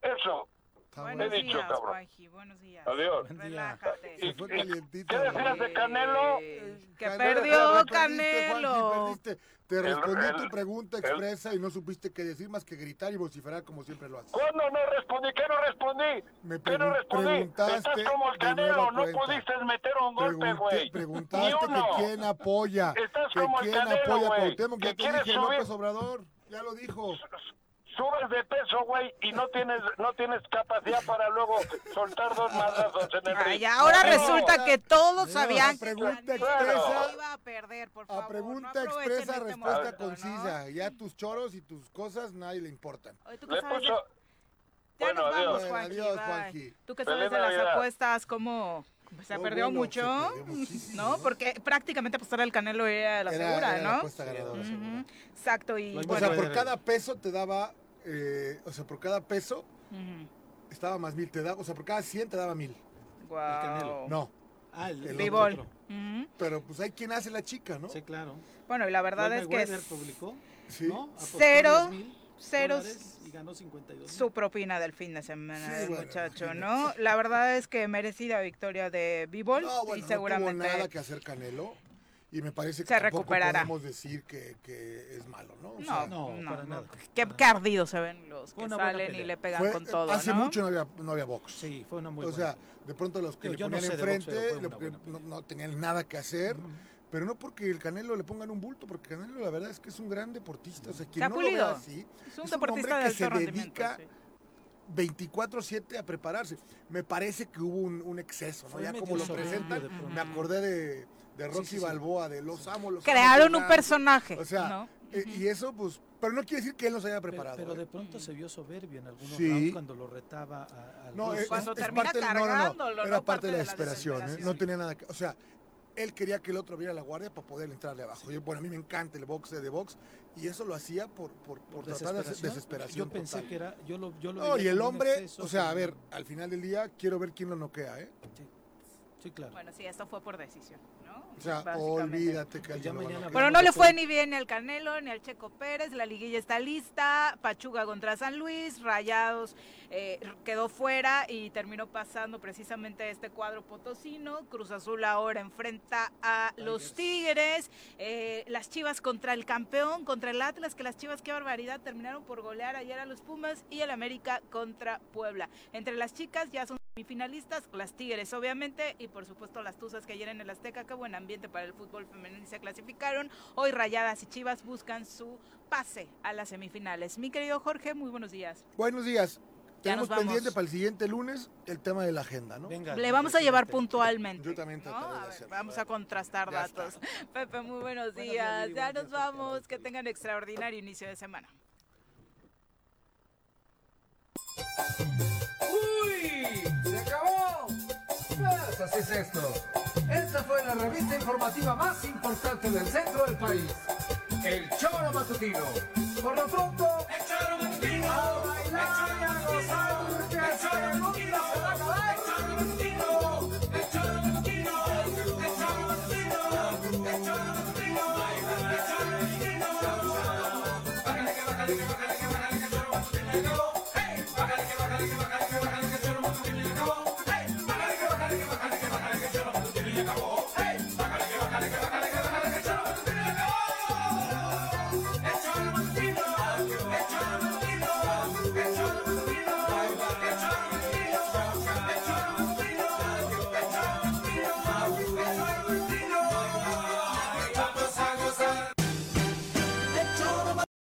S8: Eso.
S4: Está
S1: Buenos
S4: bueno.
S8: dicho,
S1: días,
S8: cabrón.
S1: Juanji, buenos días.
S8: Adiós.
S2: Buen día.
S1: Relájate.
S4: Se fue
S8: ¿Qué-
S4: calientito.
S8: qué decías de Canelo?
S1: Eh, Que
S4: Canelo,
S1: perdió
S4: perdiste,
S1: Canelo.
S4: Juanji, perdiste. Te respondí
S8: el-
S4: tu pregunta
S8: el-
S4: expresa y no supiste qué decir más que gritar y vociferar como siempre lo haces.
S8: ¿Cuándo no respondí? ¿Qué no respondí?
S4: Me
S8: ¿Qué no respondí?
S4: preguntaste
S8: Estás como el Canelo, no pudiste meter un golpe, güey. Ni
S4: preguntaste
S8: uno.
S4: que quién apoya.
S8: Estás
S4: que
S8: como el
S4: quién
S8: Canelo,
S4: apoya a Cuauhtémoc.
S8: que
S4: Ya te
S8: quieres
S4: dije
S8: subir.
S4: López Obrador. Ya lo dijo.
S8: Subes de peso, güey, y no tienes no tienes capacidad para luego soltar dos madrazos en el
S1: Ay,
S8: ring.
S1: ahora
S8: No,
S1: resulta que todos sabían
S4: a
S1: que
S4: pregunta
S1: Canelo
S8: expresa-
S1: iba a perder, por favor.
S4: A pregunta
S1: no
S4: expresa,
S1: este
S4: respuesta
S1: momento, ¿no?
S4: concisa. Ya tus choros y tus cosas nadie le importan.
S1: Oye, ¿tú qué
S8: Le puso...
S1: Ya
S8: Bueno,
S1: nos vamos,
S8: adiós.
S1: Juanji,
S4: adiós. Juanji.
S1: ¿Tú qué
S8: Feliz
S1: sabes de las
S8: Navidad.
S1: apuestas? ¿Cómo se
S4: No,
S1: perdió
S4: bueno,
S1: mucho?
S4: se
S1: ¿No?
S4: ¿no?
S1: Porque prácticamente apostar al Canelo era la
S4: Era-
S1: segura,
S4: era la
S1: ¿no?
S4: apuesta ganadora,
S1: Ujú.
S4: segura.
S1: Exacto, y
S2: Lo
S4: O sea,
S1: bueno,
S4: por cada peso te daba, eh, o sea, por cada peso
S1: ujú.
S4: estaba más mil, te daba, o sea, por cada 100 te daba mil.
S1: Guau.
S2: Canelo.
S4: No,
S2: Ah, el, el
S1: Bivol.
S2: otro.
S1: Ujú.
S4: pero pues hay quien hace la chica, ¿no?
S2: Sí, claro.
S1: Bueno, y la verdad
S2: Floyd
S1: es que
S2: Mayweather
S1: es
S2: publicó,
S4: Sí.
S2: ¿no?
S1: Cero,
S2: 10,000
S1: ceros,
S2: dólares y ganó 52
S1: su propina del fin de semana
S4: Sí,
S1: del
S4: bueno,
S1: muchacho,
S4: imagínate.
S1: ¿no? La verdad es que merecida victoria de Bivol
S4: No, bueno,
S1: y
S4: no
S1: seguramente
S4: tuvo nada que hacer Canelo. Y me parece que
S1: Se
S4: tampoco
S1: recuperará.
S4: podemos decir que, que es malo, ¿no? O
S1: no,
S4: sea,
S1: no,
S2: no,
S1: no,
S2: para nada.
S1: Qué, qué ardidos se ven los que salen y le pegan
S4: fue-
S1: con todo,
S4: hace
S1: ¿no?
S4: mucho no había, no había box.
S2: Sí, fue una muy
S4: o
S2: buena.
S4: sea, de pronto los que le
S2: yo
S4: ponían
S2: sé
S4: enfrente
S2: boxeo,
S4: le- no, no tenían nada que hacer. Pero no porque el Canelo le pongan un bulto, porque Canelo la verdad es que es un gran deportista. O sea,
S1: Se
S4: quien
S1: ha
S4: no lo vea
S1: pulido.
S4: así,
S1: Es un
S4: es un
S1: deportista
S4: hombre
S1: de
S4: que se dedica
S1: sí.
S4: 24-7 a prepararse. Me parece que hubo un, un exceso, ¿no?
S2: Fue
S4: Ya como lo presentan, me acordé de, de Rocky
S2: sí, sí.
S4: Balboa, de los amos, los
S1: Crearon
S4: amo,
S1: un
S4: los
S1: personaje,
S4: O sea,
S1: ¿no?
S4: eh, y eso, pues, pero no quiere decir que él no se haya preparado.
S2: pero
S4: ¿eh?
S2: de pronto se vio soberbio en algunos
S4: Sí.
S2: rounds cuando lo retaba a, al
S4: No, es,
S1: Cuando
S4: es
S1: termina
S4: parte, no, no, no,
S1: cargándolo,
S4: era parte de la
S1: Parte de la
S4: desesperación, ¿eh?
S1: desesperación.
S4: no tenía nada que, o sea, él quería que el otro viera la guardia para poder entrarle abajo. Yo, bueno, a mí me encanta el boxe de box y eso lo hacía por, por, por tratar de
S2: Desesperación.
S4: desesperación.
S2: Yo pensé
S4: total.
S2: que era, yo lo, yo lo
S4: No, y el hombre,
S2: exceso,
S4: o sea, a ver, al final del día quiero ver quién lo noquea, ¿eh?
S2: Sí, claro.
S1: Bueno, sí, esto fue por decisión.
S4: O sea, olvídate que
S2: ya mañana.
S1: Bueno, no le fue ni bien ni al Canelo ni al Checo Pérez, la liguilla está lista, Pachuca contra San Luis, Rayados eh, quedó fuera y terminó pasando precisamente este cuadro potosino, Cruz Azul ahora enfrenta a los Tigres, eh, las Chivas contra el campeón, contra el Atlas, que las Chivas, qué barbaridad, terminaron por golear ayer a los Pumas y el América contra Puebla. Entre las chicas ya son semifinalistas, las Tigres obviamente y por supuesto las Tuzas que ayer en el Azteca, qué buen ambiente para el fútbol femenino y se clasificaron. Hoy Rayadas y Chivas buscan su pase a las semifinales. Mi querido Jorge, muy buenos días.
S4: Buenos días. Tenemos pendiente para el siguiente lunes el tema de la agenda, ¿no?
S2: Venga,
S1: Le vamos a llevar puntualmente.
S4: Yo también
S1: ¿no?
S4: trataré de
S1: A ver,
S4: hacerlo.
S1: vamos a contrastar
S4: Ya está.
S1: datos. [LAUGHS] Pepe, muy buenos
S2: Buenos días,
S1: Ya nos vamos. Que tengan extraordinario inicio de semana.
S3: ¡Uy! ¡Se acabó! Pues así es esto. Esta fue la revista informativa más importante del centro del país. El Choro Matutino. Por lo pronto, el Choro Matutino. A bailar y a gozar porque